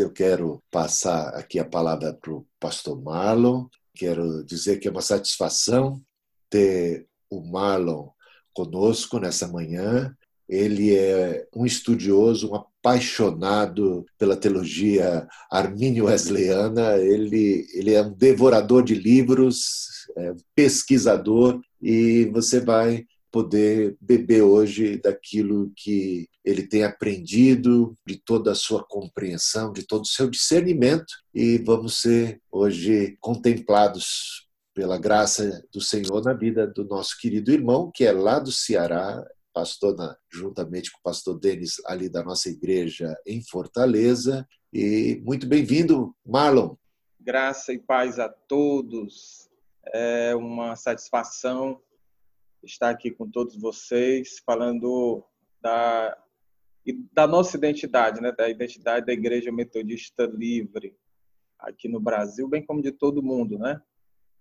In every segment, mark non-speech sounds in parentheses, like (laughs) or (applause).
Eu quero passar aqui a palavra para o pastor Marlon. Quero dizer que é uma satisfação ter o Marlon conosco nessa manhã. Ele é um estudioso, um apaixonado pela teologia armínio-wesleyana. Ele, ele é um devorador de livros, é um pesquisador, e você vai poder beber hoje daquilo que ele tem aprendido, de toda a sua compreensão, de todo o seu discernimento, e vamos ser hoje contemplados pela graça do Senhor na vida do nosso querido irmão, que é lá do Ceará, pastor na, juntamente com o pastor Denis, ali da nossa igreja em Fortaleza. E muito bem-vindo, Marlon. Graça e paz a todos. É uma satisfação estar aqui com todos vocês, falando da, da nossa identidade, né? da identidade da Igreja Metodista Livre aqui no Brasil, bem como de todo mundo. Né?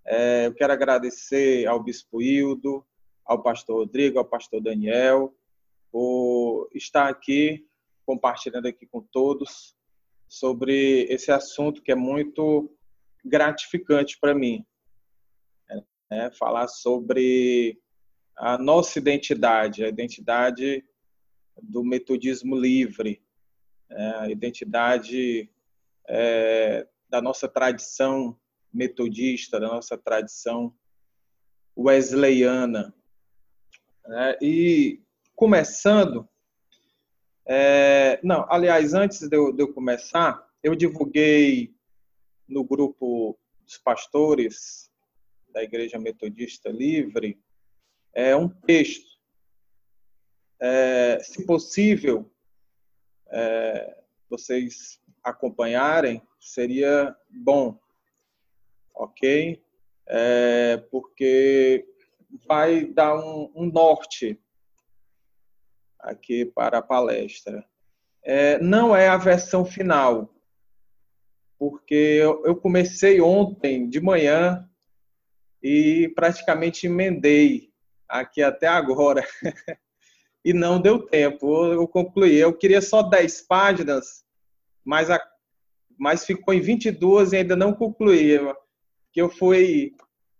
É, eu quero agradecer ao Bispo Hildo, ao pastor Rodrigo, ao pastor Daniel, por estar aqui, compartilhando aqui com todos sobre esse assunto que é muito gratificante para mim. É, falar sobre a nossa identidade, a identidade do metodismo livre, é, a identidade é, da nossa tradição metodista, da nossa tradição wesleyana. Né? E começando, é, não, aliás, antes de eu, de eu começar, eu divulguei no grupo dos pastores da Igreja Metodista Livre é, um texto. É, se possível, é, vocês acompanharem, seria bom, ok? É, porque vai dar um, um norte aqui para a palestra. É, não é a versão final, porque eu, eu comecei ontem de manhã e praticamente emendei aqui até agora. (laughs) e não deu tempo. Eu concluí. Eu queria só 10 páginas, mas, a, mas ficou em 22 e ainda não concluí. Que eu fui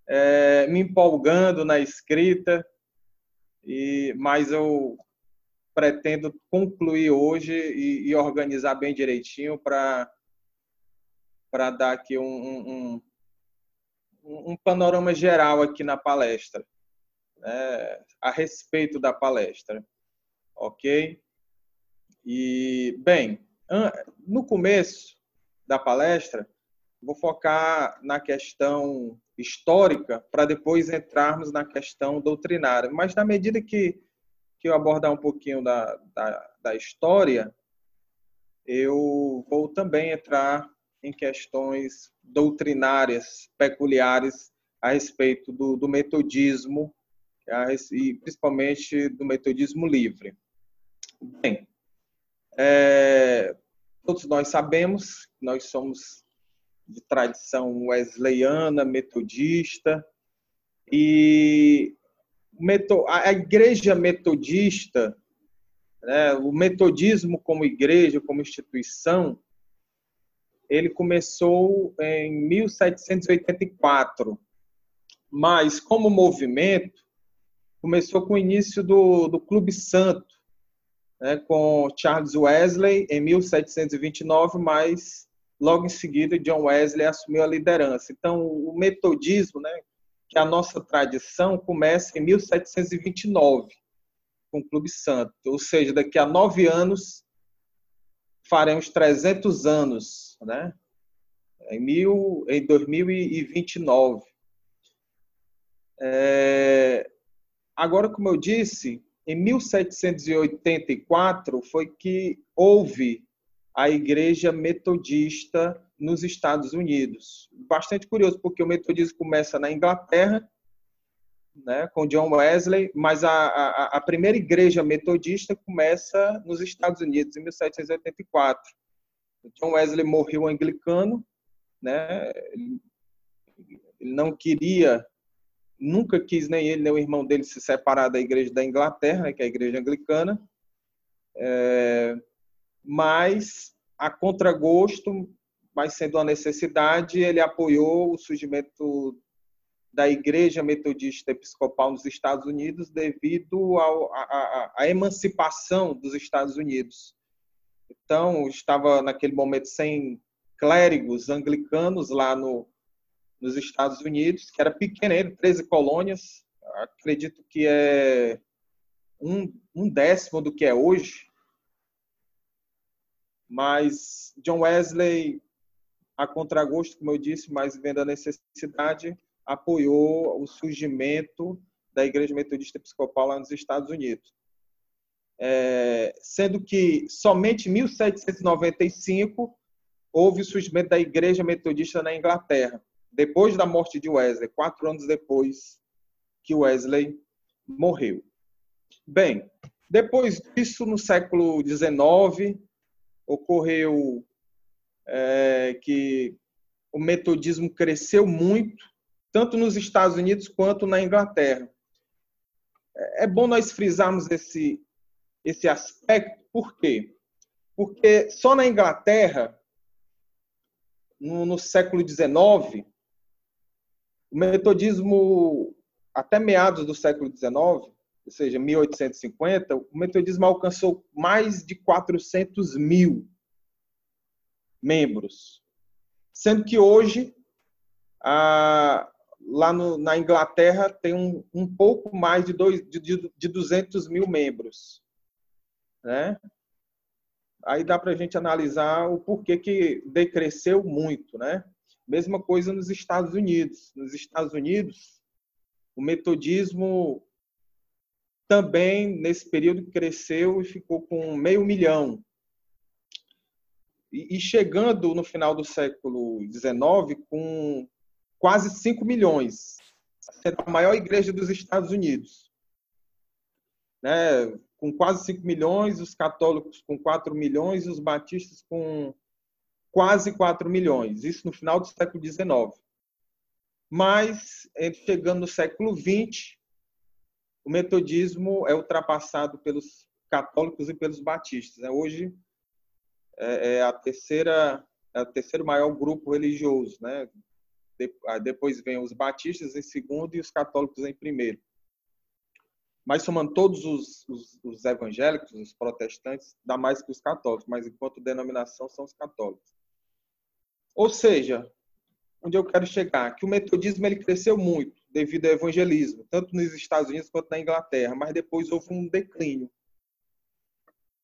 é, me empolgando na escrita, e, mas eu pretendo concluir hoje e, e organizar bem direitinho para para dar aqui um, um, um, um, panorama geral aqui na palestra, né, a respeito da palestra, ok? E, bem, no começo da palestra, vou focar na questão histórica para depois entrarmos na questão doutrinária. Mas na medida que, que eu abordar um pouquinho da, da, da história, eu vou também entrar em questões doutrinárias peculiares a respeito do, do metodismo e principalmente do metodismo livre. Bem, é, todos nós sabemos, nós somos de tradição wesleyana, metodista, e a igreja metodista, né, o metodismo como igreja, como instituição, ele começou em 1784, mas como movimento, começou com o início do, do Clube Santo, né, com Charles Wesley em 1729, mas logo em seguida John Wesley assumiu a liderança. Então, o metodismo, né, que é a nossa tradição, começa em 1729, com o Clube Santo. Ou seja, daqui a nove anos faremos 300 anos, né? Em, mil, em 2029. É... Agora, como eu disse, em 1784 foi que houve a igreja metodista nos Estados Unidos. Bastante curioso, porque o metodismo começa na Inglaterra, né, com John Wesley, mas a, a, a, primeira igreja metodista começa nos Estados Unidos, em 1784. John Wesley morreu anglicano, né, ele não queria, nunca quis nem ele nem o irmão dele se separar da igreja da Inglaterra, né, que é a igreja anglicana, é, mas a contragosto, mas sendo uma necessidade, ele apoiou o surgimento da Igreja Metodista Episcopal nos Estados Unidos devido à emancipação dos Estados Unidos. Então, estava naquele momento sem clérigos anglicanos lá no, nos Estados Unidos, que era pequeno, 13 colônias, acredito que é um, um décimo do que é hoje. Mas John Wesley, a contragosto, como eu disse, mas vendo a necessidade, apoiou o surgimento da Igreja Metodista Episcopal lá nos Estados Unidos. É, sendo que somente em 1795 houve o surgimento da Igreja Metodista na Inglaterra, depois da morte de Wesley, quatro anos depois que Wesley morreu. Bem, depois disso, no século XIX, ocorreu é, que o metodismo cresceu muito, tanto nos Estados Unidos quanto na Inglaterra. É bom nós frisarmos esse, esse aspecto, por quê? Porque só na Inglaterra, no, no século XIX, o metodismo, até meados do século XIX, ou seja, 1850, o metodismo alcançou mais de 400 mil membros. Sendo que hoje, lá na Inglaterra, tem um, pouco mais de, dois, de 200 mil membros. Né? Aí dá para a gente analisar o porquê que decresceu muito. Né? Mesma coisa nos Estados Unidos. Nos Estados Unidos, o metodismo também, nesse período, cresceu e ficou com meio milhão. E, chegando no final do século XIX com quase 5 milhões, sendo a maior igreja dos Estados Unidos. Né? Com quase 5 milhões, os católicos com 4 milhões e os batistas com quase 4 milhões. Isso no final do século XIX. Mas, chegando no século XX, o metodismo é ultrapassado pelos católicos e pelos batistas. Né? Hoje é, é a terceira, é o terceiro maior grupo religioso, né? Depois vem os batistas em segundo e os católicos em primeiro. Mas somando todos os, os, os evangélicos, os protestantes, dá mais que os católicos, mas enquanto denominação são os católicos. Ou seja, onde eu quero chegar, que o metodismo ele cresceu muito devido ao evangelismo, tanto nos Estados Unidos quanto na Inglaterra, mas depois houve um declínio.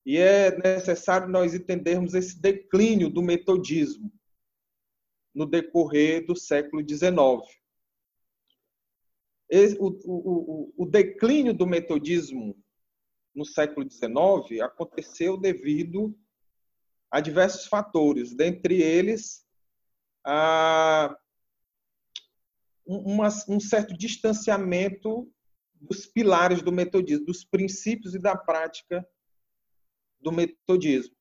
E é necessário nós entendermos esse declínio do metodismo no decorrer do século XIX. O, o, declínio do metodismo no século XIX aconteceu devido a diversos fatores, dentre eles a uma, um certo distanciamento dos pilares do metodismo, dos princípios e da prática do metodismo.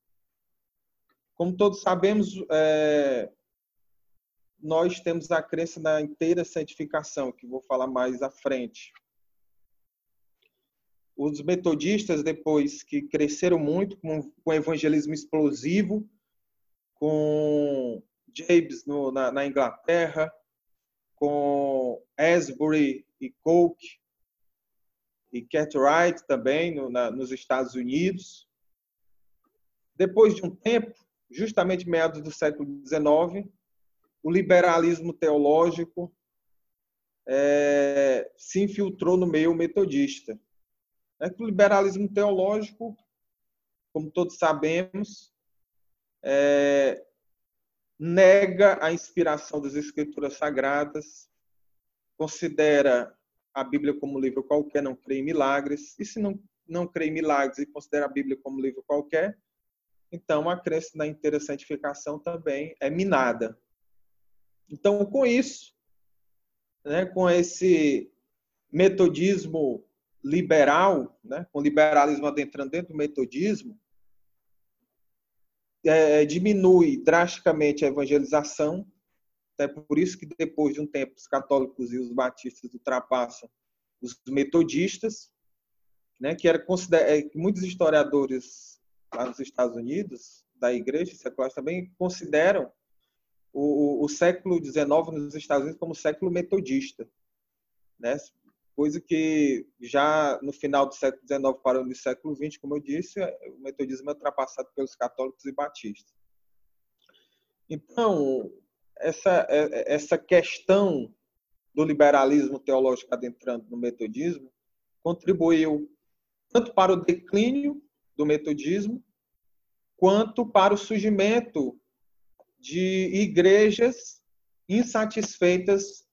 Como todos sabemos, é, nós temos a crença na inteira santificação, que vou falar mais à frente. Os metodistas, depois que cresceram muito com, o evangelismo explosivo, com James no, na, na Inglaterra, com Asbury e Coke e Cartwright também no, na, nos Estados Unidos. Depois de um tempo, justamente meados do século XIX, o liberalismo teológico é, se infiltrou no meio metodista. É que o liberalismo teológico, como todos sabemos, é, nega a inspiração das escrituras sagradas, considera a Bíblia como livro qualquer, não crê em milagres, e se não, não crê em milagres e considera a Bíblia como livro qualquer, então a crença na inteira santificação também é minada. Então, com isso, né, com esse metodismo liberal, né, com o liberalismo adentrando dentro do metodismo, é, diminui drasticamente a evangelização. É por isso que depois de um tempo os católicos e os batistas ultrapassam os metodistas, né, que era consider... É, muitos historiadores lá nos Estados Unidos da igreja seculares também consideram o, o, o século XIX nos Estados Unidos como século metodista, né? Coisa que já no final do século XIX para o século XX, como eu disse, o metodismo é ultrapassado pelos católicos e batistas. Então, essa, é, essa questão do liberalismo teológico adentrando no metodismo contribuiu tanto para o declínio do metodismo, quanto para o surgimento de igrejas insatisfeitas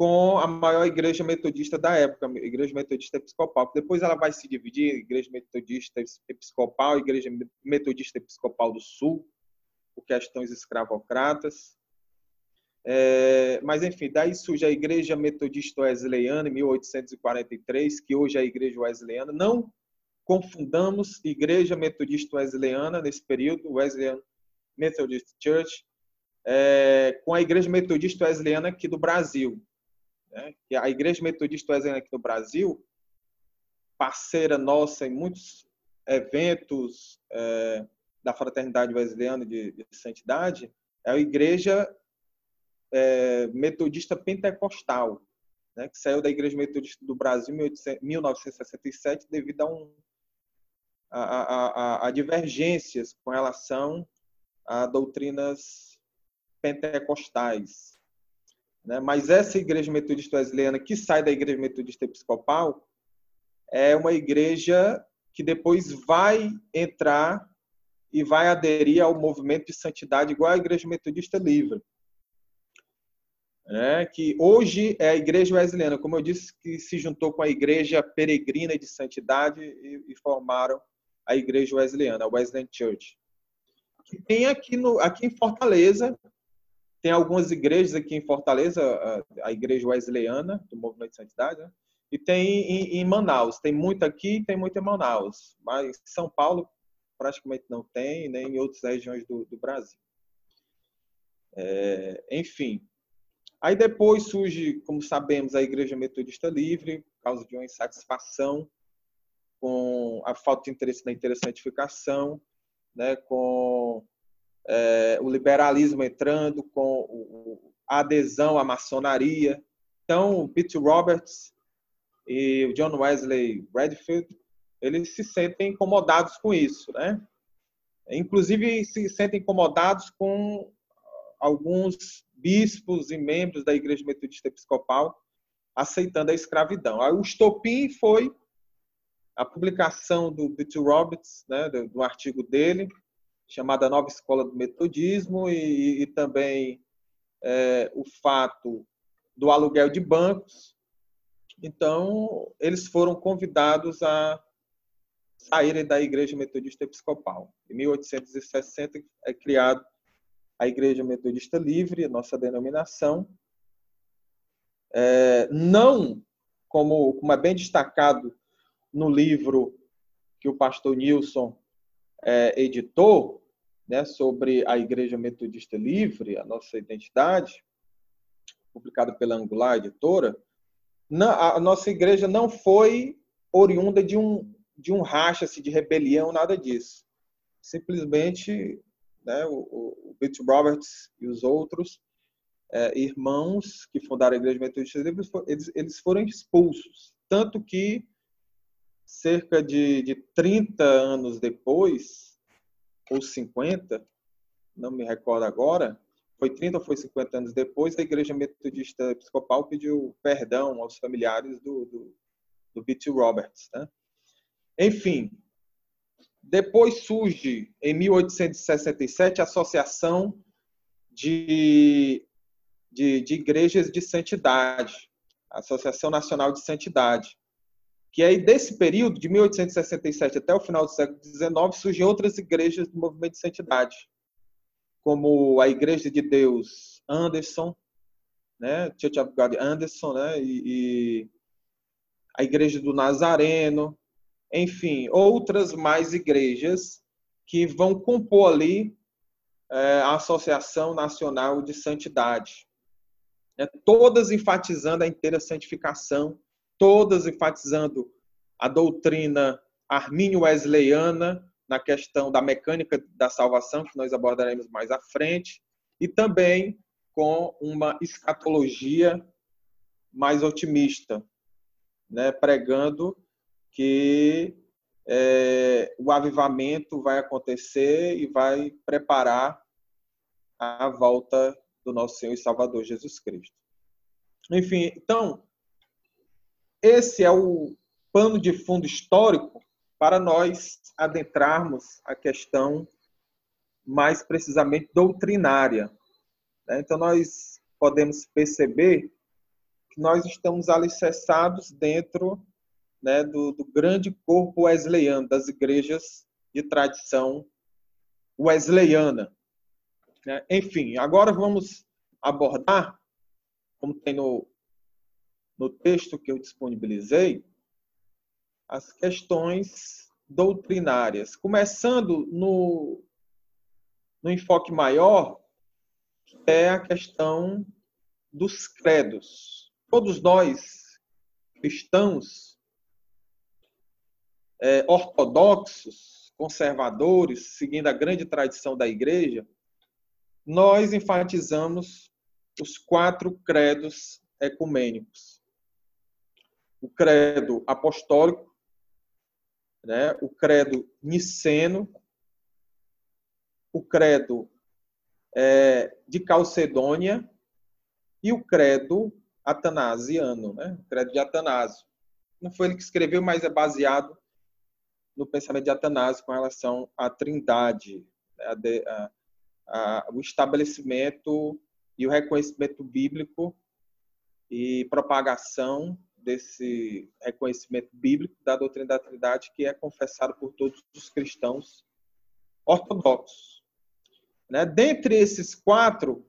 com a maior igreja metodista da época, a igreja metodista episcopal. Depois ela vai se dividir, igreja metodista episcopal, igreja metodista episcopal do Sul, por questões escravocratas. É, mas, enfim, daí surge a Igreja Metodista Wesleyana, em 1843, que hoje é a Igreja Wesleyana. Não confundamos Igreja Metodista Wesleyana, nesse período, Wesleyan Methodist Church, é, com a Igreja Metodista Wesleyana aqui do Brasil. Né? A Igreja Metodista Wesleyana aqui do Brasil, parceira nossa em muitos eventos é, da Fraternidade Wesleyana de, de Santidade, é a Igreja é, Metodista Pentecostal, né, que saiu da Igreja Metodista do Brasil em 1967 devido a, um, a, a, a divergências com relação a doutrinas pentecostais. Né? Mas essa Igreja Metodista Wesleyana que sai da Igreja Metodista Episcopal é uma igreja que depois vai entrar e vai aderir ao movimento de santidade igual a Igreja Metodista Livre né, que hoje é a Igreja Wesleyana, como eu disse, que se juntou com a Igreja Peregrina de Santidade e, e formaram a Igreja Wesleyana, a Wesleyan Church. Tem aqui, no, aqui em Fortaleza, tem algumas igrejas aqui em Fortaleza, a, Igreja Wesleyana, do Movimento de Santidade, né? e tem em, em, Manaus. Tem muito aqui tem muito em Manaus, mas em São Paulo praticamente não tem, nem em outras regiões do, do Brasil. É, enfim, Aí depois surge, como sabemos, a Igreja Metodista Livre, por causa de uma insatisfação com a falta de interesse na interessantificação, né, com é, o liberalismo entrando, com a adesão à maçonaria. Então, Peter Roberts e o John Wesley Redfield, eles se sentem incomodados com isso, né? Inclusive se sentem incomodados com alguns bispos e membros da Igreja Metodista Episcopal aceitando a escravidão. O estopim foi a publicação do Bill Roberts, né, do, artigo dele, chamada Nova Escola do Metodismo, e, e também é, o fato do aluguel de bancos. Então, eles foram convidados a saírem da Igreja Metodista Episcopal. Em 1860 é criado a Igreja Metodista Livre, nossa denominação, é, não como, como é bem destacado no livro que o pastor Nilson é, editou, né, sobre a Igreja Metodista Livre, a nossa identidade, publicado pela Angular Editora, não, a nossa igreja não foi oriunda de um, de um racha-se de rebelião, nada disso. Simplesmente né, o, o Roberts e os outros é, irmãos que fundaram a Igreja Metodista eles, eles foram expulsos. Tanto que, cerca de, de 30 anos depois, ou 50, não me recordo agora, foi 30 ou foi 50 anos depois, a Igreja Metodista Episcopal pediu perdão aos familiares do, do, do B.T. Roberts. Né? Enfim, depois surge, em 1867, a Associação de, de, de Igrejas de Santidade, Associação Nacional de Santidade. Que aí, desse período, de 1867 até o final do século XIX, surgem outras igrejas do movimento de santidade, como a Igreja de Deus Anderson, né, Church of God Anderson, né, e, e a Igreja do Nazareno, enfim, outras mais igrejas que vão compor ali é, a Associação Nacional de Santidade. É, todas enfatizando a inteira santificação, todas enfatizando a doutrina armínio-wesleyana, na questão da mecânica da salvação, que nós abordaremos mais à frente, e também com uma escatologia mais otimista, né, pregando que é, o avivamento vai acontecer e vai preparar a volta do nosso Senhor e Salvador Jesus Cristo. Enfim, então, esse é o pano de fundo histórico para nós adentrarmos a questão mais precisamente doutrinária. Né? Então, nós podemos perceber que nós estamos alicerçados dentro né, do, do grande corpo wesleyano, das igrejas de tradição wesleyana. Né? Enfim, agora vamos abordar, como tem no, no texto que eu disponibilizei, as questões doutrinárias, começando no, no enfoque maior, que é a questão dos credos. Todos nós, cristãos, é, ortodoxos, conservadores, seguindo a grande tradição da igreja, nós enfatizamos os quatro credos ecumênicos. O credo apostólico, né? o credo niceno, o credo é, de Calcedônia e o credo atanasiano, né? o credo de Atanásio. Não foi ele que escreveu, mas é baseado no pensamento de Atanásio com relação à trindade, né? a a, a, o estabelecimento e o reconhecimento bíblico e propagação desse reconhecimento bíblico da doutrina da Trindade que é confessado por todos os cristãos ortodoxos. Né? Dentre esses quatro,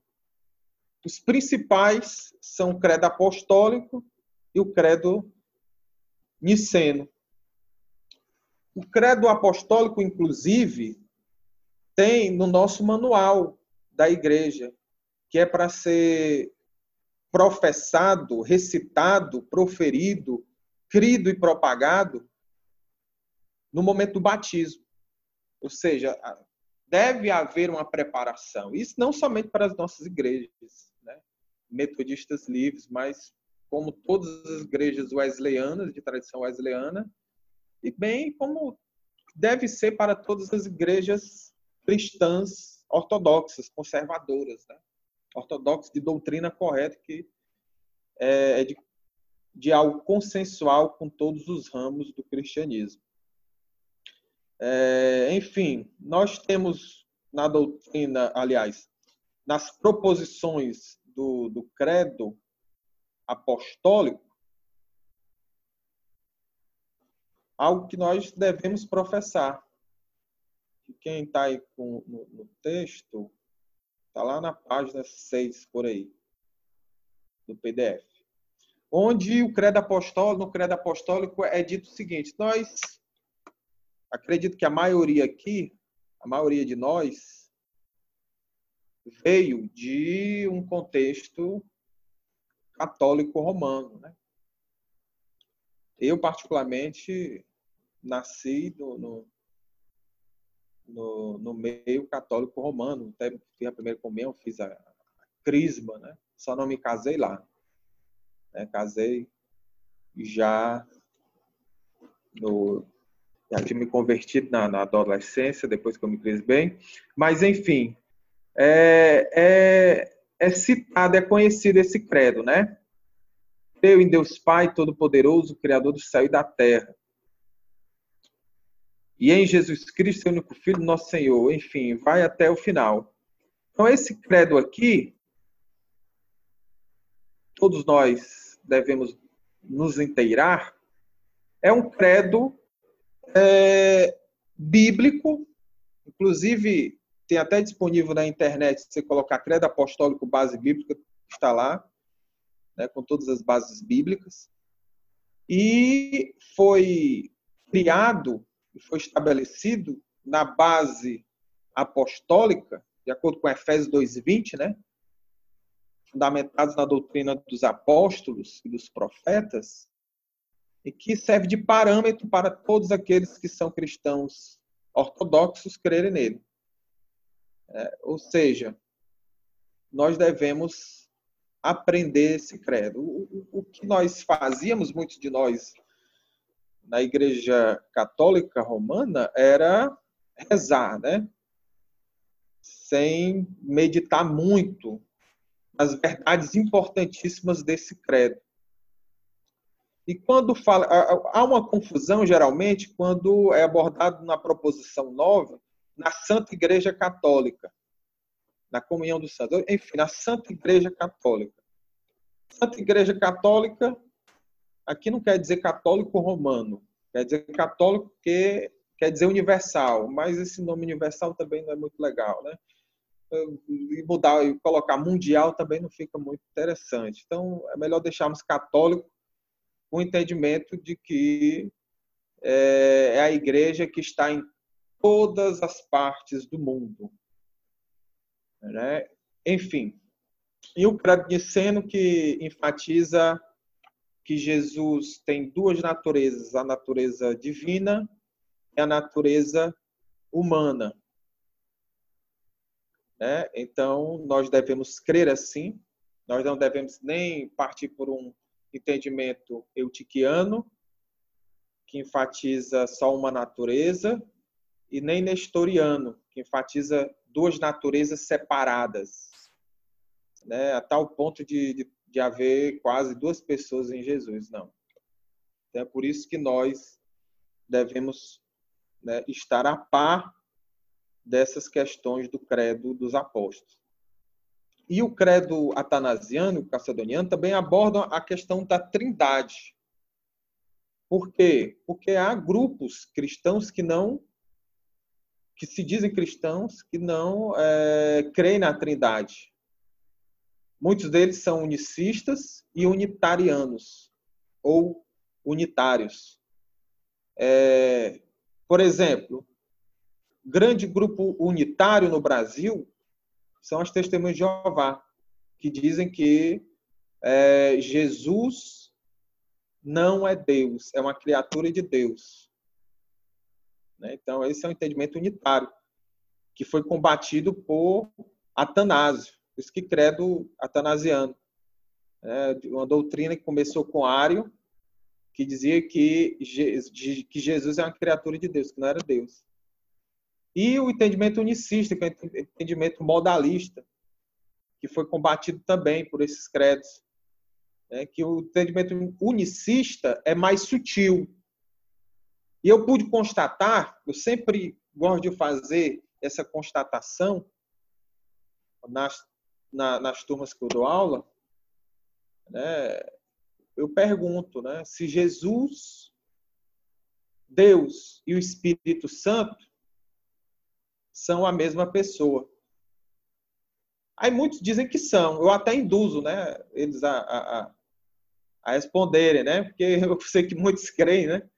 os principais são o credo apostólico e o credo niceno. O credo apostólico, inclusive, tem no nosso manual da igreja, que é para ser professado, recitado, proferido, crido e propagado no momento do batismo. Ou seja, deve haver uma preparação. Isso não somente para as nossas igrejas, né? metodistas livres, mas como todas as igrejas wesleyanas, de tradição wesleyana, e bem como deve ser para todas as igrejas cristãs ortodoxas, conservadoras, né? Ortodoxas de doutrina correta, que é, é de, de algo consensual com todos os ramos do cristianismo. É, enfim, nós temos na doutrina, aliás, nas proposições do, do credo apostólico, algo que nós devemos professar. Quem está aí com, no, no texto, está lá na página 6, por aí, do PDF. Onde o credo apostólico, no credo apostólico é dito o seguinte, nós, acredito que a maioria aqui, a maioria de nós, veio de um contexto católico romano, né? Eu, particularmente, nasci no, no, no, no meio católico romano. Até fiz a primeira comunhão, fiz a, a crisma, né? Só não me casei lá. Né? Casei já no já tinha me convertido na, na, adolescência, depois que eu me bem. Mas, enfim, é, é, é citado, é conhecido esse credo, né? Creio em Deus Pai Todo-Poderoso, Criador do céu e da terra e em Jesus Cristo, seu único Filho, nosso Senhor. Enfim, vai até o final. Então, esse credo aqui, todos nós devemos nos inteirar, é um credo é, bíblico, inclusive tem até disponível na internet, se você colocar credo apostólico base bíblica, está lá, né, com todas as bases bíblicas, e foi criado e foi estabelecido na base apostólica, de acordo com Efésios 2:20, né? Fundamentados na doutrina dos apóstolos e dos profetas, e que serve de parâmetro para todos aqueles que são cristãos ortodoxos crerem nele. É, ou seja, nós devemos aprender esse credo. O, o, o, que nós fazíamos, muitos de nós, na Igreja Católica Romana, era rezar, né? Sem meditar muito nas verdades importantíssimas desse credo. E quando fala, há uma confusão geralmente quando é abordado na proposição 9, na Santa Igreja Católica, na comunhão dos santos, enfim, na Santa Igreja Católica. Santa Igreja Católica, aqui não quer dizer católico romano, quer dizer católico que quer dizer universal, mas esse nome universal também não é muito legal, né? E mudar e colocar mundial também não fica muito interessante. Então, é melhor deixarmos católico o entendimento de que é, é a igreja que está em todas as partes do mundo. Né? Enfim, e o credo que enfatiza que Jesus tem duas naturezas, a natureza divina e a natureza humana. Né? Então, nós devemos crer assim, nós não devemos nem partir por um entendimento eutiquiano, que enfatiza só uma natureza, e nem nestoriano, que enfatiza duas naturezas separadas, né? a tal ponto de, de, de haver quase duas pessoas em Jesus. Não. Então, é por isso que nós devemos né, estar a par dessas questões do credo dos apóstolos. E o credo atanasiano, o cacedoniano, também abordam a questão da trindade. Por quê? Porque há grupos cristãos que não que se dizem cristãos que não é, creem na trindade. Muitos deles são unicistas e unitarianos, ou unitários. É, por exemplo, grande grupo unitário no Brasil são as testemunhas de Jeová, que dizem que é, Jesus não é Deus, é uma criatura de Deus. Né? Então, esse é um entendimento unitário, que foi combatido por Atanásio, isso que credo atanasiano. É uma doutrina que começou com Ário, que dizia que, que Jesus é uma criatura de Deus, que não era Deus. E o entendimento unicista, que é o entendimento modalista, que foi combatido também por esses credos. Né? Que o entendimento unicista é mais sutil. E eu pude constatar, eu sempre gosto de fazer essa constatação nas, na, nas turmas que eu dou aula, né? eu pergunto né, se Jesus, Deus e o Espírito Santo são a mesma pessoa. Aí muitos dizem que são. Eu até induzo, né, eles a, a, a responderem, né? Porque (laughs) eu sei que muitos creem, né?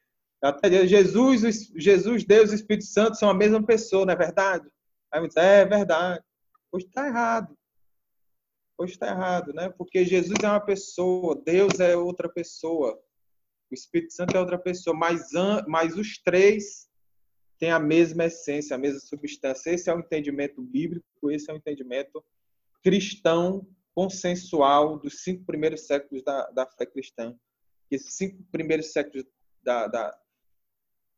Até Jesus, Jesus, Deus e Espírito Santo são a mesma pessoa, não é verdade? Aí muitos, é, é verdade. Pois está errado. Pois está errado, né? Porque Jesus é uma pessoa, Deus é outra pessoa, o Espírito Santo é outra pessoa, mas, mas os três tem a mesma essência, a mesma substância. Esse é o entendimento bíblico, esse é o entendimento cristão consensual dos cinco primeiros séculos da, da fé cristã. Esses cinco primeiros séculos da, da,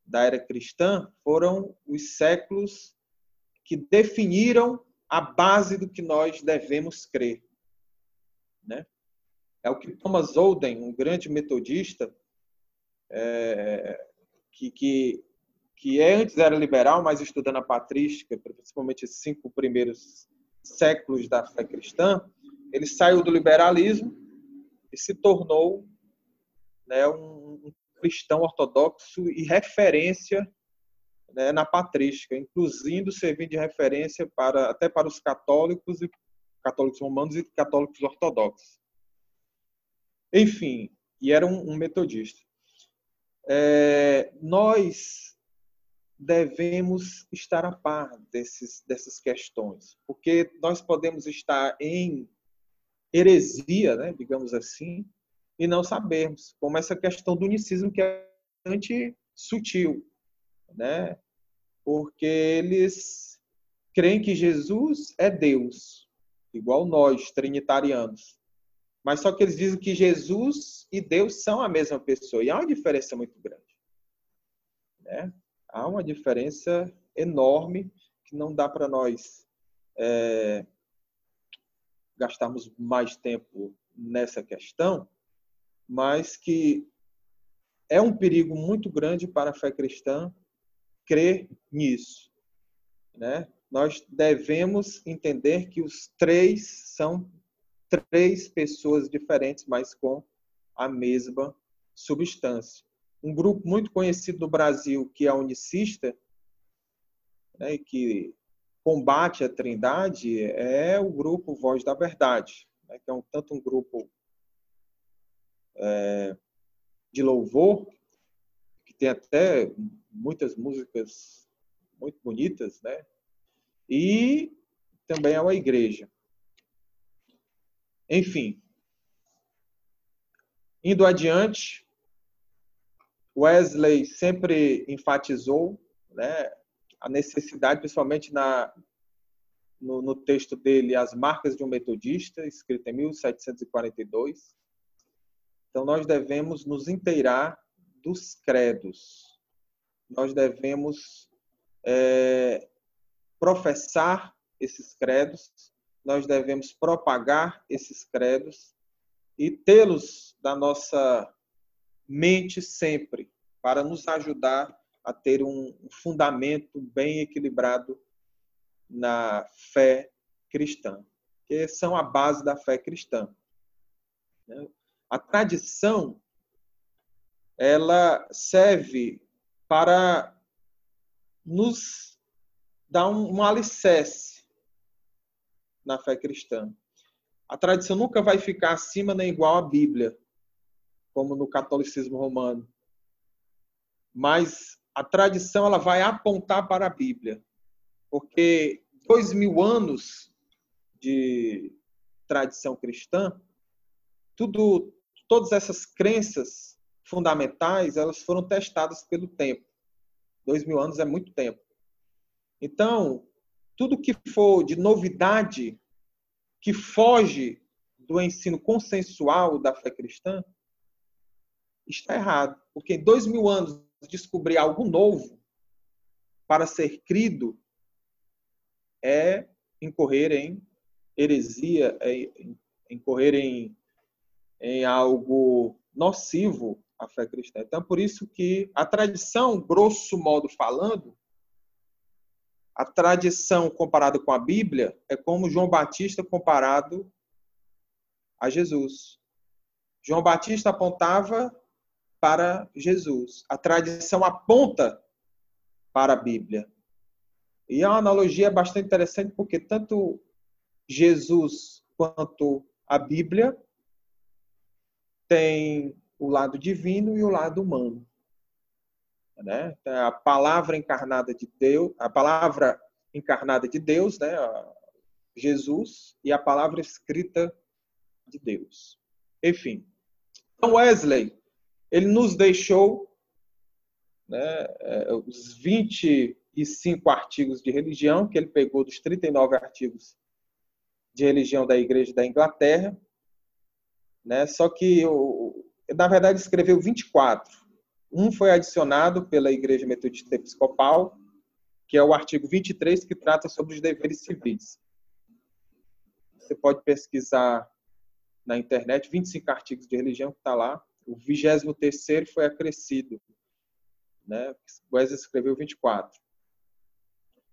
da era cristã foram os séculos que definiram a base do que nós devemos crer. Né? É o que Thomas Olden, um grande metodista, é, que, que que antes era liberal, mas estudando a patrística, principalmente esses cinco primeiros séculos da fé cristã, ele saiu do liberalismo e se tornou né, um, cristão ortodoxo e referência né, na patrística, inclusive servindo de referência para até para os católicos e católicos romanos e católicos ortodoxos. Enfim, e era um, um metodista. É, nós devemos estar a par desses, dessas questões, porque nós podemos estar em heresia, né, digamos assim, e não sabermos, como essa questão do unicismo que é bastante sutil, né? porque eles creem que Jesus é Deus, igual nós, trinitarianos. Mas só que eles dizem que Jesus e Deus são a mesma pessoa. E há uma diferença muito grande. Né? Há uma diferença enorme que não dá para nós é, gastarmos mais tempo nessa questão, mas que é um perigo muito grande para a fé cristã crer nisso. Né? Nós devemos entender que os três são três pessoas diferentes, mas com a mesma substância. Um grupo muito conhecido no Brasil, que é unicista, né, que combate a trindade, é o grupo Voz da Verdade, né, que é um, tanto um grupo é, de louvor, que tem até muitas músicas muito bonitas, né? E também é uma igreja. Enfim, indo adiante, Wesley sempre enfatizou né, a necessidade, principalmente na, no, no, texto dele, As Marcas de um Metodista, escrito em 1742. Então, nós devemos nos inteirar dos credos. Nós devemos é, professar esses credos nós devemos propagar esses credos e tê-los da nossa mente sempre, para nos ajudar a ter um fundamento bem equilibrado na fé cristã, que são a base da fé cristã. A tradição ela serve para nos dar um, um alicerce na fé cristã. A tradição nunca vai ficar acima nem igual à Bíblia, como no catolicismo romano. Mas a tradição ela vai apontar para a Bíblia, porque dois mil anos de tradição cristã, tudo, todas essas crenças fundamentais, elas foram testadas pelo tempo. Dois mil anos é muito tempo. Então, tudo que for de novidade que foge do ensino consensual da fé cristã está errado. Porque em dois mil anos descobrir algo novo para ser crido é incorrer em heresia, é incorrer em, em algo nocivo à fé cristã. Então, por isso que a tradição, grosso modo falando, a tradição comparada com a Bíblia é como João Batista comparado a Jesus. João Batista apontava para Jesus. A tradição aponta para a Bíblia. E é uma analogia bastante interessante porque tanto Jesus quanto a Bíblia tem o lado divino e o lado humano né? A palavra encarnada de Deus, a palavra encarnada de Deus, né? Jesus e a palavra escrita de Deus. Enfim, então Wesley, ele nos deixou né, é, os 25 artigos de religião que ele pegou dos 39 artigos de religião da Igreja da Inglaterra, né? Só que na verdade escreveu 24 um foi adicionado pela Igreja Metodista Episcopal, que é o artigo 23, que trata sobre os deveres civis. Você pode pesquisar na internet 25 artigos de religião que está lá. O 23 foi acrescido. Né? Wesley escreveu 24.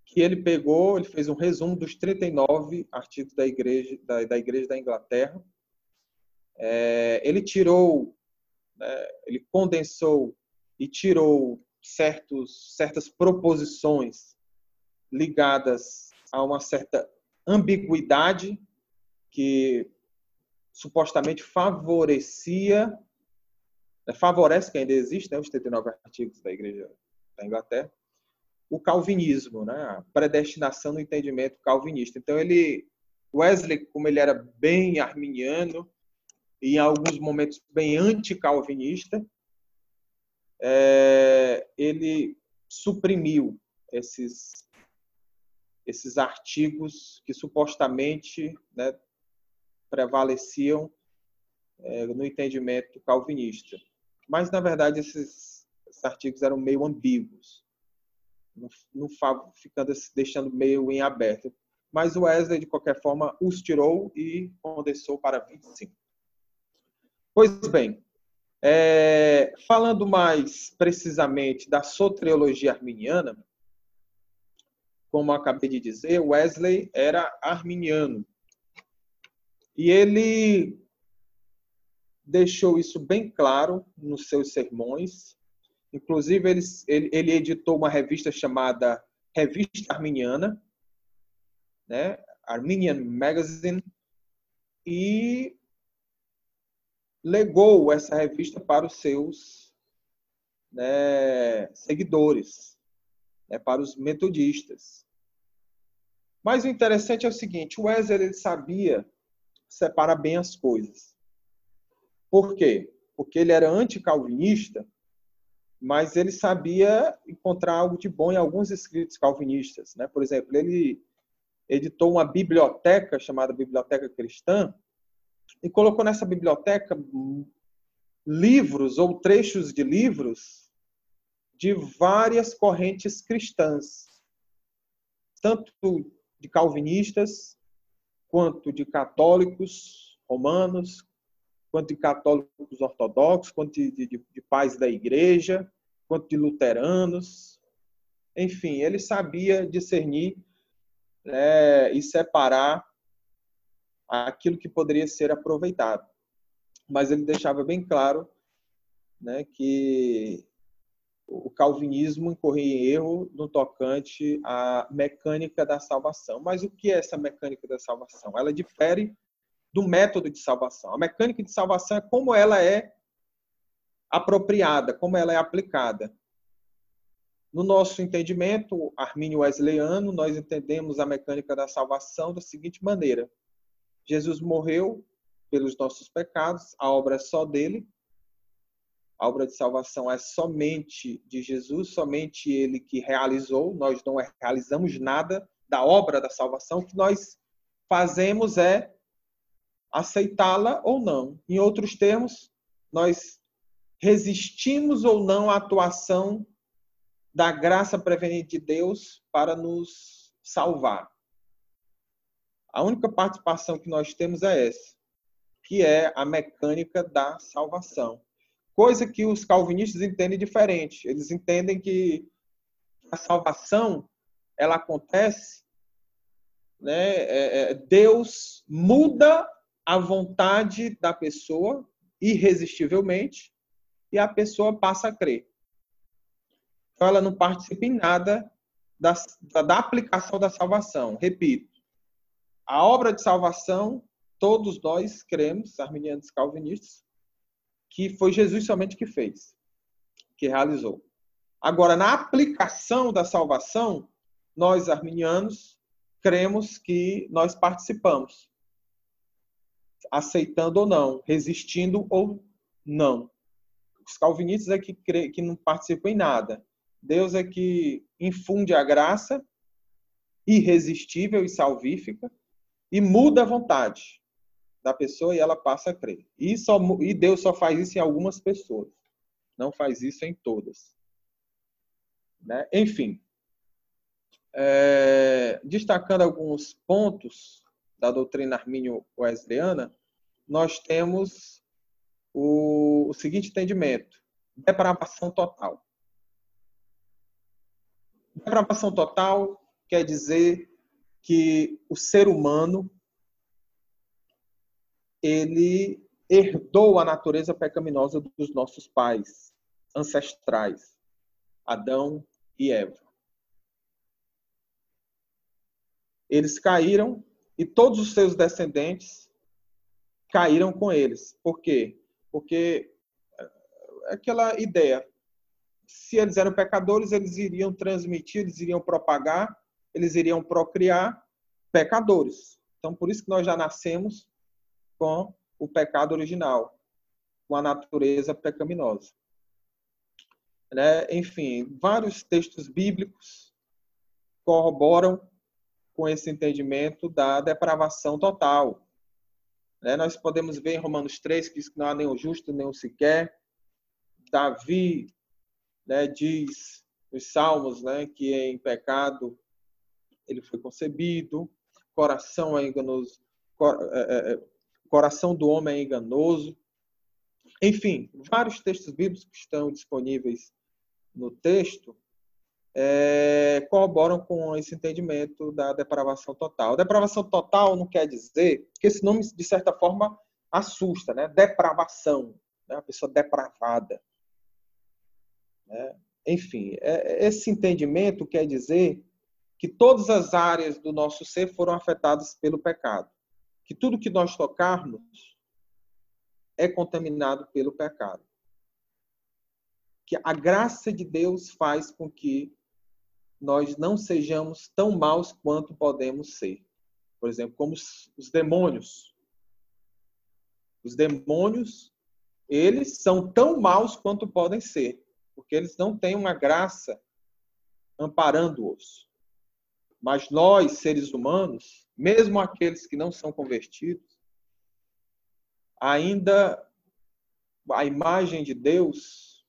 Que ele pegou, ele fez um resumo dos 39 artigos da Igreja da, da, igreja da Inglaterra. É, ele tirou, né, ele condensou e tirou certos, certas proposições ligadas a uma certa ambiguidade que supostamente favorecia, né, favorece que ainda existe, né, os 39 artigos da Igreja da Inglaterra, o calvinismo, né, a predestinação no entendimento calvinista. Então ele, Wesley, como ele era bem arminiano e em alguns momentos bem anticalvinista, é, ele suprimiu esses esses artigos que supostamente né, prevaleciam é, no entendimento calvinista. Mas, na verdade, esses, esses artigos eram meio ambíguos, não, não ficando deixando meio em aberto. Mas Wesley, de qualquer forma, os tirou e condensou para 25. Pois bem, é, falando mais precisamente da soteriologia arminiana, como acabei de dizer, Wesley era arminiano. E ele deixou isso bem claro nos seus sermões. Inclusive, ele, ele, ele editou uma revista chamada Revista Arminiana, né? Armenian Magazine, e legou essa revista para os seus né, seguidores, né, para os metodistas. Mas o interessante é o seguinte: o Wesley ele sabia separar bem as coisas. Por quê? Porque ele era anticalvinista, mas ele sabia encontrar algo de bom em alguns escritos calvinistas. Né? Por exemplo, ele editou uma biblioteca chamada Biblioteca Cristã e colocou nessa biblioteca livros ou trechos de livros de várias correntes cristãs, tanto de calvinistas, quanto de católicos romanos, quanto de católicos ortodoxos, quanto de, de, de pais da igreja, quanto de luteranos. Enfim, ele sabia discernir né, e separar aquilo que poderia ser aproveitado. Mas ele deixava bem claro né, que o calvinismo incorria em erro no tocante à mecânica da salvação. Mas o que é essa mecânica da salvação? Ela difere do método de salvação. A mecânica de salvação é como ela é apropriada, como ela é aplicada. No nosso entendimento armínio wesleyano, nós entendemos a mecânica da salvação da seguinte maneira: Jesus morreu pelos nossos pecados, a obra é só dele. A obra de salvação é somente de Jesus, somente ele que realizou. Nós não realizamos nada da obra da salvação. O que nós fazemos é aceitá-la ou não. Em outros termos, nós resistimos ou não à atuação da graça prevenente de Deus para nos salvar. A única participação que nós temos é essa, que é a mecânica da salvação. Coisa que os calvinistas entendem diferente. Eles entendem que a salvação ela acontece, né? É, é, Deus muda a vontade da pessoa irresistivelmente e a pessoa passa a crer. Então ela não participa em nada da, da aplicação da salvação. Repito, a obra de salvação, todos nós cremos, arminianos calvinistas, que foi Jesus somente que fez, que realizou. Agora, na aplicação da salvação, nós arminianos cremos que nós participamos, aceitando ou não, resistindo ou não. Os calvinistas é que, crê, que não participam em nada. Deus é que infunde a graça irresistível e salvífica e muda a vontade da pessoa e ela passa a crer. E, só, e Deus só faz isso em algumas pessoas, não faz isso em todas. Né? Enfim, é, destacando alguns pontos da doutrina armínio-wesleyana, nós temos o, o seguinte entendimento: depravação total. Depravação total quer dizer que o ser humano ele herdou a natureza pecaminosa dos nossos pais ancestrais, Adão e Eva. Eles caíram e todos os seus descendentes caíram com eles. Por quê? Porque é aquela ideia, se eles eram pecadores, eles iriam transmitir, eles iriam propagar eles iriam procriar pecadores. Então, por isso que nós já nascemos com o pecado original, com a natureza pecaminosa. Né? Enfim, vários textos bíblicos corroboram com esse entendimento da depravação total. Né? Nós podemos ver em Romanos 3 que diz que não há nenhum justo, nenhum sequer. Davi né, diz nos Salmos né, que em pecado ele foi concebido, coração é enganoso, é, é, é, coração do homem é enganoso. Enfim, vários textos bíblicos que estão disponíveis no texto é, corroboram com esse entendimento da depravação total. Depravação total não quer dizer que esse nome, de certa forma, assusta, né? Depravação, né? a pessoa depravada. Né? Enfim, é, esse entendimento quer dizer que todas as áreas do nosso ser foram afetadas pelo pecado. Que tudo que nós tocarmos é contaminado pelo pecado. Que a graça de Deus faz com que nós não sejamos tão maus quanto podemos ser. Por exemplo, como os demônios. Os demônios, eles são tão maus quanto podem ser, porque eles não têm uma graça amparando-os. Mas nós, seres humanos, mesmo aqueles que não são convertidos, ainda a imagem de Deus,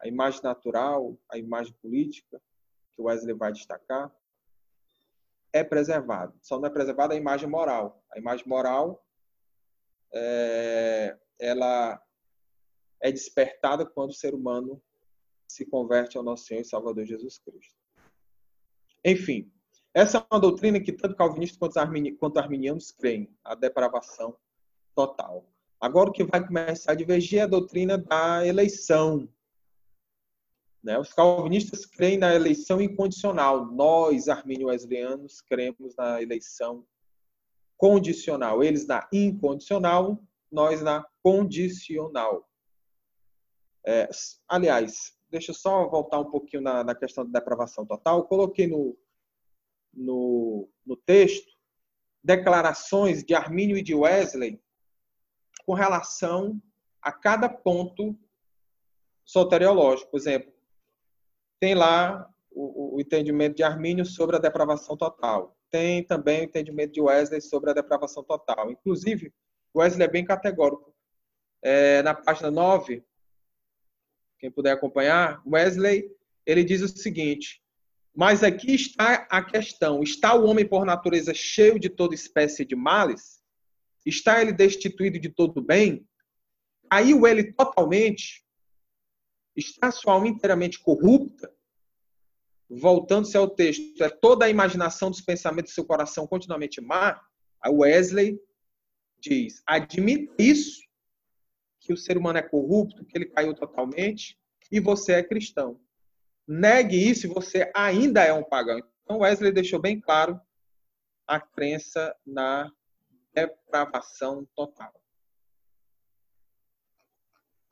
a imagem natural, a imagem política, que o Wesley vai destacar, é preservado. Só não é preservada a imagem moral. A imagem moral é, ela é despertada quando o ser humano se converte ao nosso Senhor e Salvador Jesus Cristo. Enfim, essa é uma doutrina que tanto calvinistas quanto arminianos creem, a depravação total. Agora o que vai começar a divergir é a doutrina da eleição, né? Os calvinistas creem na eleição incondicional. Nós, armínio-wesleyanos, cremos na eleição condicional. Eles na incondicional, nós na condicional. É, aliás, deixa eu só voltar um pouquinho na, na questão da depravação total. Coloquei no, no, no texto declarações de Armínio e de Wesley com relação a cada ponto soteriológico. Por exemplo, tem lá o, o entendimento de Armínio sobre a depravação total. Tem também o entendimento de Wesley sobre a depravação total. Inclusive, Wesley é bem categórico. É, na página 9, quem puder acompanhar, Wesley ele diz o seguinte: Mas aqui está a questão: está o homem por natureza cheio de toda espécie de males? Está ele destituído de todo bem? Caiu ele totalmente? Está sua alma inteiramente corrupta? voltando-se ao texto, é toda a imaginação dos pensamentos do seu coração continuamente má, a Wesley diz: admita isso, que o ser humano é corrupto, que ele caiu totalmente, e você é cristão. Negue isso e você ainda é um pagão. Então, Wesley deixou bem claro a crença na depravação total.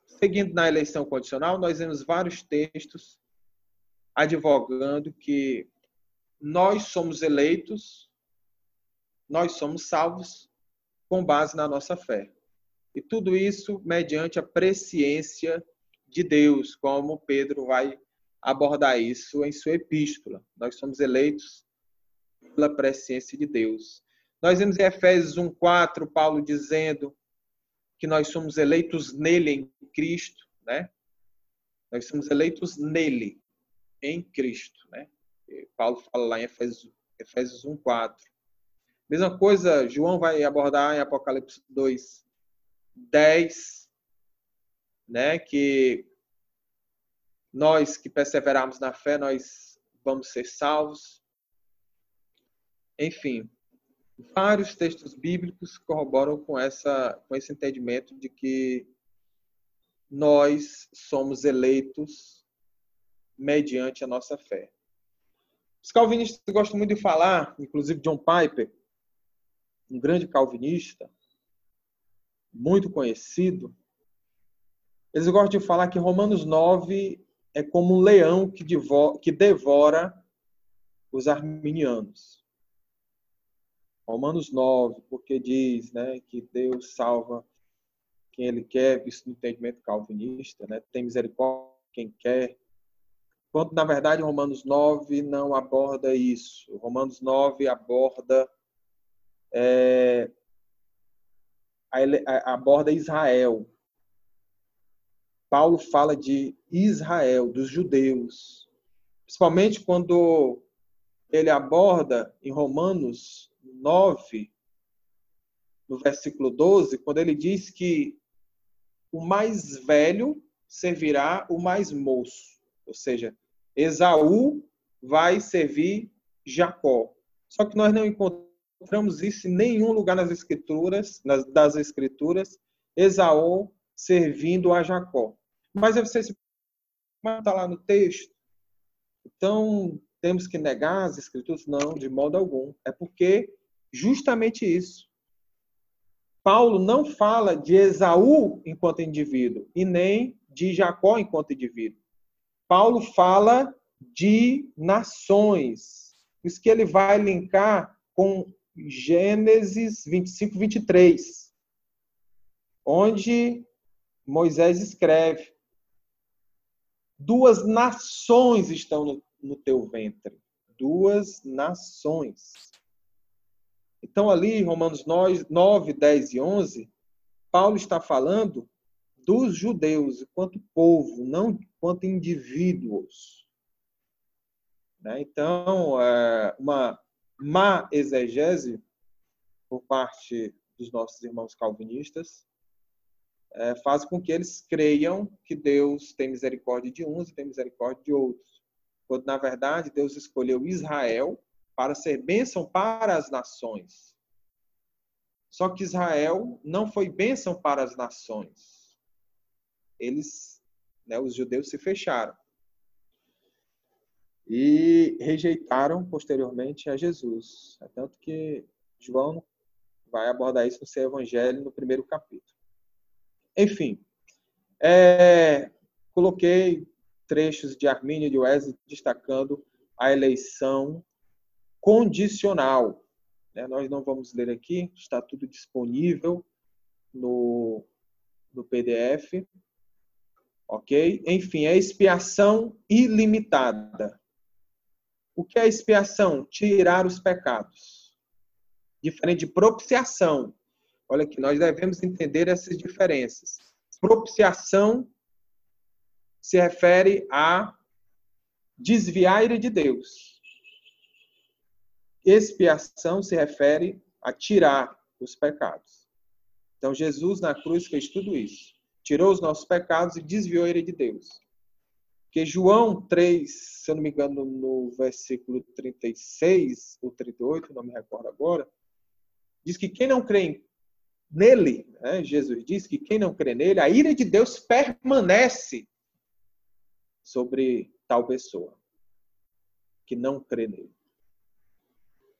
Seguindo na eleição condicional, nós vemos vários textos advogando que nós somos eleitos, nós somos salvos com base na nossa fé. E tudo isso mediante a presciência de Deus, como Pedro vai abordar isso em sua epístola. Nós somos eleitos pela presciência de Deus. Nós vemos em Efésios 1:4 Paulo dizendo que nós somos eleitos nele em Cristo, né? Nós somos eleitos nele em Cristo. Né? Paulo fala lá em Efésios, Efésios 1, 4. Mesma coisa, João vai abordar em Apocalipse 2, 10, né, que nós que perseverarmos na fé, nós vamos ser salvos. Enfim, vários textos bíblicos corroboram com, essa, com esse entendimento de que nós somos eleitos mediante a nossa fé. Os calvinistas gostam muito de falar, inclusive John Piper, um grande calvinista, muito conhecido, eles gostam de falar que Romanos 9 é como um leão que, que devora os arminianos. Romanos 9, porque diz né, que Deus salva quem Ele quer, isso no entendimento calvinista, né, tem misericórdia quem quer, quando na verdade Romanos 9 não aborda isso. Romanos 9 aborda é, aborda Israel. Paulo fala de Israel, dos judeus. Principalmente quando ele aborda em Romanos 9, no versículo 12, quando ele diz que o mais velho servirá o mais moço. Ou seja, Esaú vai servir Jacó. Só que nós não encontramos isso em nenhum lugar nas escrituras, nas, das escrituras, Esaú servindo a Jacó. Mas você se está lá no texto. Então, temos que negar as escrituras? Não, de modo algum. É porque justamente isso. Paulo não fala de Esaú enquanto indivíduo e nem de Jacó enquanto indivíduo. Paulo fala de nações. Isso que ele vai linkar com Gênesis 25, 23, onde Moisés escreve: Duas nações estão no, no teu ventre. Duas nações. Então, ali, Romanos 9, 10 e 11, Paulo está falando dos judeus enquanto povo, não enquanto indivíduos. Né? Então, é, uma má exegese por parte dos nossos irmãos calvinistas é, faz com que eles creiam que Deus tem misericórdia de uns e tem misericórdia de outros. Quando, na verdade, Deus escolheu Israel para ser bênção para as nações. Só que Israel não foi bênção para as nações. Eles, né, os judeus se fecharam. E rejeitaram posteriormente a Jesus. É tanto que João vai abordar isso no seu evangelho no primeiro capítulo. Enfim, é, coloquei trechos de Armínio de Wesley destacando a eleição condicional. Né? Nós não vamos ler aqui, está tudo disponível no, no PDF. Ok? Enfim, é expiação ilimitada. O que é expiação? Tirar os pecados. Diferente de propiciação. Olha aqui, nós devemos entender essas diferenças. Propiciação se refere a desviar a ira de Deus. Expiação se refere a tirar os pecados. Então, Jesus na cruz fez tudo isso. Tirou os nossos pecados e desviou a ira de Deus. Porque João 3, se eu não me engano, no versículo 36 ou 38, não me recordo agora, diz que quem não crê nele, né, Jesus diz que quem não crê nele, a ira de Deus permanece sobre tal pessoa que não crê nele.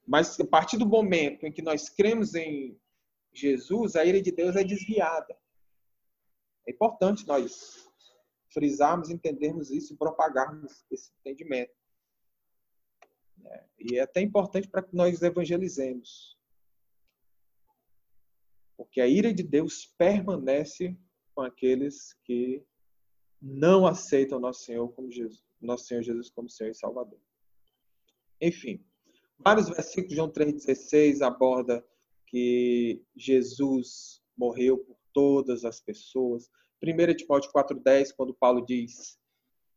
Mas a partir do momento em que nós cremos em Jesus, a ira de Deus é desviada. É importante nós frisarmos, entendermos isso e propagarmos esse entendimento. É, e é até importante para que nós evangelizemos. Porque a ira de Deus permanece com aqueles que não aceitam nosso Senhor como Jesus, nosso Senhor Jesus como Senhor e Salvador. Enfim, Vários versículos, João 3,16 aborda que Jesus morreu por todas as pessoas. 1 Timóteo 4,10, quando Paulo diz: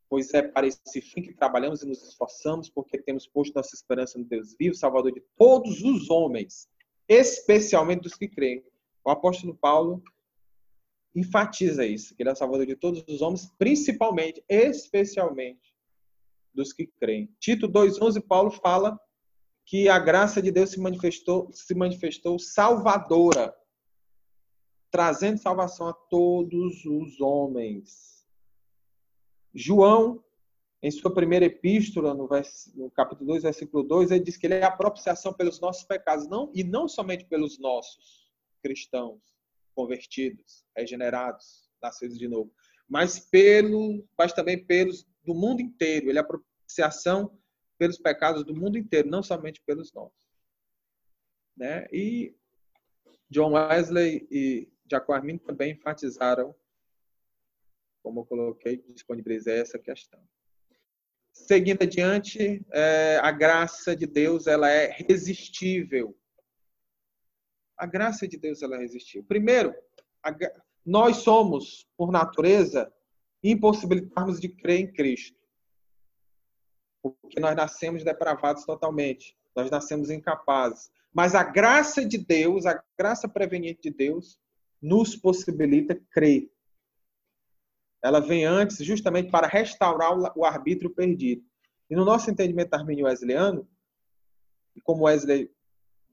Pois é para esse fim que trabalhamos e nos esforçamos, porque temos posto nossa esperança no Deus vivo, Salvador de todos os homens, especialmente dos que creem. O apóstolo Paulo enfatiza isso, que ele é Salvador de todos os homens, principalmente, especialmente dos que creem. Tito 2,11, Paulo fala que a graça de Deus se manifestou, se manifestou salvadora, trazendo salvação a todos os homens. João, em sua primeira epístola, no, vers, no capítulo 2, versículo 2, ele diz que ele é a propiciação pelos nossos pecados, não, e não somente pelos nossos cristãos convertidos, regenerados, nascidos de novo, mas pelo, mas também pelos do mundo inteiro. Ele é a propiciação pelos pecados do mundo inteiro, não somente pelos nossos. Né? E John Wesley e Jacob Armin também enfatizaram, como eu coloquei, disponibilizei essa questão. seguindo adiante, é, a graça de Deus ela é resistível. A graça de Deus ela resistível. Primeiro, a, nós somos, por natureza, impossibilitarmos de crer em Cristo. Porque nós nascemos depravados totalmente. Nós nascemos incapazes. Mas a graça de Deus, a graça preveniente de Deus, nos possibilita crer. Ela vem antes justamente para restaurar o arbítrio perdido. E no nosso entendimento armínio wesleyano, e como Wesley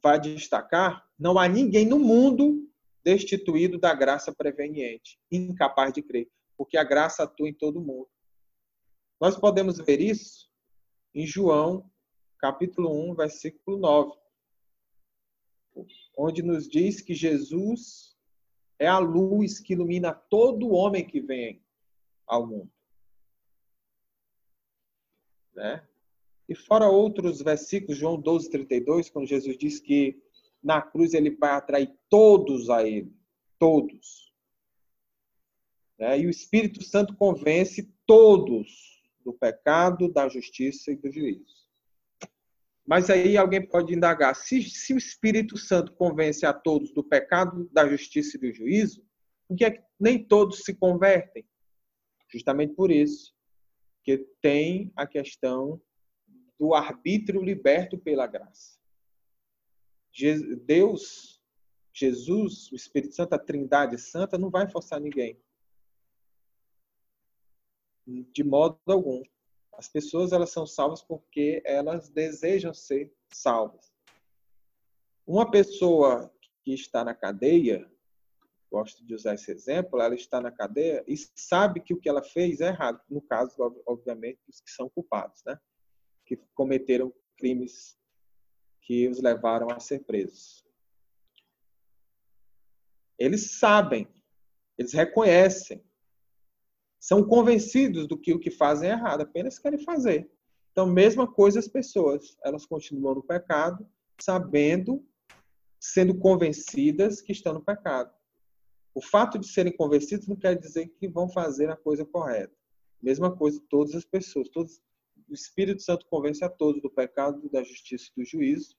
vai destacar, não há ninguém no mundo destituído da graça preveniente, incapaz de crer, porque a graça atua em todo mundo. Nós podemos ver isso em João, capítulo 1, versículo 9, onde nos diz que Jesus é a luz que ilumina todo homem que vem ao mundo. Né? E fora outros versículos, João 12, 32, quando Jesus diz que na cruz ele vai atrair todos a ele. Todos. Né? E o Espírito Santo convence todos do pecado, da justiça e do juízo. Mas aí alguém pode indagar: se, se o Espírito Santo convence a todos do pecado, da justiça e do juízo, por que, é que nem todos se convertem? Justamente por isso, que tem a questão do arbítrio liberto pela graça. Deus, Jesus, o Espírito Santo, a Trindade Santa, não vai forçar ninguém. De modo algum. As pessoas elas são salvas porque elas desejam ser salvas. Uma pessoa que está na cadeia, gosto de usar esse exemplo, ela está na cadeia e sabe que o que ela fez é errado. No caso, obviamente, dos que são culpados, né? Que cometeram crimes que os levaram a ser presos. Eles sabem, eles reconhecem, são convencidos do que o que fazem é errado, apenas querem fazer. Então, mesma coisa as pessoas, elas continuam no pecado, sabendo, sendo convencidas que estão no pecado. O fato de serem convencidos não quer dizer que vão fazer a coisa correta. Mesma coisa todas as pessoas, todos o Espírito Santo convence a todos do pecado, da justiça e do juízo,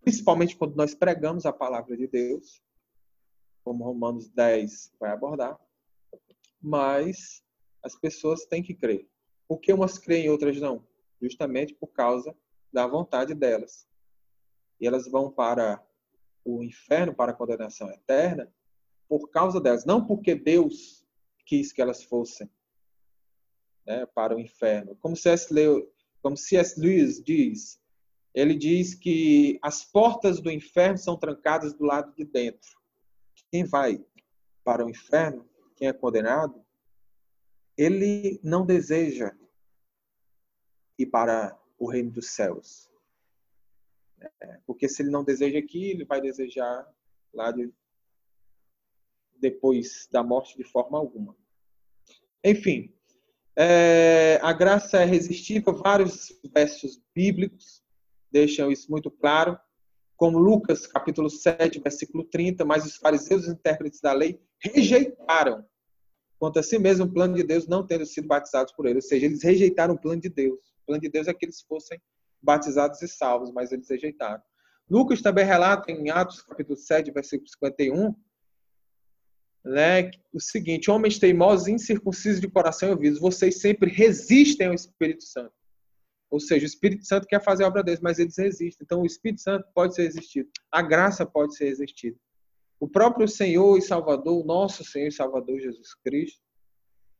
principalmente quando nós pregamos a palavra de Deus, como Romanos 10 vai abordar. Mas as pessoas têm que crer. Por que umas creem e outras não? Justamente por causa da vontade delas. E elas vão para o inferno, para a condenação eterna, por causa delas, não porque Deus quis que elas fossem né, para o inferno. Como C.S. Lewis, como C.S. Lewis diz, ele diz que as portas do inferno são trancadas do lado de dentro. Quem vai para o inferno, quem é condenado, ele não deseja ir para o reino dos céus. É, porque se ele não deseja aqui, ele vai desejar lá de, depois da morte de forma alguma. Enfim, é, a graça é resistível, vários versos bíblicos deixam isso muito claro, como Lucas, capítulo 7, versículo 30, mas os fariseus e intérpretes da lei rejeitaram quanto a si mesmo o plano de Deus não tendo sido batizados por ele, ou seja, eles rejeitaram o plano de Deus. O plano de Deus é que eles fossem batizados e salvos, mas eles rejeitaram. Lucas também relata em Atos, capítulo 7, versículo 51, né, o seguinte: homens teimosos, incircuncisos de coração e ouvidos, vocês sempre resistem ao Espírito Santo. Ou seja, o Espírito Santo quer fazer a obra deles, mas eles resistem. Então, o Espírito Santo pode ser resistido. A graça pode ser resistida. O próprio Senhor e Salvador, nosso Senhor e Salvador Jesus Cristo,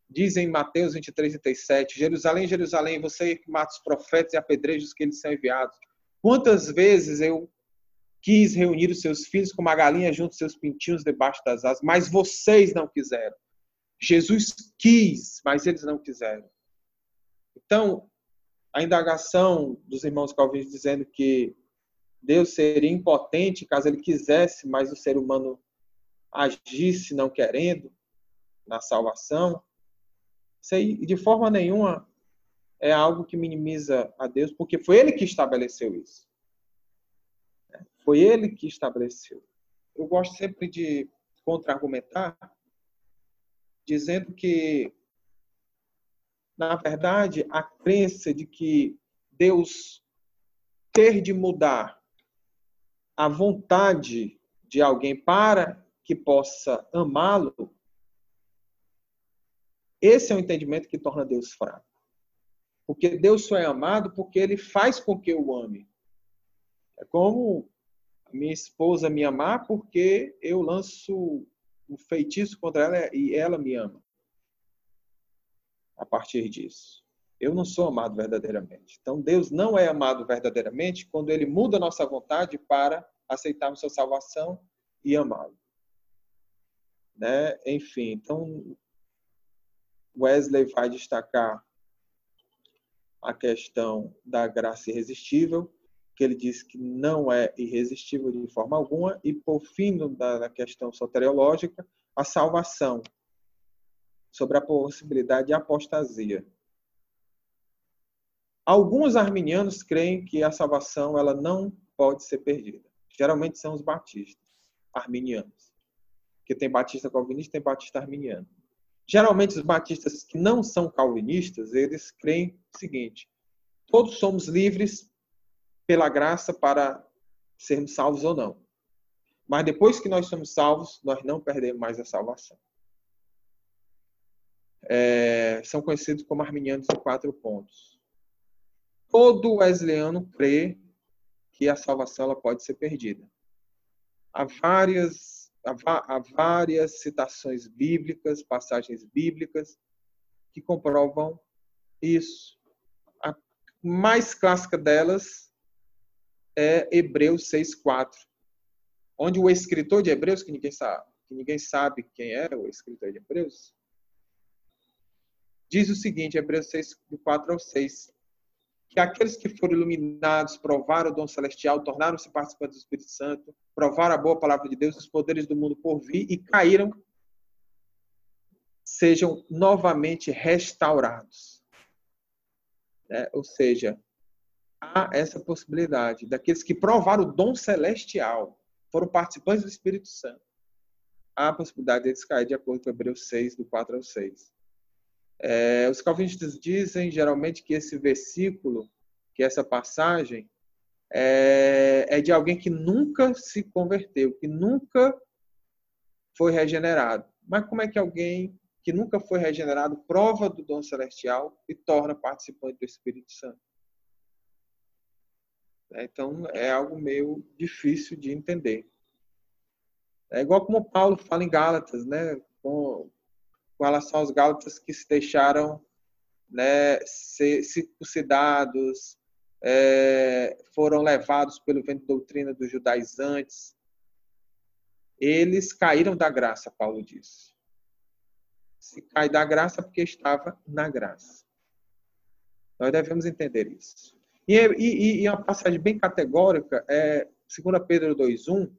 diz em Mateus 23, 37, Jerusalém, Jerusalém, você que mata os profetas e apedrejos que eles são enviados. Quantas vezes eu quis reunir os seus filhos como a galinha junto seus pintinhos debaixo das asas, mas vocês não quiseram. Jesus quis, mas eles não quiseram. Então, a indagação dos irmãos calvinistas dizendo que Deus seria impotente caso ele quisesse, mas o ser humano agisse não querendo na salvação, isso aí, de forma nenhuma, é algo que minimiza a Deus, porque foi ele que estabeleceu isso. Foi ele que estabeleceu. Eu gosto sempre de contra-argumentar, dizendo que na verdade, a crença de que Deus ter de mudar a vontade de alguém para que possa amá-lo, esse é o entendimento que torna Deus fraco. Porque Deus só é amado porque ele faz com que eu ame. É como minha esposa me amar porque eu lanço um feitiço contra ela e ela me ama. A partir disso. Eu não sou amado verdadeiramente. Então, Deus não é amado verdadeiramente quando ele muda a nossa vontade para aceitarmos sua salvação e amá-lo. Né? Enfim, então, Wesley vai destacar a questão da graça irresistível, que ele diz que não é irresistível de forma alguma, e por fim da questão soteriológica, a salvação, sobre a possibilidade de apostasia. Alguns arminianos creem que a salvação ela não pode ser perdida. Geralmente são os batistas arminianos. Porque tem batista calvinista, tem batista arminiano. Geralmente os batistas que não são calvinistas, eles creem o seguinte: todos somos livres pela graça para sermos salvos ou não. Mas depois que nós somos salvos, nós não perdemos mais a salvação. É, são conhecidos como arminianos de quatro pontos. Todo wesleyano crê que a salvação ela pode ser perdida. Há várias, há, há várias citações bíblicas, passagens bíblicas, que comprovam isso. A mais clássica delas é Hebreus 6,4, onde o escritor de Hebreus, que ninguém sabe, que ninguém sabe quem é o escritor de Hebreus, diz o seguinte, Hebreus 6, do 4 ao 6 que aqueles que foram iluminados, provaram o dom celestial, tornaram-se participantes do Espírito Santo, provaram a boa palavra de Deus, os poderes do mundo por vir e caíram, sejam novamente restaurados. É, ou seja, há essa possibilidade daqueles que provaram o dom celestial, foram participantes do Espírito Santo. Há a possibilidade deles cair de acordo com Hebreus 6, do 4 ao 6. É, os calvinistas dizem geralmente que esse versículo, que essa passagem, é, é de alguém que nunca se converteu, que nunca foi regenerado. Mas como é que alguém que nunca foi regenerado prova do dom celestial e torna participante do Espírito Santo? É, então é algo meio difícil de entender. É igual como Paulo fala em Gálatas, né? Com, com relação aos gálatas que se deixaram né, ser circuncidados, é, foram levados pelo vento de doutrina dos judaizantes. Eles caíram da graça, Paulo diz. Se cai da graça porque estava na graça. Nós devemos entender isso. E, e, e uma passagem bem categórica é 2 Pedro 2,1,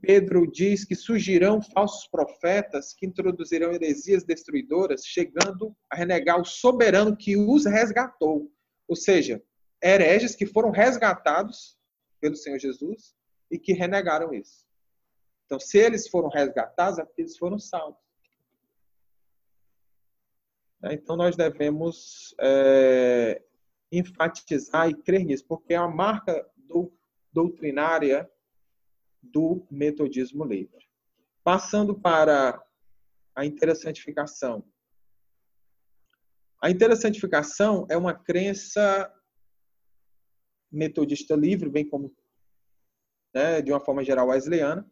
Pedro diz que surgirão falsos profetas que introduzirão heresias destruidoras, chegando a renegar o soberano que os resgatou. Ou seja, hereges que foram resgatados pelo Senhor Jesus e que renegaram isso. Então, se eles foram resgatados, é porque eles foram salvos. Então, nós devemos é, enfatizar e crer nisso, porque é a marca do, doutrinária do metodismo livre. Passando para a interessantificação. A interessantificação é uma crença metodista livre, bem como né, de uma forma geral wesleyana,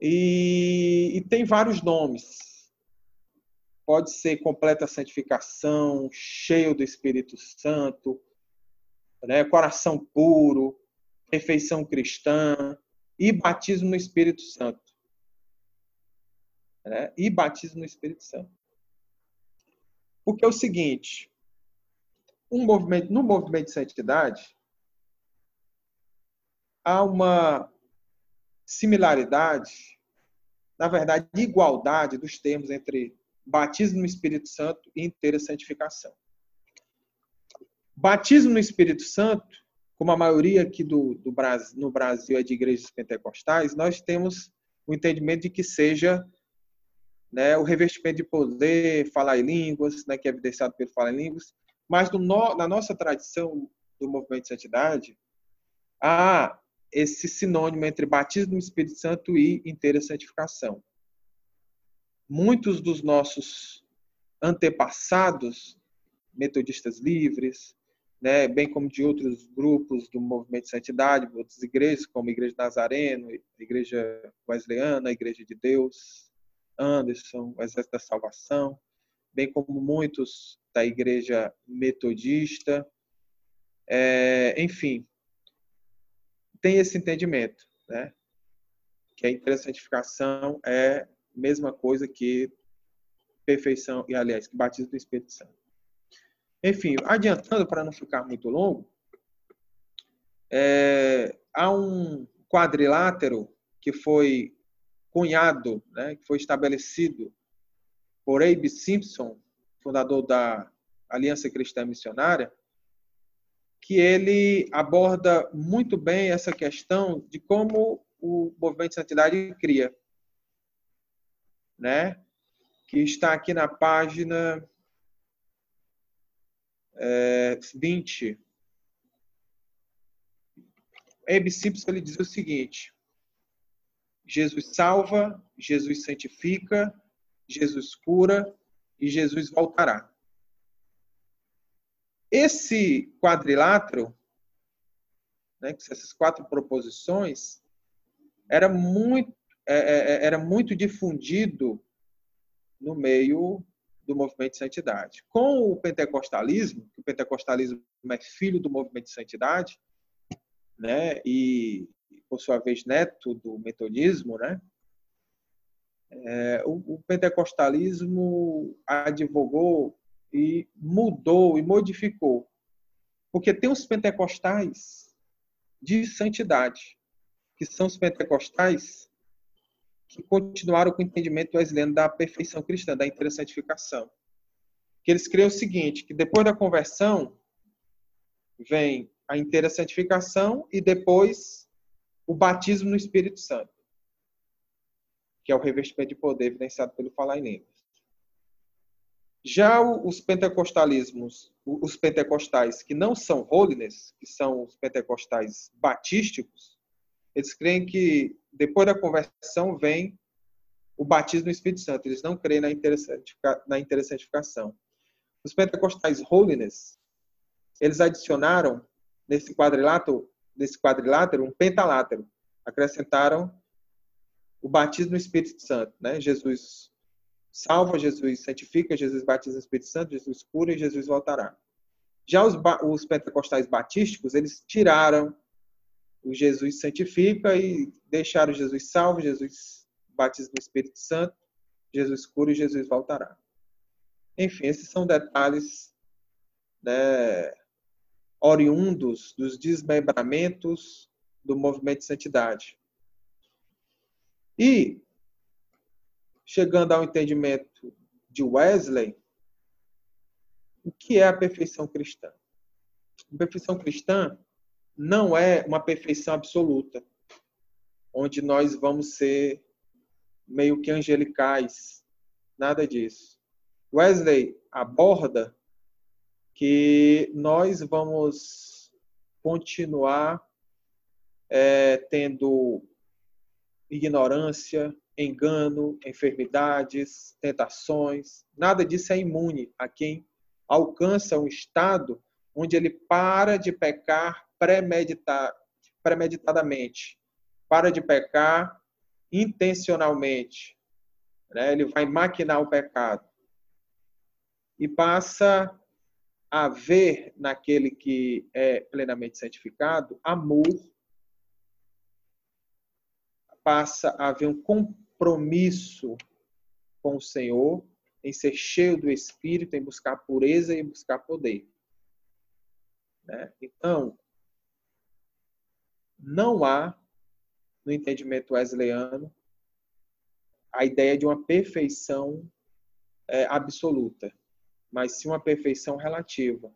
e, e tem vários nomes. Pode ser completa santificação, cheio do Espírito Santo, né, coração puro, perfeição cristã e batismo no Espírito Santo. Né? E batismo no Espírito Santo. Porque é o seguinte, um movimento, no movimento de santidade, há uma similaridade, na verdade, igualdade dos termos entre batismo no Espírito Santo e inteira santificação. Batismo no Espírito Santo como a maioria aqui do, do Brasil, no Brasil é de igrejas pentecostais, nós temos o entendimento de que seja né, o revestimento de poder, falar em línguas, né, que é evidenciado pelo falar em línguas, mas no, na nossa tradição do movimento de santidade, há esse sinônimo entre batismo no Espírito Santo e inteira santificação. Muitos dos nossos antepassados, metodistas livres, né, bem como de outros grupos do movimento de santidade, outras igrejas, como a Igreja Nazareno, a Igreja Wesleyana, a Igreja de Deus, Anderson, o Exército da Salvação, bem como muitos da Igreja Metodista, é, enfim, tem esse entendimento, né? que a intersantificação é mesma coisa que perfeição, e aliás, que batismo do Espírito Santo. Enfim, adiantando para não ficar muito longo, é, há um quadrilátero que foi cunhado, né, que foi estabelecido por Abe Simpson, fundador da Aliança Cristã Missionária, que ele aborda muito bem essa questão de como o movimento de santidade cria, né? Que está aqui na página é, 20. Abe Simpson ele diz o seguinte: Jesus salva, Jesus santifica, Jesus cura e Jesus voltará. Esse quadrilátero, né, essas quatro proposições, era muito, é, é, é, era muito difundido no meio do movimento de santidade. Com o pentecostalismo, o pentecostalismo é filho do movimento de santidade, né, e por sua vez neto do metodismo, né, é, o, o pentecostalismo advogou e mudou e modificou. Porque tem os pentecostais de santidade, que são os pentecostais que continuaram com o entendimento wesleyano da perfeição cristã, da inteira santificação. Que eles creem o seguinte, que depois da conversão vem a inteira santificação e depois o batismo no Espírito Santo, que é o revestimento de poder evidenciado pelo falar em línguas. Já os pentecostalismos, os pentecostais que não são holiness, que são os pentecostais batísticos, eles creem que depois da conversão vem o batismo no Espírito Santo. Eles não creem na interessantificação. Os pentecostais holiness, eles adicionaram nesse quadrilátero, nesse quadrilátero um pentalátero. Acrescentaram o batismo no Espírito Santo, né? Jesus salva, Jesus santifica, Jesus batiza no Espírito Santo, Jesus cura e Jesus voltará. Já os, os pentecostais batísticos, eles tiraram o Jesus santifica e deixaram Jesus salvo, Jesus batiza no Espírito Santo, Jesus cura e Jesus voltará. Enfim, esses são detalhes né, oriundos dos desmembramentos do movimento de santidade. E chegando ao entendimento de Wesley, o que é a perfeição cristã? A perfeição cristã não é uma perfeição absoluta, onde nós vamos ser meio que angelicais, nada disso. Wesley aborda que nós vamos continuar é, tendo ignorância, engano, enfermidades, tentações. Nada disso é imune a quem alcança um estado onde ele para de pecar premeditar, premeditadamente, para de pecar intencionalmente. Né? Ele vai maquinar o pecado e passa a ver naquele que é plenamente santificado amor, passa a haver um compromisso com o Senhor, em ser cheio do Espírito, em buscar pureza e buscar poder. Né? Então, não há, no entendimento wesleyano, a ideia de uma perfeição é, absoluta, mas sim uma perfeição relativa.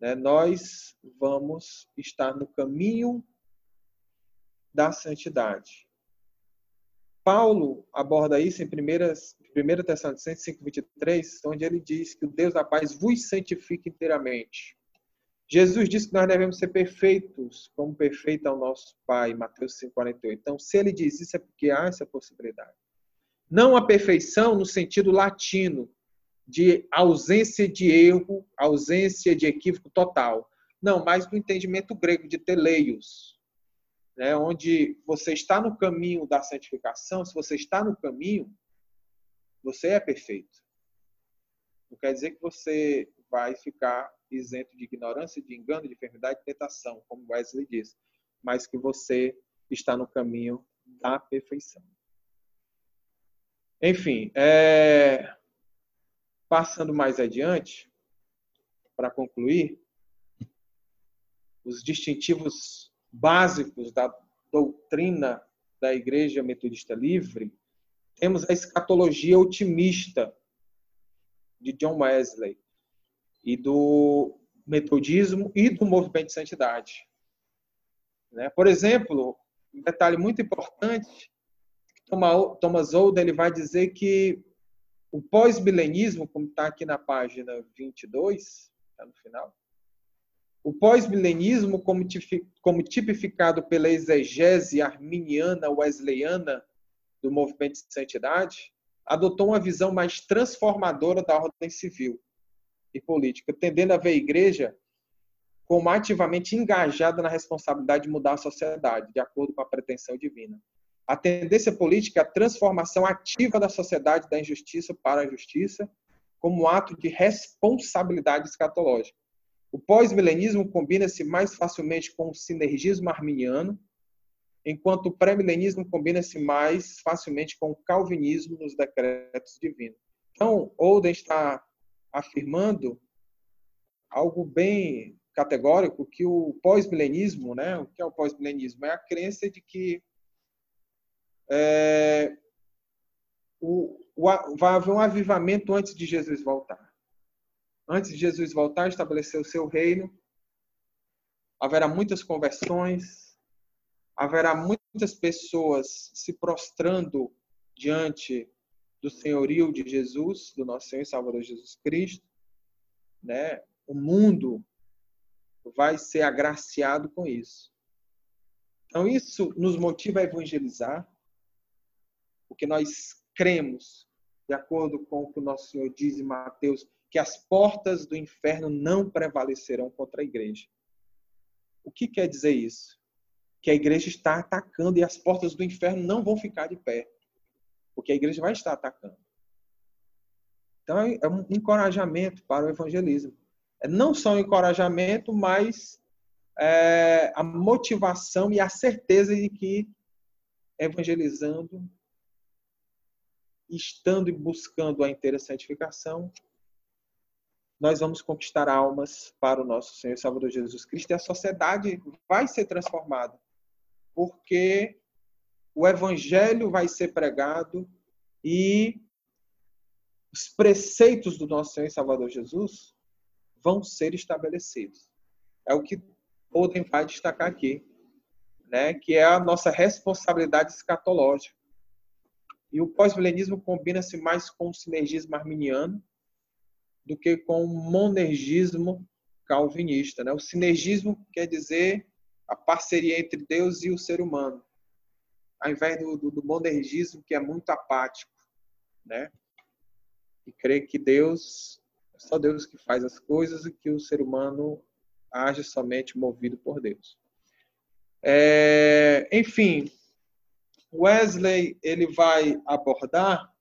Né? Nós vamos estar no caminho da santidade Paulo aborda isso em 1 Tessalonicenses 5,23, onde ele diz que o Deus da paz vos santifique inteiramente. Jesus disse que nós devemos ser perfeitos, como perfeito é o nosso Pai, Mateus 5,48. Então, se ele diz isso, é porque há essa possibilidade. Não a perfeição no sentido latino, de ausência de erro, ausência de equívoco total. Não, mas no entendimento grego de teleios, né, onde você está no caminho da santificação, se você está no caminho, você é perfeito. Não quer dizer que você vai ficar isento de ignorância, de engano, de enfermidade, de tentação, como Wesley disse, mas que você está no caminho da perfeição. Enfim, é... passando mais adiante, para concluir, os distintivos básicos da doutrina da Igreja Metodista Livre, temos a escatologia otimista de John Wesley e do metodismo e do movimento de santidade. Né? Por exemplo, um detalhe muito importante Thomas Olden ele vai dizer que o pós-milenismo, como está aqui na página 22, está no final, o pós-milenismo, como tipificado pela exegese arminiana wesleyana do movimento de santidade, adotou uma visão mais transformadora da ordem civil e política, tendendo a ver a igreja como ativamente engajada na responsabilidade de mudar a sociedade, de acordo com a pretensão divina. A tendência política é a transformação ativa da sociedade da injustiça para a justiça, como ato de responsabilidade escatológica. O pós-milenismo combina-se mais facilmente com o sinergismo arminiano, enquanto o pré-milenismo combina-se mais facilmente com o calvinismo nos decretos divinos. Então, Olden está afirmando algo bem categórico que o pós-milenismo, né? O que é o pós-milenismo? É a crença de que é, o, o, vai haver um avivamento antes de Jesus voltar. Antes de Jesus voltar, estabelecer o seu reino, haverá muitas conversões, haverá muitas pessoas se prostrando diante do senhorio de Jesus, do nosso Senhor e Salvador Jesus Cristo, né? O mundo vai ser agraciado com isso. Então isso nos motiva a evangelizar, porque nós cremos, de acordo com o que o nosso Senhor diz em Mateus, que as portas do inferno não prevalecerão contra a igreja. O que quer dizer isso? Que a igreja está atacando e as portas do inferno não vão ficar de pé, porque a igreja vai estar atacando. Então é um encorajamento para o evangelismo. É não só um encorajamento, mas é, a motivação e a certeza de que evangelizando estando e buscando a inteira santificação, nós vamos conquistar almas para o nosso Senhor e Salvador Jesus Cristo e a sociedade vai ser transformada, porque o evangelho vai ser pregado e os preceitos do nosso Senhor e Salvador Jesus vão ser estabelecidos. É o que Oden vai destacar aqui, né? que é a nossa responsabilidade escatológica. E o pós-milenismo combina-se mais com o sinergismo arminiano do que com o monergismo calvinista. Né? O sinergismo quer dizer a parceria entre Deus e o ser humano, ao invés do, do, do que é muito apático. Né? E crê que Deus, é só Deus que faz as coisas e que o ser humano age somente movido por Deus. É, enfim, Wesley ele vai abordar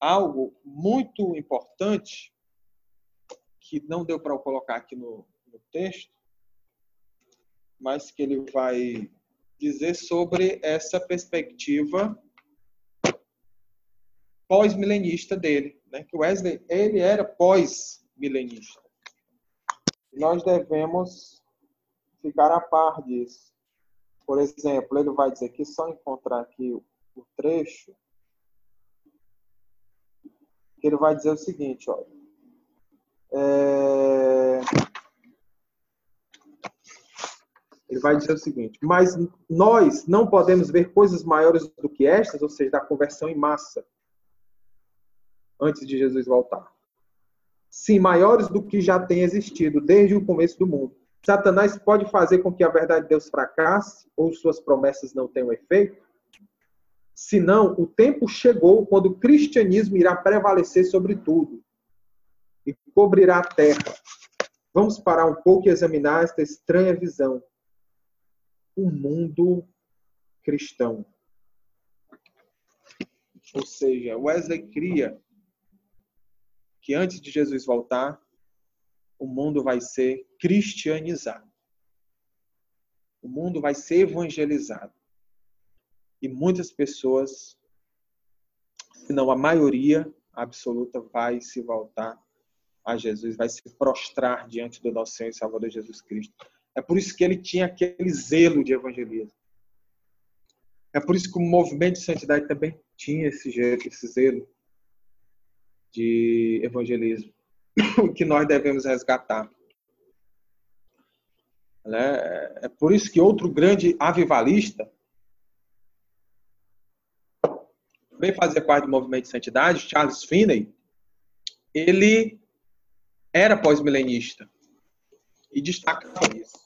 algo muito importante que não deu para eu colocar aqui no, no texto, mas que ele vai dizer sobre essa perspectiva pós-milenista dele, né? Que Wesley ele era pós-milenista. Nós devemos ficar a par disso. Por exemplo, ele vai dizer que só encontrar aqui o trecho, que ele vai dizer o seguinte, olha. É... Ele vai dizer o seguinte: Mas nós não podemos ver coisas maiores do que estas, ou seja, da conversão em massa, antes de Jesus voltar. Sim, maiores do que já tem existido desde o começo do mundo. Satanás pode fazer com que a verdade de Deus fracasse ou suas promessas não tenham efeito? Senão, o tempo chegou quando o cristianismo irá prevalecer sobre tudo e cobrirá a terra. Vamos parar um pouco e examinar esta estranha visão. O mundo cristão. Ou seja, Wesley cria que antes de Jesus voltar, o mundo vai ser cristianizado. O mundo vai ser evangelizado. E muitas pessoas, se não a maioria absoluta, vai se voltar a Jesus, vai se prostrar diante do nosso Senhor e Salvador Jesus Cristo. É por isso que ele tinha aquele zelo de evangelismo. É por isso que o movimento de santidade também tinha esse, esse zelo de evangelismo. (coughs) que nós devemos resgatar. Né? É por isso que outro grande avivalista veio fazer parte do movimento de santidade, Charles Finney, ele era pós-milenista e destacava isso.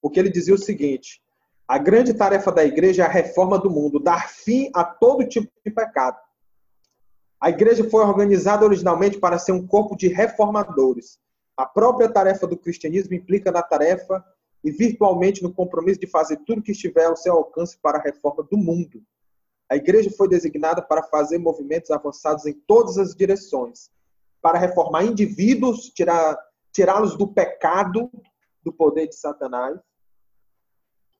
Porque ele dizia o seguinte: a grande tarefa da igreja é a reforma do mundo, dar fim a todo tipo de pecado. A igreja foi organizada originalmente para ser um corpo de reformadores. A própria tarefa do cristianismo implica na tarefa e virtualmente no compromisso de fazer tudo que estiver ao seu alcance para a reforma do mundo. A igreja foi designada para fazer movimentos avançados em todas as direções, para reformar indivíduos, tirá-los do pecado, do poder de Satanás,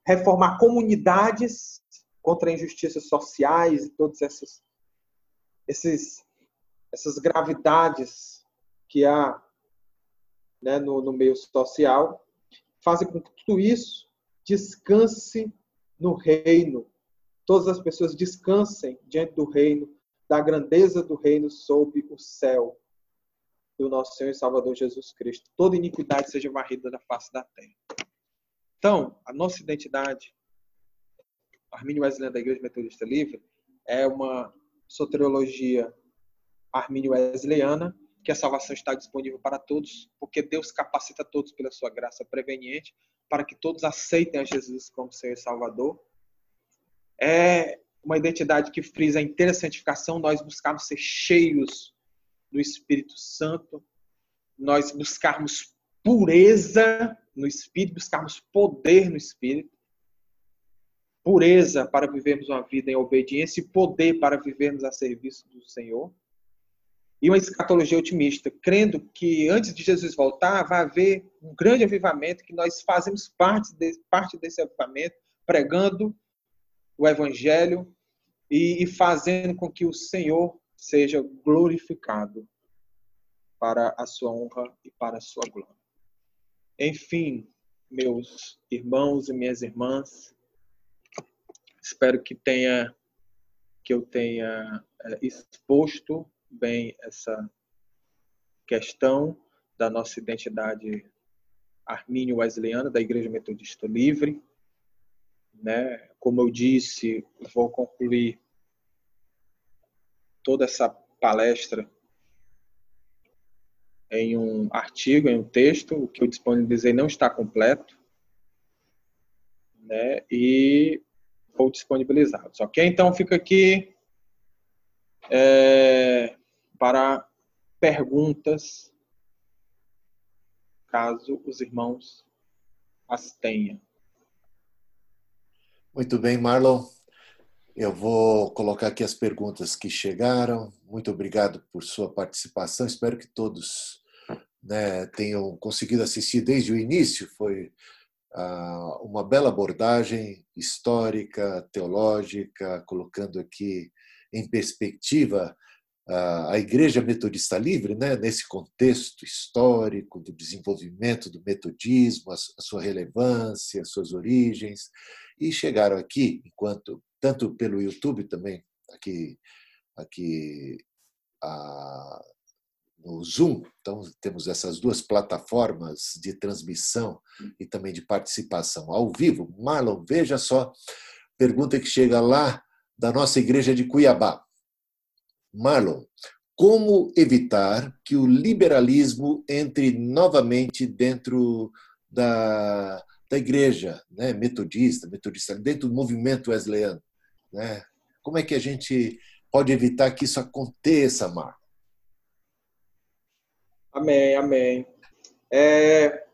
reformar comunidades contra injustiças sociais e todas essas esses, essas gravidades que há né, no, no meio social, fazem com que tudo isso descanse no reino. Todas as pessoas descansem diante do reino, da grandeza do reino sob o céu do nosso Senhor e Salvador Jesus Cristo. Toda iniquidade seja varrida da face da terra. Então, a nossa identidade, Armínio Wesleyano da Igreja Metodista Livre, é uma soteriologia armínio-wesleyana, que a salvação está disponível para todos, porque Deus capacita todos pela sua graça preveniente, para que todos aceitem a Jesus como Senhor e Salvador. É uma identidade que frisa a inteira santificação, nós buscarmos ser cheios do Espírito Santo, nós buscarmos pureza no Espírito, buscarmos poder no Espírito, pureza para vivermos uma vida em obediência e poder para vivermos a serviço do Senhor. E uma escatologia otimista, crendo que antes de Jesus voltar, vai haver um grande avivamento, que nós fazemos parte, de, parte desse avivamento, pregando o Evangelho e, e fazendo com que o Senhor seja glorificado para a sua honra e para a sua glória. Enfim, meus irmãos e minhas irmãs, Espero que tenha que eu tenha é, exposto bem essa questão da nossa identidade armínio wesleyana da Igreja Metodista Livre, né? Como eu disse, vou concluir toda essa palestra em um artigo, em um texto, o que eu disponibilizei não está completo, né? E ou disponibilizados. Ok? Então fica aqui é, para perguntas, caso os irmãos as tenham. Muito bem, Marlon. Eu vou colocar aqui as perguntas que chegaram. Muito obrigado por sua participação. Espero que todos né, tenham conseguido assistir desde o início. Foi uma bela abordagem histórica, teológica, colocando aqui em perspectiva a Igreja Metodista Livre, né, nesse contexto histórico do desenvolvimento do metodismo, a sua relevância, as suas origens, e chegaram aqui, enquanto tanto pelo YouTube também, aqui, aqui a, no Zoom. Então, temos essas duas plataformas de transmissão e também de participação ao vivo. Marlon, veja só, pergunta que chega lá da nossa igreja de Cuiabá. Marlon, como evitar que o liberalismo entre novamente dentro da, da igreja né, metodista, metodista, dentro do movimento wesleyano? Né? Como é que a gente pode evitar que isso aconteça, Marlon? Amém, amém. É,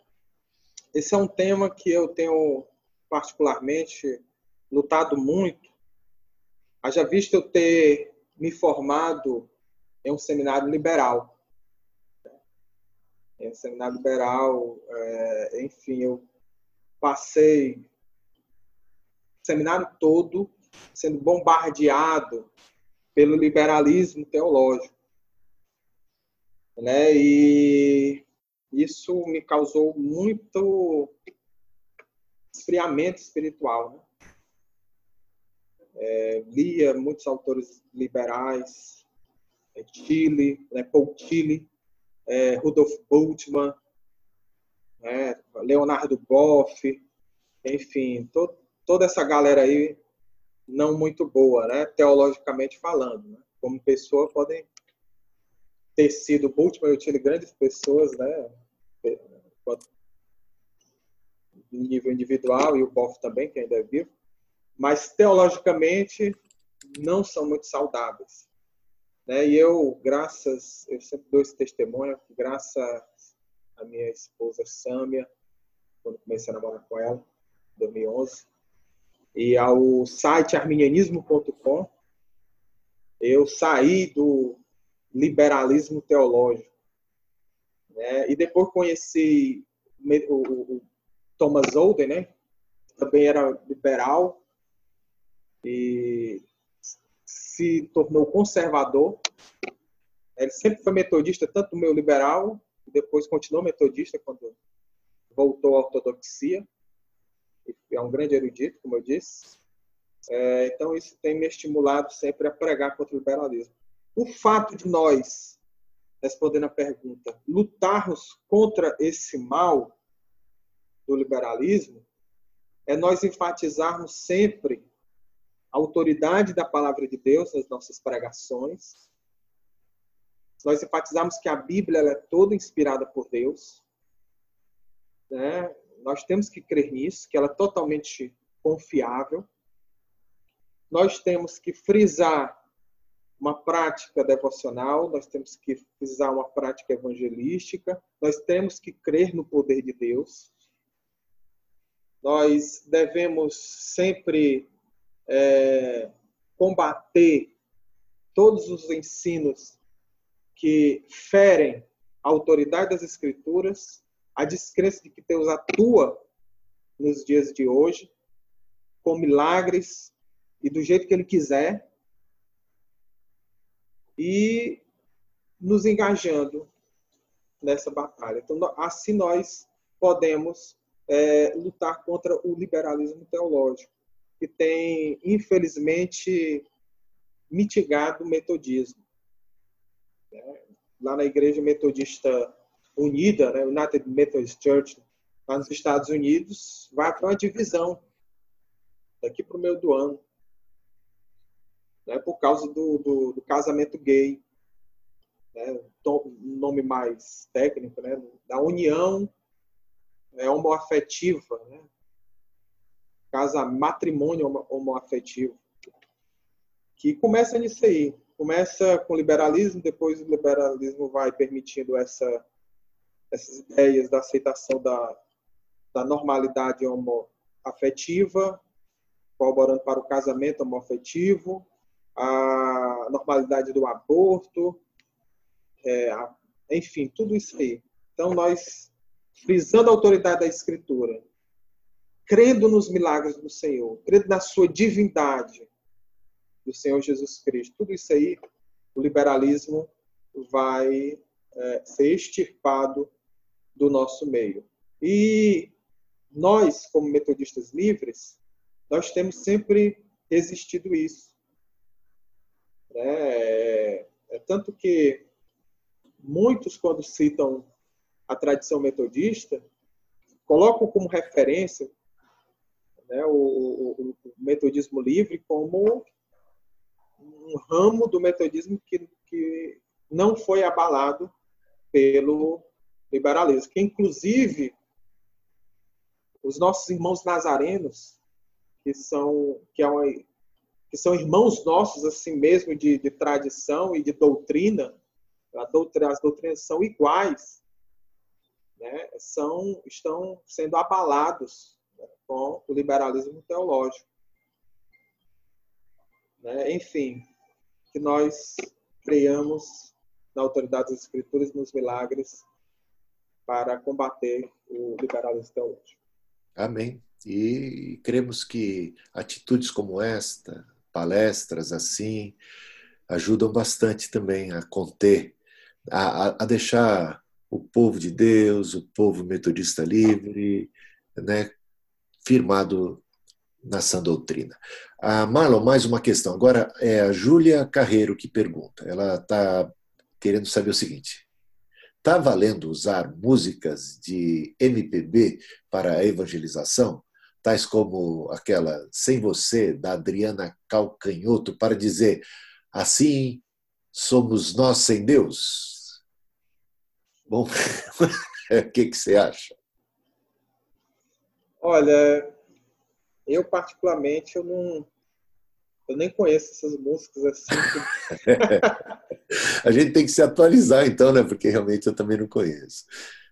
esse é um tema que eu tenho particularmente lutado muito. Haja visto eu ter me formado em um seminário liberal. Em um seminário liberal, é, enfim, eu passei o seminário todo sendo bombardeado pelo liberalismo teológico né? E isso me causou muito esfriamento espiritual. Né? É, lia muitos autores liberais, é, Chile, né, Paul Chile, é, Rudolf Bultmann, né, Leonardo Boff, enfim, to, toda essa galera aí não muito boa, né, teologicamente falando. Né? Como pessoa, podem ter sido Bultmann eu tive grandes pessoas, né? Em nível individual e o Boff também, que ainda é vivo, mas teologicamente não são muito saudáveis. Né? E eu, graças, eu sempre dou esse testemunho, graças à minha esposa Sâmia, quando comecei a namorar com ela, em 2011, e ao site arminianismo.com, eu saí do liberalismo teológico. Né? E depois conheci o, o Thomas Olden, né? também era liberal e se tornou conservador. Ele sempre foi metodista, tanto meu liberal, depois continuou metodista quando voltou à ortodoxia. É um grande erudito, como eu disse. É, então, isso tem me estimulado sempre a pregar contra o liberalismo. O fato de nós, respondendo a pergunta, lutarmos contra esse mal do liberalismo, é nós enfatizarmos sempre a autoridade da palavra de Deus nas nossas pregações. Nós enfatizarmos que a Bíblia é toda inspirada por Deus. Né? Nós temos que crer nisso, que ela é totalmente confiável. Nós temos que frisar uma prática devocional, nós temos que usar uma prática evangelística, nós temos que crer no poder de Deus. Nós devemos sempre é, combater todos os ensinos que ferem a autoridade das Escrituras, a descrença de que Deus atua nos dias de hoje, com milagres e do jeito que Ele quiser, e nos engajando nessa batalha. Então, assim nós podemos é, lutar contra o liberalismo teológico, que tem, infelizmente, mitigado o metodismo. É, lá na Igreja Metodista Unida, né, United Methodist Church, lá nos Estados Unidos, vai ter uma divisão daqui para o meio do ano né, por causa do, do, do casamento gay, né, nome mais técnico, né, da união é, homoafetiva, né, casa matrimônio homoafetivo, que começa nisso aí. Começa com o liberalismo, depois o liberalismo vai permitindo essa, essas ideias da aceitação da, da normalidade homoafetiva, colaborando para o casamento homoafetivo, a normalidade do aborto, é, a, enfim, tudo isso aí. Então, nós, frisando a autoridade da Escritura, crendo nos milagres do Senhor, crendo na sua divindade do Senhor Jesus Cristo, tudo isso aí, o liberalismo vai é, ser extirpado do nosso meio. E nós, como metodistas livres, nós temos sempre resistido isso. Né? É, é tanto que muitos, quando citam a tradição metodista, colocam como referência né, o, o, o, metodismo livre como um ramo do metodismo que, que não foi abalado pelo liberalismo, que inclusive os nossos irmãos nazarenos, que são que é uma, que são irmãos nossos assim mesmo de, de tradição e de doutrina, doutrina, as doutrinas são iguais, né? são estão sendo abalados né? com o liberalismo teológico. Né? Enfim, que nós creiamos na autoridade das escrituras nos milagres para combater o liberalismo teológico. Amém. E cremos que atitudes como esta, palestras assim, ajudam bastante também a conter, a, a deixar o povo de Deus, o povo metodista livre, né, firmado na sã doutrina. A Marlon, mais uma questão. Agora é a Júlia Carreiro que pergunta. Ela está querendo saber o seguinte: está valendo usar músicas de MPB para a evangelização? Tais como aquela Sem Você, da Adriana Calcanhoto, para dizer assim somos nós sem Deus? Bom, (laughs) o que, que você acha? Olha, eu particularmente eu não eu nem conheço essas músicas assim. (laughs) a gente tem que se atualizar então, né? Porque realmente eu também não conheço.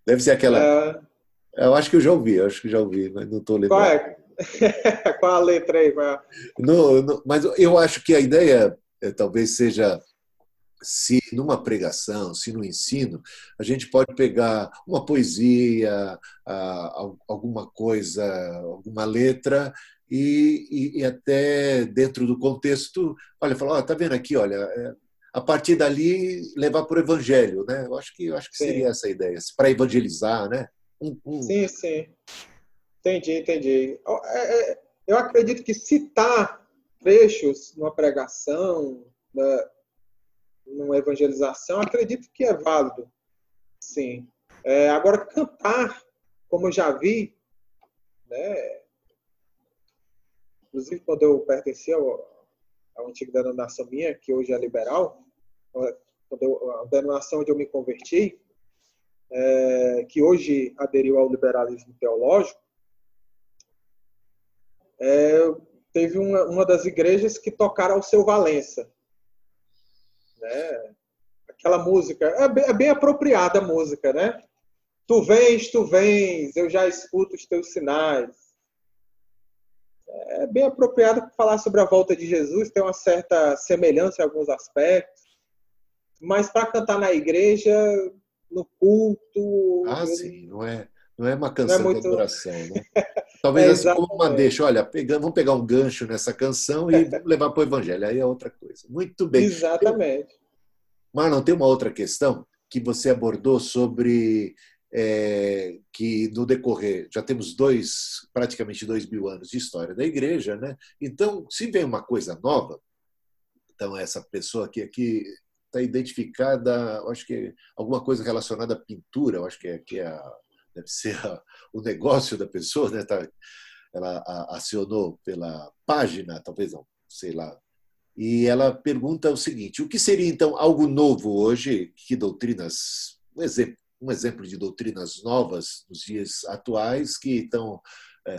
Deve ser aquela. É... Eu acho que eu já ouvi, eu acho que já ouvi, mas não estou lembrando. Qual, é? (laughs) Qual a letra aí? É? mas eu acho que a ideia é, talvez seja se numa pregação, se no ensino, a gente pode pegar uma poesia, alguma coisa, alguma letra e, e, e até dentro do contexto, olha, falar, oh, tá vendo aqui, olha, é, a partir dali levar para o evangelho, né? Eu acho que eu acho que seria sim. essa a ideia, para evangelizar, né? Sim, sim. Entendi, entendi. É, é, eu acredito que citar trechos numa pregação, né, numa evangelização, acredito que é válido. Sim. É, agora, cantar, como eu já vi, né, inclusive quando eu pertencia ao, à antiga denominação minha, que hoje é liberal, quando eu, a denominação onde eu me converti, é, que hoje aderiu ao liberalismo teológico, é, teve uma, uma das igrejas que tocaram ao seu Valença. Né? Aquela música, é bem, é bem apropriada a música, né? Tu vens, tu vens, eu já escuto os teus sinais. É bem apropriado para falar sobre a volta de Jesus, tem uma certa semelhança em alguns aspectos. Mas para cantar na igreja, no culto. Ah, sim, não é, não é uma canção é muito... de adoração, né? (laughs) Talvez é, assim como uma deixa, olha, pegando, vamos pegar um gancho nessa canção e vamos levar para o evangelho, aí é outra coisa. Muito bem. Exatamente. Marlon, tem uma outra questão que você abordou sobre é, que no decorrer, já temos dois, praticamente dois mil anos de história da igreja, né? Então, se vem uma coisa nova, então essa pessoa aqui, aqui está identificada, acho que alguma coisa relacionada à pintura, acho que é, que é a, deve ser a, o negócio da pessoa, né? Tá, ela a, acionou pela página, talvez não, sei lá. E ela pergunta o seguinte: o que seria então algo novo hoje? Que doutrinas, um exemplo, um exemplo de doutrinas novas nos dias atuais que estão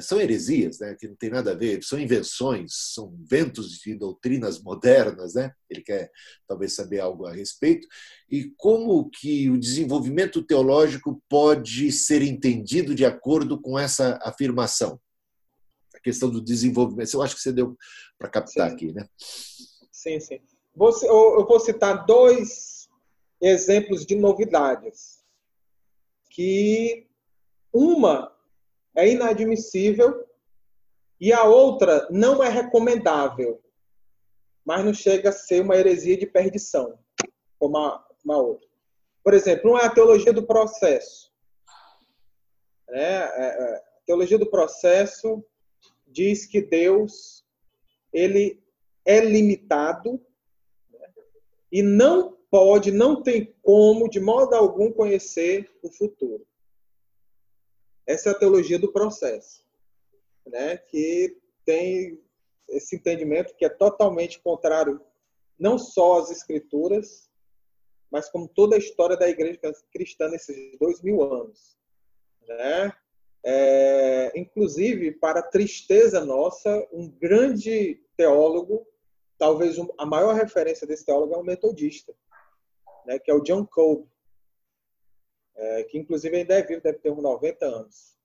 são heresias, né, que não tem nada a ver, são invenções, são ventos de doutrinas modernas, né? Ele quer talvez saber algo a respeito e como que o desenvolvimento teológico pode ser entendido de acordo com essa afirmação. A questão do desenvolvimento, eu acho que você deu para captar sim. aqui, né? Sim, sim. eu vou citar dois exemplos de novidades que uma é inadmissível e a outra não é recomendável, mas não chega a ser uma heresia de perdição, como a, outra. Por exemplo, uma é a teologia do processo. É, é, é, a teologia do processo diz que Deus ele é limitado né, e não pode, não tem como, de modo algum, conhecer o futuro. Essa é a teologia do processo, né? que tem esse entendimento que é totalmente contrário não só às escrituras, mas como toda a história da igreja cristã nesses dois mil anos. Né? É, inclusive, para tristeza nossa, um grande teólogo, talvez a maior referência desse teólogo é um metodista, né, que é o John Cole, é, que inclusive ainda é vivo, deve ter uns 90 anos.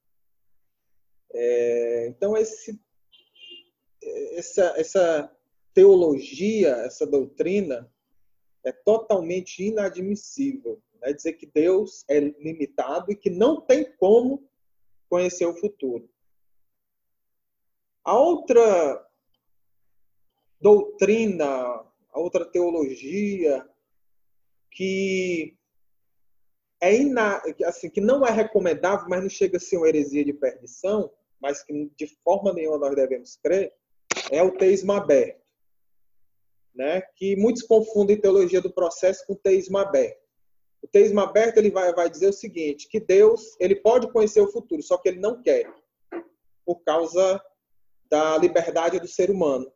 É, então, esse, essa, essa teologia, essa doutrina, é totalmente inadmissível. Né? Dizer que Deus é limitado e que não tem como conhecer o futuro. A outra doutrina, a outra teologia que é ina, assim, que não é recomendável, mas não chega a ser uma heresia de perdição, mas que de forma nenhuma nós devemos crer, é o teísmo aberto. Né? Que muitos confundem teologia do processo com teísmo aberto. O teísmo aberto ele vai, vai dizer o seguinte, que Deus ele pode conhecer o futuro, só que ele não quer, por causa da liberdade do ser humano.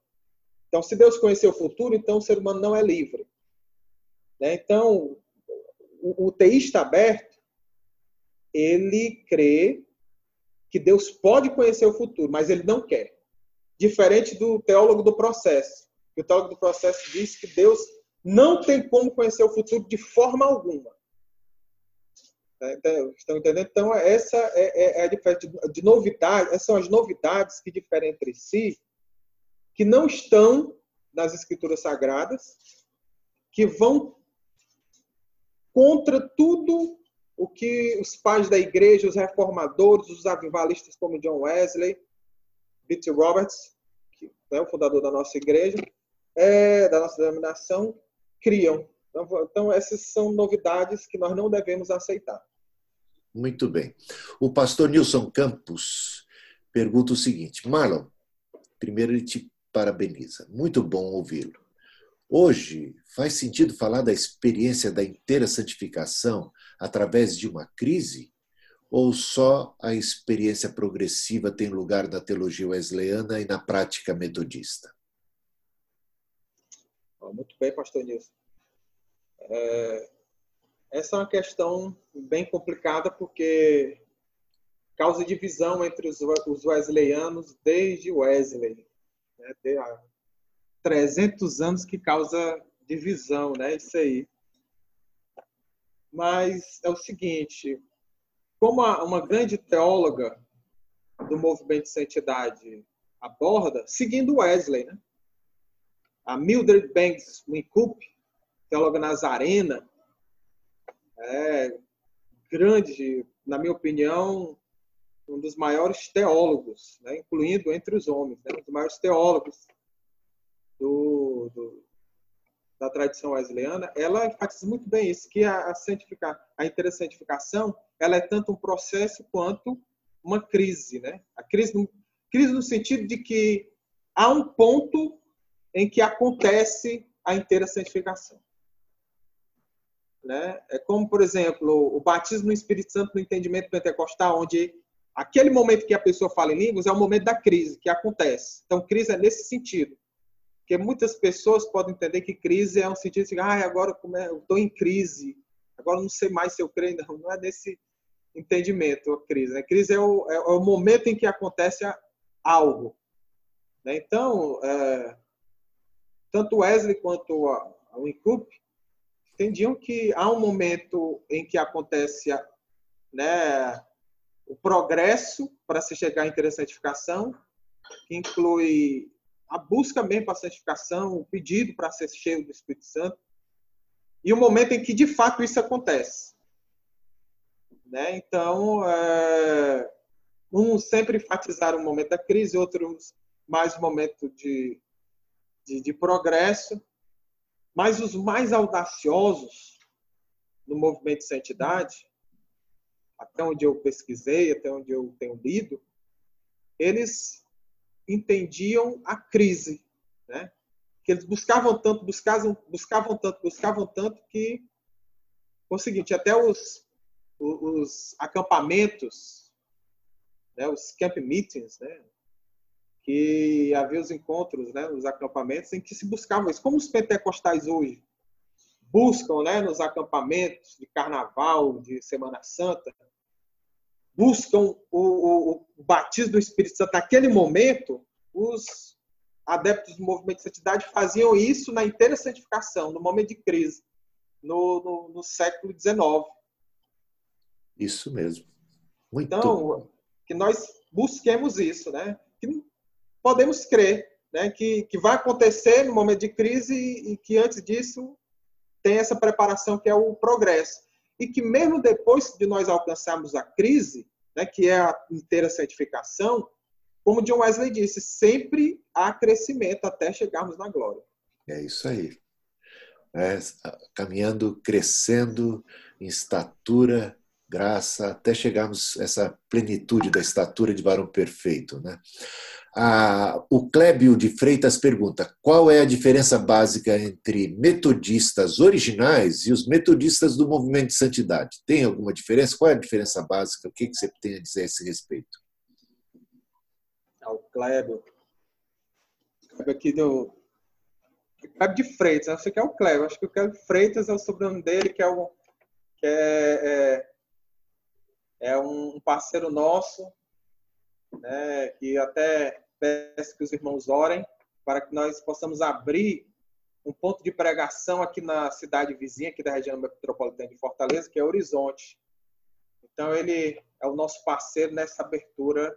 Então, se Deus conhecer o futuro, então o ser humano não é livre. Né? Então, o, teísta aberto, ele crê que Deus pode conhecer o futuro, mas ele não quer. Diferente do teólogo do processo. O teólogo do processo diz que Deus não tem como conhecer o futuro de forma alguma. Tá, então, estão entendendo? Então, essa é, é, é a diferença de novidade, essas são as novidades que diferem entre si, que não estão nas escrituras sagradas, que vão contra tudo o que os pais da igreja, os reformadores, os avivalistas como John Wesley, B.T. Roberts, que é o fundador da nossa igreja, é, da nossa denominação, criam. Então, então, essas são novidades que nós não devemos aceitar. Muito bem. O pastor Nilson Campos pergunta o seguinte: Marlon, primeiro ele te parabeniza. Muito bom ouvi-lo. Hoje, faz sentido falar da experiência da inteira santificação através de uma crise? Ou só a experiência progressiva tem lugar na teologia wesleyana e na prática metodista? Muito bem, pastor Nilson. É, essa é uma questão bem complicada porque causa divisão entre os wesleyanos desde Wesley. Né? Há 300 anos que causa divisão, né? Isso aí. Mas é o seguinte, como uma grande teóloga do movimento de santidade aborda, seguindo Wesley, né? A Mildred Banks Winkup, teóloga nazarena, é grande, na minha opinião, um dos maiores teólogos, né? incluindo entre os homens, né? um dos maiores teólogos do, do, da tradição wesleyana, ela enfatiza muito bem isso, que a, a, a intersantificação ela é tanto um processo quanto uma crise. Né? A crise no, crise no sentido de que há um ponto em que acontece a inteira santificação. Né? É como, por exemplo, o batismo no Espírito Santo no entendimento pentecostal, onde aquele momento que a pessoa fala em línguas é o momento da crise que acontece. Então, crise é nesse sentido. Porque muitas pessoas podem entender que crise é um sentido de, ah, agora é, eu estou em crise, agora não sei mais se eu creio, não. Não é nesse entendimento a crise. A né? crise é o, é o momento em que acontece algo. Né? Então, é, tanto Wesley quanto a, a entendiam que há um momento em que acontece né, o progresso para se chegar à intersantificação, que inclui a busca mesmo para a santificação, o pedido para ser cheio do Espírito Santo, e o momento em que de fato isso acontece. Né? Então, é, uns sempre enfatizaram o momento da crise, outros mais o momento de, de, de progresso, mas os mais audaciosos no movimento de santidade até onde eu pesquisei, até onde eu tenho lido, eles entendiam a crise, né? que eles buscavam tanto, buscavam, buscavam tanto, buscavam tanto que foi o seguinte, até os, os acampamentos, né, os camp meetings, né, que havia os encontros, né, nos acampamentos em que se buscavam isso, como os pentecostais hoje buscam, né, nos acampamentos de carnaval, de Semana Santa, buscam o, o, o batismo do Espírito Santo naquele momento, os adeptos do movimento de santidade faziam isso na inteira santificação, no momento de crise, no, no, no século XIX. Isso mesmo. Muito então, que nós busquemos isso, né? Que podemos crer, né? Que, que vai acontecer no momento de crise e que antes disso tem essa preparação que é o progresso. E que mesmo depois de nós alcançarmos a crise, né, que é a inteira santificação, como John Wesley disse, sempre há crescimento até chegarmos na glória. É isso aí. É, caminhando, crescendo em estatura, graça, até chegarmos a essa plenitude da estatura de varão perfeito. Né? Ah, o Clébio de Freitas pergunta: qual é a diferença básica entre metodistas originais e os metodistas do movimento de santidade? Tem alguma diferença? Qual é a diferença básica? O que você tem a dizer a esse respeito? Ah, Clébio. Clébio aqui do. Clébio de Freitas, não sei que é o Clébio, acho que o Clébio Freitas é o sobrenome dele, que é o. Que é, é, é um parceiro nosso, né, que até peço que os irmãos orem para que nós possamos abrir um ponto de pregação aqui na cidade vizinha, aqui da região metropolitana de Fortaleza, que é Horizonte. Então, ele é o nosso parceiro nessa abertura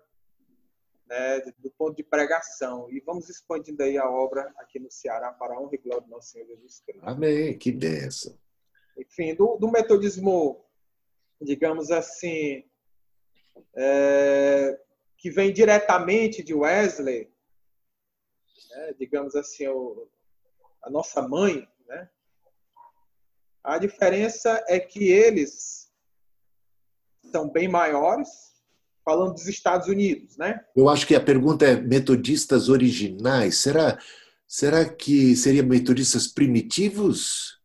né, do ponto de pregação. E vamos expandindo aí a obra aqui no Ceará para a honra e glória do nosso Senhor Jesus Cristo. Amém. Que benção. Enfim, do, do metodismo, digamos assim, é, que vem diretamente de Wesley, né, digamos assim, o, a nossa mãe, né? A diferença é que eles são bem maiores, falando dos Estados Unidos, né? Eu acho que a pergunta é metodistas originais. Será, será que seriam metodistas primitivos?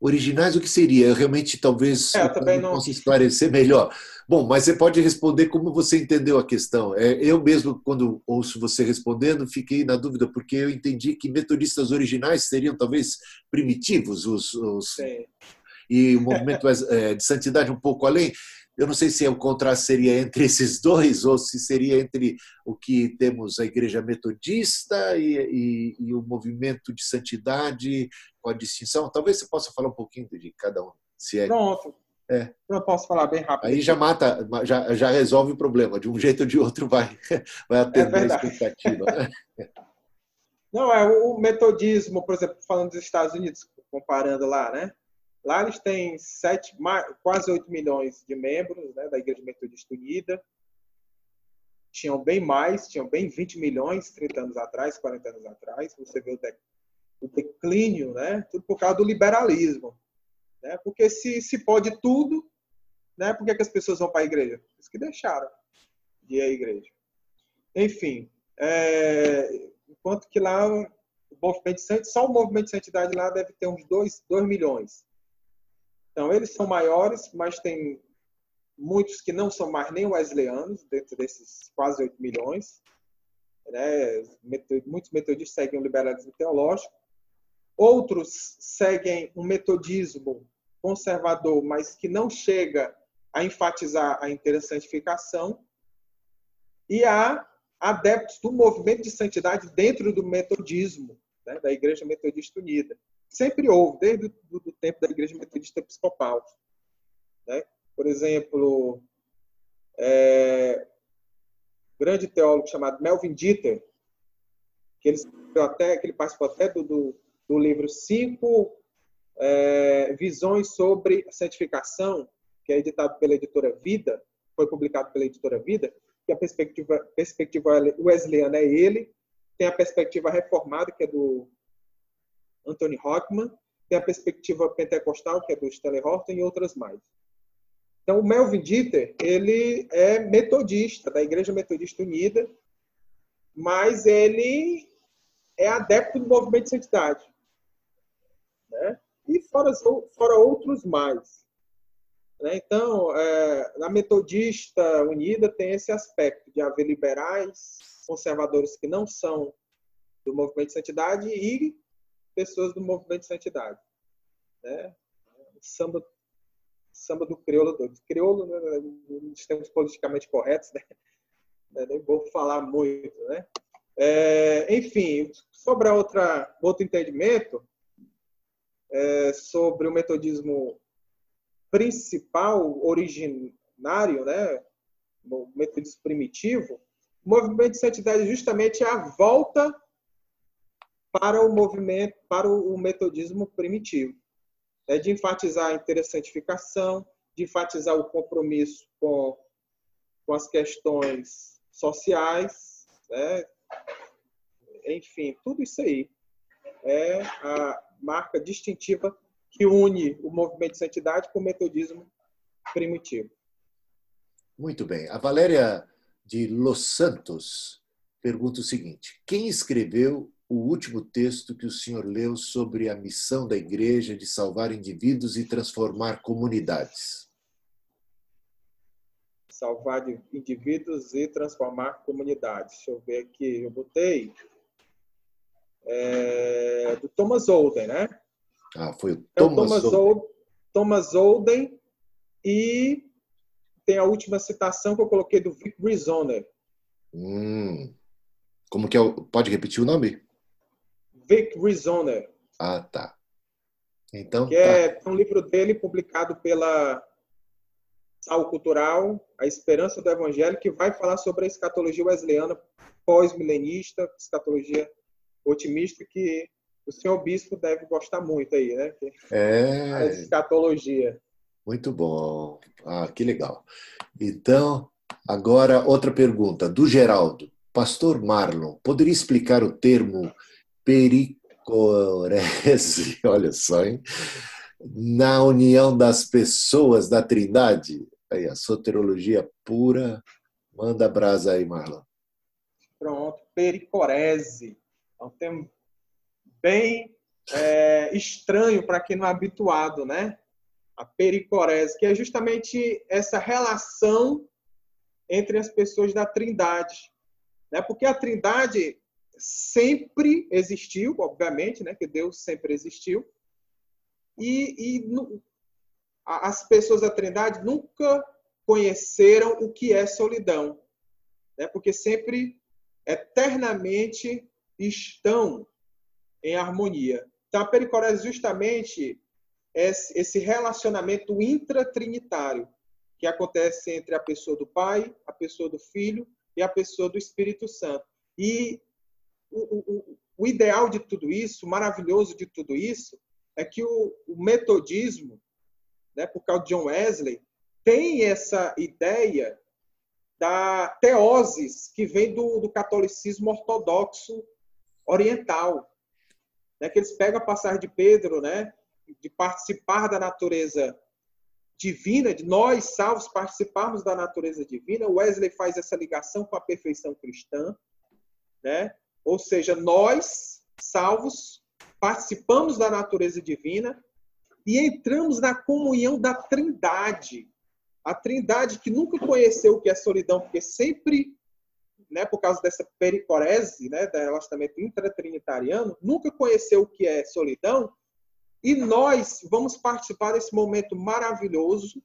Originais, o que seria? Realmente talvez é, eu também não possa esclarecer melhor. Bom, mas você pode responder como você entendeu a questão. É, eu mesmo, quando ouço você respondendo, fiquei na dúvida, porque eu entendi que metodistas originais seriam talvez primitivos, os, os e o movimento é, de santidade um pouco além. Eu não sei se o contraste seria entre esses dois ou se seria entre o que temos a Igreja Metodista e, e, e o movimento de santidade com a distinção. Talvez você possa falar um pouquinho de cada um. Se é... Pronto. É. Eu posso falar bem rápido. Aí já mata, já, já resolve o problema. De um (laughs) jeito ou de outro vai, vai atender é a expectativa. Né? (laughs) Não, é o metodismo, por exemplo, falando dos Estados Unidos, comparando lá, né? Lá eles têm sete, quase 8 milhões de membros né, da Igreja Metodista Unida. Tinham bem mais, tinham bem 20 milhões 30 anos atrás, 40 anos atrás. Você vê o declínio, né? Tudo por causa do liberalismo. Né? Porque se, se pode tudo, né? por que, que as pessoas vão para a igreja? Os que deixaram de ir à igreja. Enfim, é, enquanto que lá o movimento só o movimento de santidade lá deve ter uns 2, 2 milhões. Então, eles são maiores, mas tem muitos que não são mais nem wesleyanos, dentro desses quase 8 milhões. Né? Muitos metodistas seguem o liberalismo teológico. Outros seguem um metodismo conservador, mas que não chega a enfatizar a inteira santificação. E há adeptos do movimento de santidade dentro do metodismo, né, da Igreja Metodista Unida. Sempre houve, desde o do tempo da Igreja Metodista Episcopal. Né? Por exemplo, é, um grande teólogo chamado Melvin Dieter, que ele, até, que ele participou até do, do do livro Cinco é, Visões sobre a Santificação, que é editado pela editora Vida, foi publicado pela editora Vida, que a perspectiva, perspectiva wesleyana é ele, tem a perspectiva reformada, que é do Anthony Hockman, tem a perspectiva pentecostal, que é do Stanley Horton, e outras mais. Então, o Melvin Dieter, ele é metodista, da Igreja Metodista Unida, mas ele é adepto do movimento de santidade. Né? E fora, fora outros mais. Né? Então, é, na Metodista Unida tem esse aspecto de haver liberais, conservadores que não são do movimento de santidade e pessoas do movimento de santidade. Né? Samba, samba do crioulo doido. Crioulo, né, nos termos politicamente corretos, né? nem vou falar muito. Né? É, enfim, sobre outra, outro entendimento, é, sobre o metodismo principal, originário, né, o metodismo primitivo, o movimento de santidade justamente é a volta para o movimento, para o metodismo primitivo. É de enfatizar a interessantificação, de enfatizar o compromisso com, com as questões sociais, né? enfim, tudo isso aí é a marca distintiva que une o movimento de santidade com o metodismo primitivo. Muito bem. A Valéria de Los Santos pergunta o seguinte: quem escreveu o último texto que o senhor leu sobre a missão da igreja de salvar indivíduos e transformar comunidades? Salvar indivíduos e transformar comunidades. Deixa eu ver aqui. Eu botei é, do Thomas Olden, né? Ah, foi o Thomas, é o Thomas Olden. Thomas Olden e tem a última citação que eu coloquei do Vic Rizoner. Hum. Como que é? O... Pode repetir o nome? Vic Rizoner. Ah, tá. Então, que é tá. é um livro dele publicado pela Sal Cultural, A Esperança do Evangelho, que vai falar sobre a escatologia wesleyana pós-milenista, escatologia otimista que o senhor bispo deve gostar muito aí, né? É. A escatologia. Muito bom. Ah, que legal. Então, agora outra pergunta do Geraldo. Pastor Marlon, poderia explicar o termo pericorese, (laughs) olha só, hein? Na união das pessoas da Trindade? Aí, a soterologia pura. Manda brasa aí, Marlon. Pronto, pericorese. É um termo bem é, estranho para quem não é habituado, né? A pericorese, que é justamente essa relação entre as pessoas da Trindade, né? Porque a Trindade sempre existiu, obviamente, né? Que Deus sempre existiu e, e as pessoas da Trindade nunca conheceram o que é solidão, né? Porque sempre eternamente estão em harmonia. Então, a pericorese é justamente esse relacionamento intratrinitário que acontece entre a pessoa do Pai, a pessoa do Filho e a pessoa do Espírito Santo. E o, o, o ideal de tudo isso, o maravilhoso de tudo isso, é que o, o metodismo, né, por causa de John Wesley, tem essa ideia da teoses que vem do, do catolicismo ortodoxo oriental, né, que eles pegam a passagem de Pedro, né, de participar da natureza divina, de nós salvos participarmos da natureza divina. Wesley faz essa ligação com a perfeição cristã, né? Ou seja, nós salvos participamos da natureza divina e entramos na comunhão da Trindade. A Trindade que nunca conheceu o que é solidão, porque sempre né, por causa dessa pericorese, né, do relacionamento intratrinitariano, nunca conheceu o que é solidão, e nós vamos participar desse momento maravilhoso,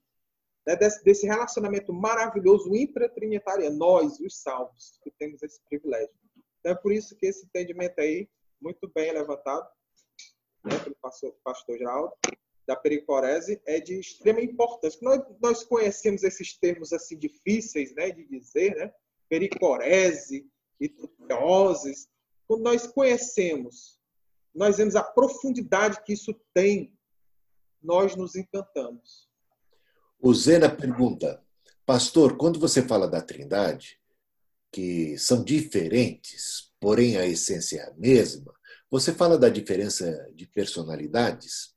né, desse, desse, relacionamento maravilhoso intratrinitariano, nós, os salvos, que temos esse privilégio. Então é por isso que esse entendimento aí, muito bem levantado né, pelo pastor, pastor Geraldo, da pericorese, é de extrema importância. Nós, nós conhecemos esses termos assim difíceis né, de dizer, né? pericorese e tuteoses, quando nós conhecemos, nós vemos a profundidade que isso tem, nós nos encantamos. O Zena pergunta, pastor, quando você fala da Trindade, que são diferentes, porém a essência é a mesma, você fala da diferença de personalidades?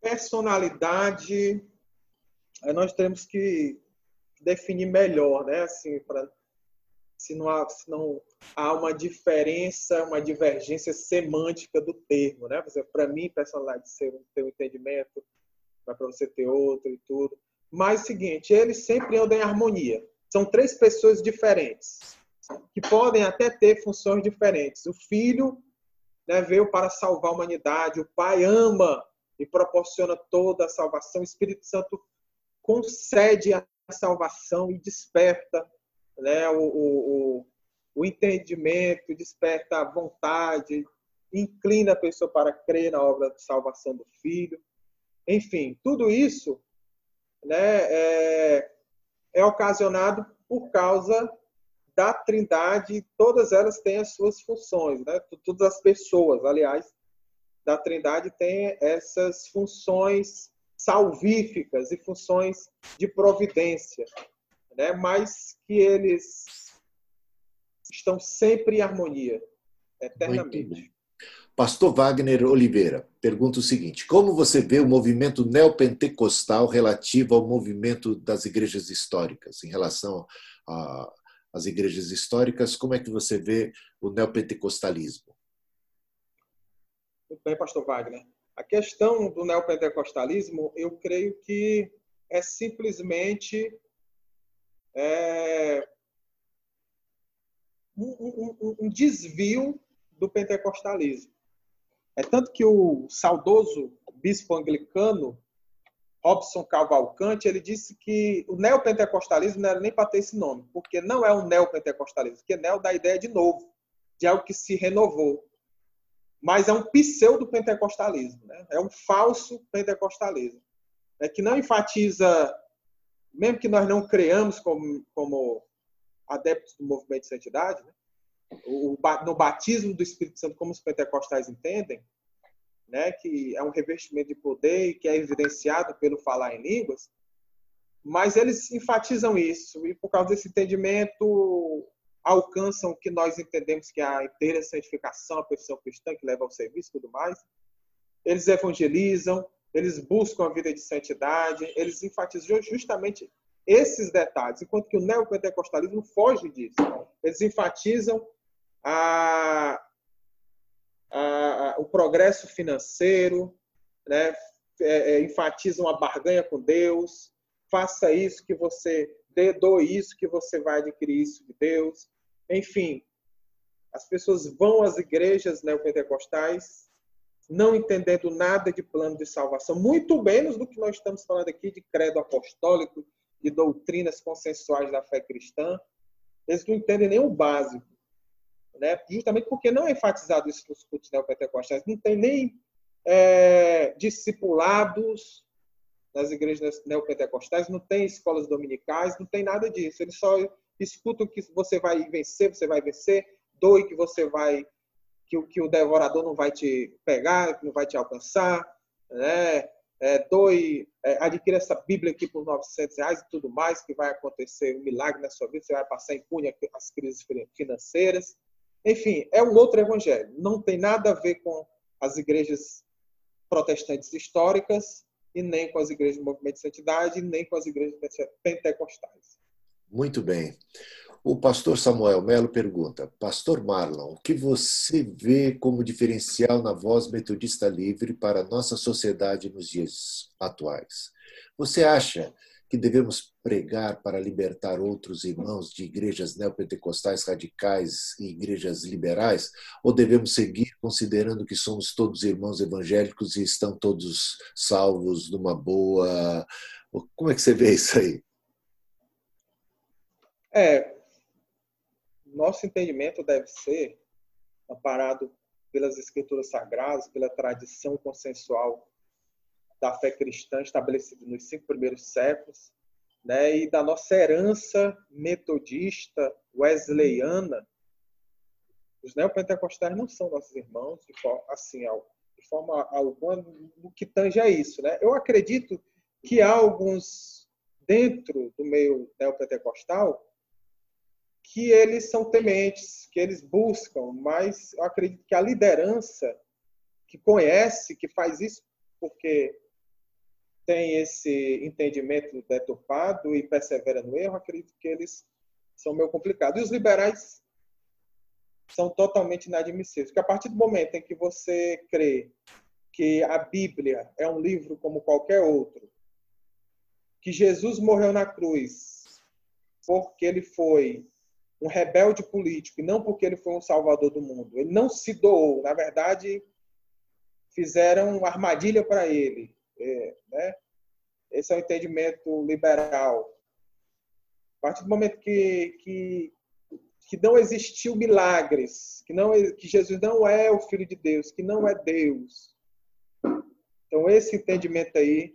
Personalidade, nós temos que definir melhor, né? Assim, para se não há, se não há uma diferença, uma divergência semântica do termo, né? Para mim, personalidade ser um entendimento, para você ter outro e tudo. Mas é seguinte, eles sempre andam em harmonia. São três pessoas diferentes, que podem até ter funções diferentes. O filho né, veio para salvar a humanidade, o pai ama e proporciona toda a salvação, o Espírito Santo concede a salvação e desperta né, o, o, o entendimento, desperta a vontade, inclina a pessoa para crer na obra de salvação do Filho. Enfim, tudo isso né, é, é ocasionado por causa da Trindade, todas elas têm as suas funções, né? todas as pessoas, aliás, da Trindade têm essas funções salvíficas e funções de providência, né? mas que eles estão sempre em harmonia, eternamente. Pastor Wagner Oliveira pergunta o seguinte: como você vê o movimento neopentecostal relativo ao movimento das igrejas históricas, em relação às igrejas históricas? Como é que você vê o neopentecostalismo? Muito bem, Pastor Wagner. A questão do neopentecostalismo, eu creio que é simplesmente é, um, um, um desvio do pentecostalismo. É tanto que o saudoso bispo anglicano Robson Cavalcante, ele disse que o neopentecostalismo não era nem para ter esse nome, porque não é um neopentecostalismo, porque neo dá ideia de novo, de algo que se renovou. Mas é um pseudo-pentecostalismo, né? é um falso pentecostalismo, é que não enfatiza, mesmo que nós não creamos como, como adeptos do movimento de santidade, né? O, no batismo do Espírito Santo, como os pentecostais entendem, né, que é um revestimento de poder e que é evidenciado pelo falar em línguas, mas eles enfatizam isso e por causa desse entendimento alcançam o que nós entendemos que é a inteira santificação, a perfeição cristã que leva ao serviço e tudo mais. Eles evangelizam, eles buscam a vida de santidade, eles enfatizam justamente esses detalhes, enquanto que o neopentecostalismo foge disso. Eles enfatizam a, a, o progresso financeiro, né? É, é, enfatizam a barganha com Deus, faça isso que você dê, doe isso que você vai adquirir isso de Deus. Enfim, as pessoas vão às igrejas neopentecostais não entendendo nada de plano de salvação, muito menos do que nós estamos falando aqui de credo apostólico, de doutrinas consensuais da fé cristã. Eles não entendem nem o básico né? justamente porque não é enfatizado isso nos cultos neopentecostais. Não tem nem é, discipulados nas igrejas neopentecostais, não tem escolas dominicais, não tem nada disso. Eles só escutam que você vai vencer, você vai vencer, doe que você vai que, que o devorador não vai te pegar, não vai te alcançar, né? É, doe, é, adquira essa Bíblia aqui por 900 reais e tudo mais, que vai acontecer um milagre na sua vida, você vai passar impune as crises financeiras. Enfim, é um outro evangelho. Não tem nada a ver com as igrejas protestantes históricas e nem com as igrejas do movimento de santidade, nem com as igrejas pentecostais. Muito bem. O pastor Samuel Melo pergunta: Pastor Marlon, o que você vê como diferencial na voz metodista livre para a nossa sociedade nos dias atuais? Você acha que devemos pregar para libertar outros irmãos de igrejas neopentecostais radicais e igrejas liberais? Ou devemos seguir considerando que somos todos irmãos evangélicos e estão todos salvos numa boa? Como é que você vê isso aí? É, nosso entendimento deve ser amparado pelas escrituras sagradas, pela tradição consensual da fé cristã estabelecida nos cinco primeiros séculos, né, e da nossa herança metodista wesleyana. Os neopentecostais não são nossos irmãos, de forma, assim, de forma alguma, no que tange a isso. Né? Eu acredito que há alguns dentro do meio neopentecostal que eles são tementes, que eles buscam, mas eu acredito que a liderança que conhece, que faz isso porque tem esse entendimento deturpado e persevera no erro, acredito que eles são meio complicados. E os liberais são totalmente inadmissíveis. Porque a partir do momento em que você crê que a Bíblia é um livro como qualquer outro, que Jesus morreu na cruz porque ele foi um rebelde político e não porque ele foi um salvador do mundo. Ele não se doou, na verdade, fizeram armadilha para ele. Né? Esse é o entendimento liberal. A partir do momento que, que, que não existiu milagres, que, não, que Jesus não é o Filho de Deus, que não é Deus. Então, esse entendimento aí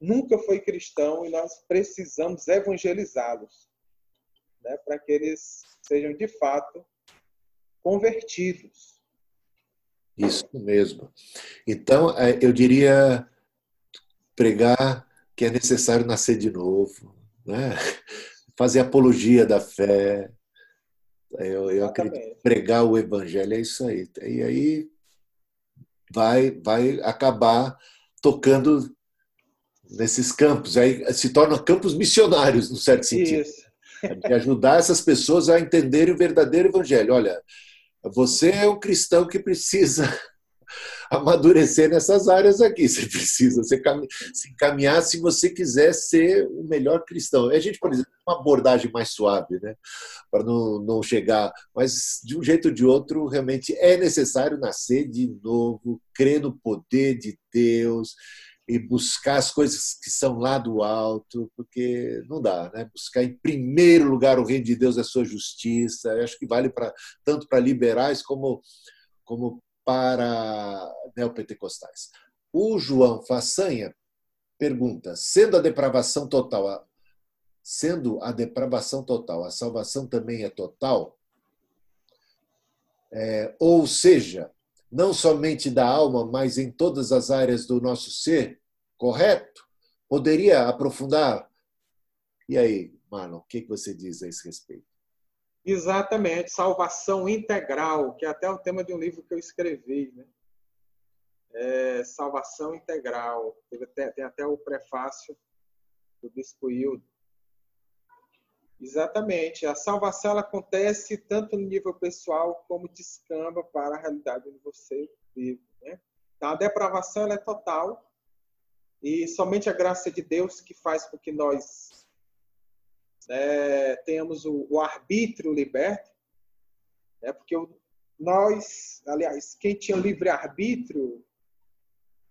nunca foi cristão e nós precisamos evangelizá-los né, para que eles sejam de fato convertidos. Isso mesmo. Então, é, eu diria pregar que é necessário nascer de novo, né? fazer apologia da fé. Eu, eu acredito pregar o evangelho é isso aí. E aí vai, vai acabar tocando nesses campos. Aí se tornam campos missionários, no certo sentido. Isso. De ajudar essas pessoas a entenderem o verdadeiro evangelho. Olha, você é o cristão que precisa amadurecer nessas áreas aqui. Você precisa se encaminhar se você quiser ser o melhor cristão. A gente, por exemplo, uma abordagem mais suave, né? Para não, não chegar. Mas, de um jeito ou de outro, realmente é necessário nascer de novo, crer no poder de Deus e buscar as coisas que são lá do alto, porque não dá, né? Buscar em primeiro lugar o reino de Deus, a sua justiça. Eu acho que vale para tanto para liberais como como para neopentecostais. O João Façanha pergunta: sendo a depravação total, sendo a depravação total, a salvação também é total? É, ou seja, não somente da alma, mas em todas as áreas do nosso ser, correto? Poderia aprofundar? E aí, Marlon, o que você diz a esse respeito? Exatamente, salvação integral, que é até o tema de um livro que eu escrevi, né? É, salvação integral. Tem até o prefácio do Bispo Hildo. Exatamente. A salvação ela acontece tanto no nível pessoal como descamba para a realidade onde você vive. Né? Então, a depravação ela é total e somente a graça de Deus que faz com que nós é, tenhamos o, o, arbítrio liberto, né? porque nós, aliás, quem tinha livre arbítrio,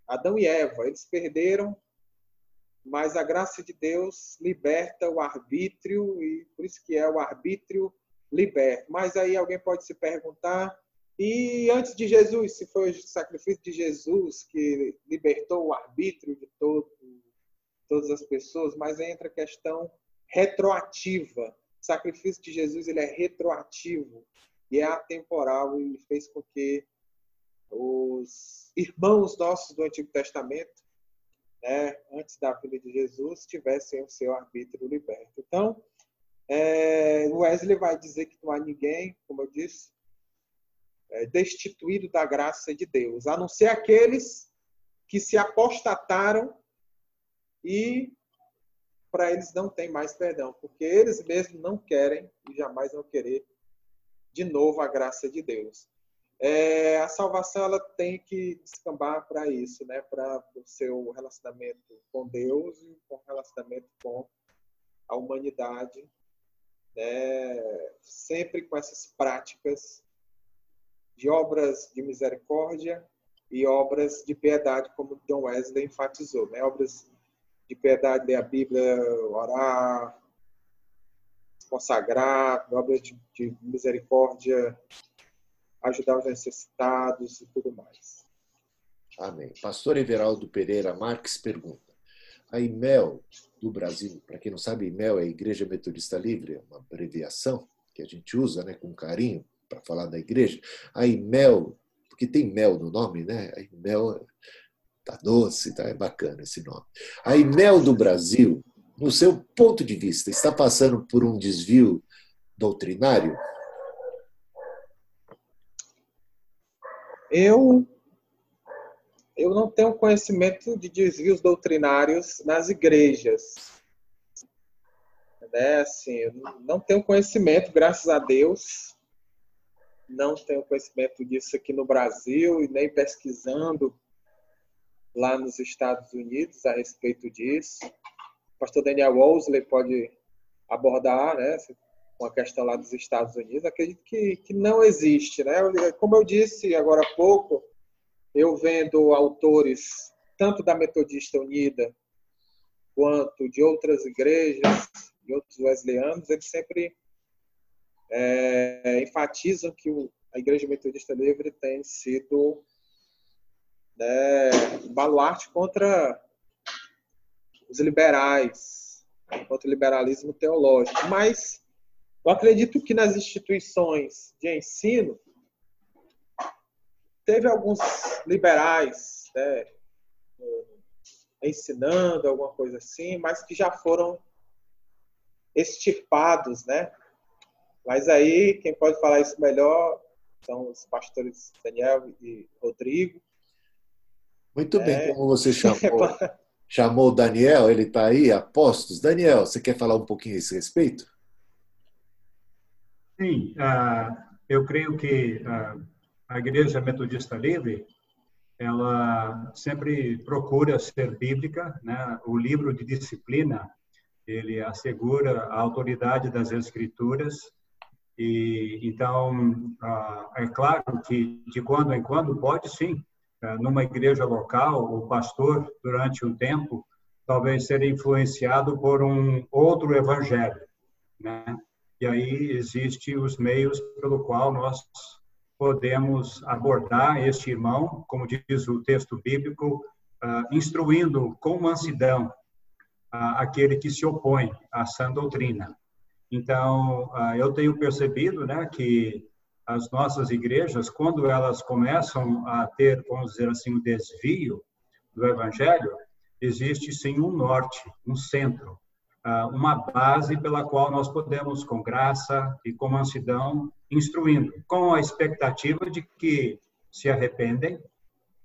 Adão e Eva, eles perderam, mas a graça de Deus liberta o arbítrio e por isso que é o arbítrio liberto. Mas aí alguém pode se perguntar, e antes de Jesus, se foi o sacrifício de Jesus que libertou o arbítrio de todo, todas as pessoas, mas entra a questão retroativa. O sacrifício de Jesus ele é retroativo e é atemporal e fez com que os irmãos nossos do Antigo Testamento, né, antes da vida de Jesus, tivessem o seu arbítrio liberto. Então, é, Wesley vai dizer que não há ninguém, como eu disse, é, destituído da graça de Deus, a não ser aqueles que se apostataram e para eles não tem mais perdão, porque eles mesmos não querem e jamais vão querer de novo a graça de Deus. É, a salvação ela tem que descambar para isso, né? Para o seu relacionamento com Deus e com relacionamento com a humanidade, né? Sempre com essas práticas de obras de misericórdia e obras de piedade, como John Wesley enfatizou, né? Obras de piedade, ler a Bíblia, orar, consagrar, obras de, de misericórdia, ajudar os necessitados e tudo mais. Amém. Pastor Everaldo Pereira Marques pergunta: a IMEL do Brasil, para quem não sabe, IMEL é Igreja Metodista Livre, é uma abreviação que a gente usa né, com carinho para falar da igreja. A IMEL, porque tem mel no nome, né? A IMEL Tá doce, tá? É bacana esse nome. A Imel do Brasil, no seu ponto de vista, está passando por um desvio doutrinário? Eu eu não tenho conhecimento de desvios doutrinários nas igrejas. né? Assim, não tenho conhecimento, graças a Deus, não tenho conhecimento disso aqui no Brasil e nem pesquisando lá nos Estados Unidos a respeito disso. O pastor Daniel Wolseley pode abordar, né, uma questão lá dos Estados Unidos. Acredito que, que não existe, né? Como eu disse agora há pouco, eu vendo autores tanto da Metodista Unida quanto de outras igrejas, de outros wesleyanos, eles sempre é, enfatizam que a Igreja Metodista Livre tem sido né, baluarte contra os liberais, contra o liberalismo teológico. Mas eu acredito que nas instituições de ensino teve alguns liberais né, ensinando alguma coisa assim, mas que já foram extirpados, né? Mas aí quem pode falar isso melhor são os pastores Daniel e Rodrigo. Muito bem, é... como você chamou, (laughs) chamou o Daniel, ele está aí, apostos. Daniel, você quer falar um pouquinho a esse respeito? Sim, uh, eu creio que uh, a Igreja Metodista Livre ela sempre procura ser bíblica, né? O livro de disciplina ele assegura a autoridade das escrituras e então uh, é claro que de quando em quando pode sim numa igreja local o pastor durante um tempo talvez ser influenciado por um outro evangelho, né? E aí existe os meios pelo qual nós podemos abordar este irmão, como diz o texto bíblico, uh, instruindo com mansidão uh, aquele que se opõe à sã doutrina. Então, uh, eu tenho percebido, né, que as nossas igrejas, quando elas começam a ter, vamos dizer assim, o um desvio do evangelho, existe sim um norte, um centro, uma base pela qual nós podemos, com graça e com mansidão, instruindo, com a expectativa de que se arrependem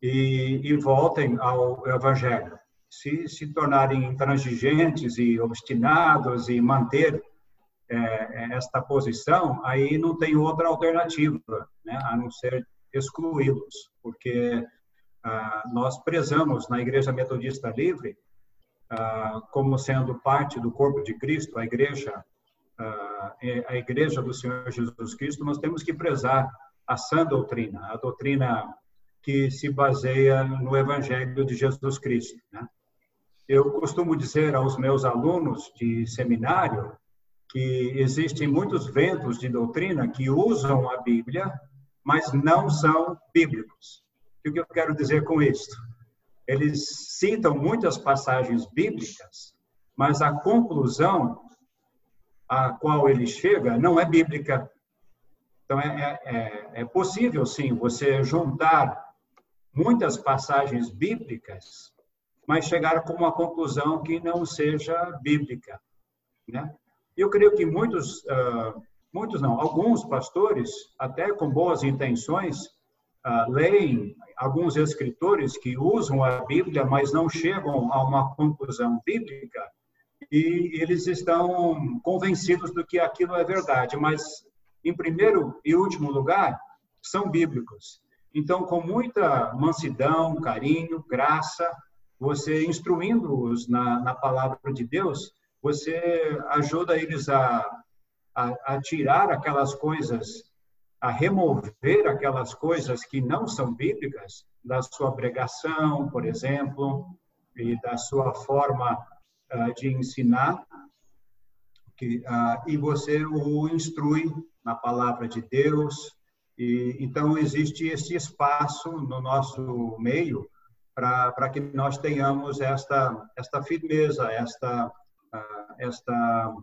e, e voltem ao Evangelho. Se se tornarem intransigentes e obstinados e manter é, esta posição, aí não tem outra alternativa, né, a não ser excluí-los, porque ah, nós prezamos na Igreja Metodista Livre ah, como sendo parte do corpo de Cristo, a igreja, ah, é a igreja do Senhor Jesus Cristo, nós temos que prezar a sã doutrina, a doutrina que se baseia no Evangelho de Jesus Cristo. Né? Eu costumo dizer aos meus alunos de seminário que existem muitos ventos de doutrina que usam a Bíblia, mas não são bíblicos. O que eu quero dizer com isso? eles citam muitas passagens bíblicas, mas a conclusão a qual ele chega não é bíblica. Então, é, é, é, é possível, sim, você juntar muitas passagens bíblicas, mas chegar com uma conclusão que não seja bíblica. Né? Eu creio que muitos, uh, muitos não, alguns pastores, até com boas intenções, uh, leem alguns escritores que usam a Bíblia, mas não chegam a uma conclusão bíblica, e eles estão convencidos do que aquilo é verdade, mas em primeiro e último lugar, são bíblicos. Então, com muita mansidão, carinho, graça, você instruindo-os na, na palavra de Deus, você ajuda eles a, a, a tirar aquelas coisas a remover aquelas coisas que não são bíblicas da sua pregação, por exemplo, e da sua forma uh, de ensinar, que, uh, e você o instrui na palavra de Deus. E, então, existe esse espaço no nosso meio para que nós tenhamos esta, esta firmeza, esta, esta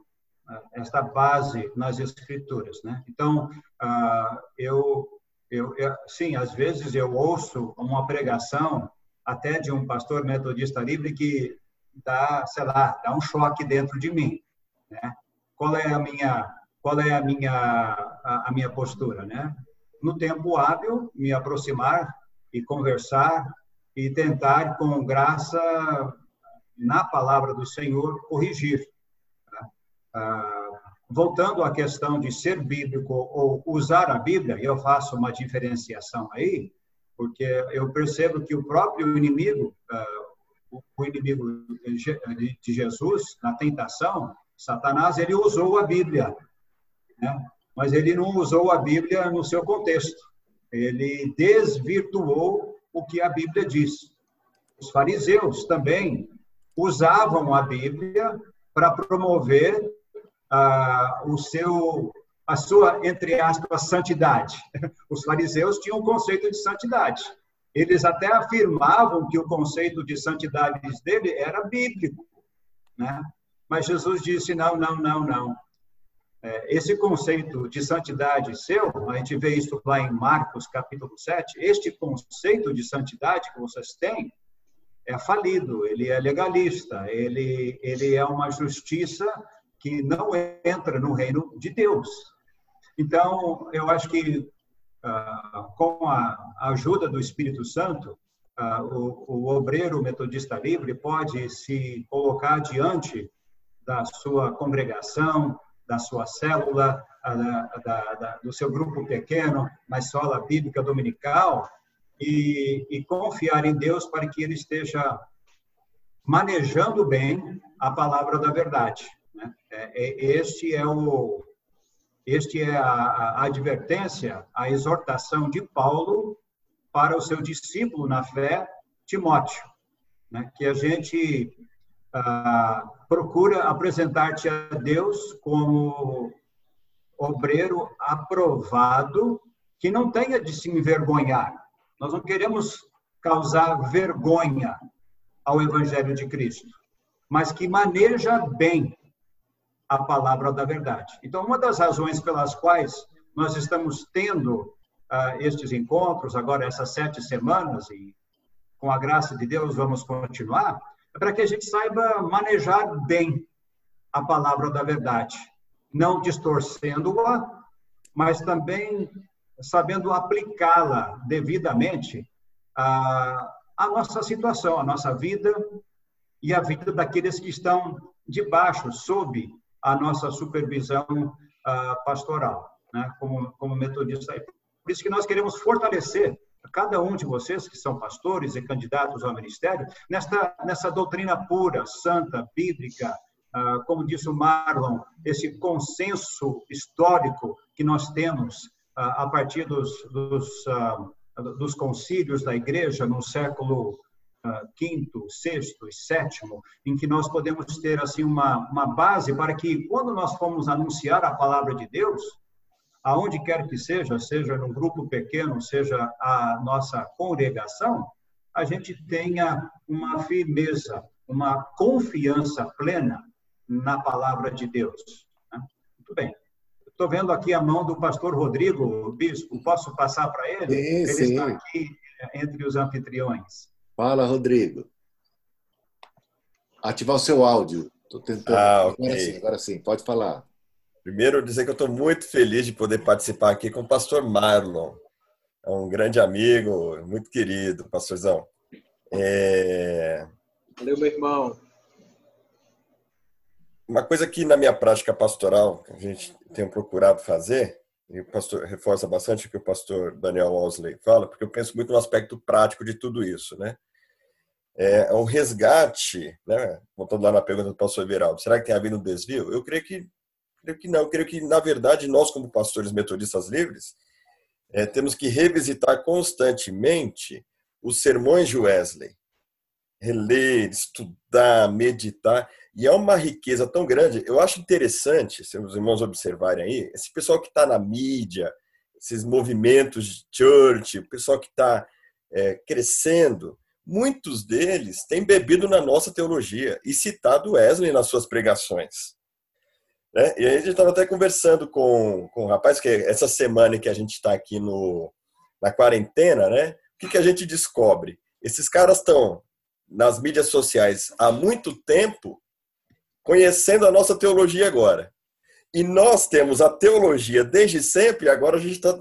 esta base nas escrituras, né? Então, ah, eu, eu, eu, sim, às vezes eu ouço uma pregação até de um pastor metodista livre que dá, sei lá, dá um choque dentro de mim, né? Qual é a minha, qual é a minha, a, a minha postura, né? No tempo hábil, me aproximar e conversar e tentar, com graça, na palavra do Senhor, corrigir voltando à questão de ser bíblico ou usar a Bíblia, eu faço uma diferenciação aí, porque eu percebo que o próprio inimigo, ah, o inimigo de Jesus, na tentação, Satanás, ele usou a Bíblia, né? mas ele não usou a Bíblia no seu contexto. Ele desvirtuou o que a Bíblia diz. Os fariseus também usavam a Bíblia para promover ah, o seu, a sua, entre aspas, santidade. (laughs) Os fariseus tinham um conceito de santidade. Eles até afirmavam que o conceito de santidade dele era bíblico, né? Mas Jesus disse: não, não, não, não. É, esse conceito de santidade seu, a gente vê isso lá em Marcos capítulo 7, este conceito de santidade que vocês têm é falido, ele é legalista, ele, ele é uma justiça que não entra no reino de Deus. Então, eu acho que ah, com a ajuda do Espírito Santo, ah, o, o, obreiro metodista livre pode se colocar diante da sua congregação, da sua célula, ah, da, da, do seu grupo pequeno, na escola bíblica dominical, e, e confiar em Deus para que ele esteja manejando bem a palavra da verdade. É, é, este é o este é a, a, advertência, a exortação de Paulo para o seu discípulo na fé, Timóteo, né? que a gente ah, procura apresentar-te a Deus como obreiro aprovado, que não tenha de se envergonhar. Nós não queremos causar vergonha ao Evangelho de Cristo, mas que maneja bem a palavra da verdade. Então, uma das razões pelas quais nós estamos tendo uh, estes encontros, agora essas sete semanas, e com a graça de Deus vamos continuar, é para que a gente saiba manejar bem a palavra da verdade, não distorcendo-a, mas também sabendo aplicá-la devidamente à, à nossa situação, à nossa vida e à vida daqueles que estão debaixo, sob a nossa supervisão uh, pastoral, né, como, como metodista. Por isso que nós queremos fortalecer cada um de vocês que são pastores e candidatos ao ministério nesta nessa doutrina pura, santa, bíblica, uh, como disse o Marlon, esse consenso histórico que nós temos uh, a partir dos, dos, dos concílios da igreja no século quinto, sexto e sétimo, em que nós podemos ter assim uma, uma base para que quando nós formos anunciar a palavra de Deus, aonde quer que seja, seja num grupo pequeno, seja a nossa congregação, a gente tenha uma firmeza, uma confiança plena na palavra de Deus. Né? Muito bem. Estou vendo aqui a mão do pastor Rodrigo, bispo. Posso passar para ele? Sim, ele sim. está aqui entre os anfitriões. Fala, Rodrigo. Ativar o seu áudio. Estou tentando. Ah, okay. Agora sim, agora sim, pode falar. Primeiro, dizer que eu estou muito feliz de poder participar aqui com o pastor Marlon. É um grande amigo, muito querido, pastorzão. É... Valeu, meu irmão. Uma coisa que na minha prática pastoral, a gente tem procurado fazer, e o pastor reforça bastante o que o pastor Daniel Walsley fala, porque eu penso muito no aspecto prático de tudo isso, né? É, o resgate, né? voltando lá na pergunta do pastor Everaldo, será que tem havido um desvio? Eu creio que, creio que não. Eu creio que, na verdade, nós, como pastores metodistas livres, é, temos que revisitar constantemente os sermões de Wesley. Reler, estudar, meditar. E é uma riqueza tão grande. Eu acho interessante, se os irmãos observarem aí, esse pessoal que está na mídia, esses movimentos de church, o pessoal que está é, crescendo, muitos deles têm bebido na nossa teologia e citado Wesley nas suas pregações. Né? E aí a gente estava até conversando com, com o rapaz, que essa semana que a gente está aqui no, na quarentena, né? o que, que a gente descobre? Esses caras estão nas mídias sociais há muito tempo, conhecendo a nossa teologia agora. E nós temos a teologia desde sempre, agora a gente está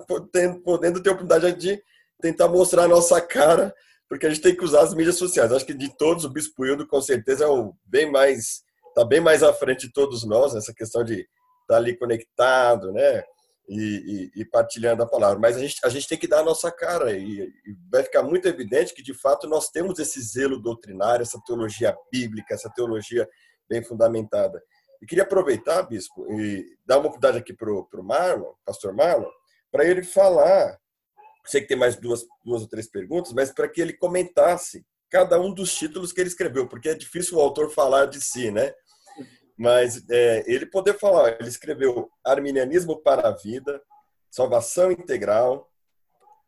podendo ter a oportunidade de tentar mostrar a nossa cara porque a gente tem que usar as mídias sociais. Acho que de todos, o Bispo Hildo, com certeza, é o bem mais está bem mais à frente de todos nós nessa questão de estar tá ali conectado, né? E, e, e, partilhando a palavra. Mas a gente, a gente tem que dar a nossa cara e, e, vai ficar muito evidente que, de fato, nós temos esse zelo doutrinário, essa teologia bíblica, essa teologia bem fundamentada. E queria aproveitar, Bispo, e dar uma oportunidade aqui para o Marlon, pastor Marlon, para ele falar, sei que tem mais duas, duas ou três perguntas, mas para que ele comentasse cada um dos títulos que ele escreveu, porque é difícil o autor falar de si, né? Mas é, ele poder falar, ele escreveu Arminianismo para a Vida, Salvação Integral,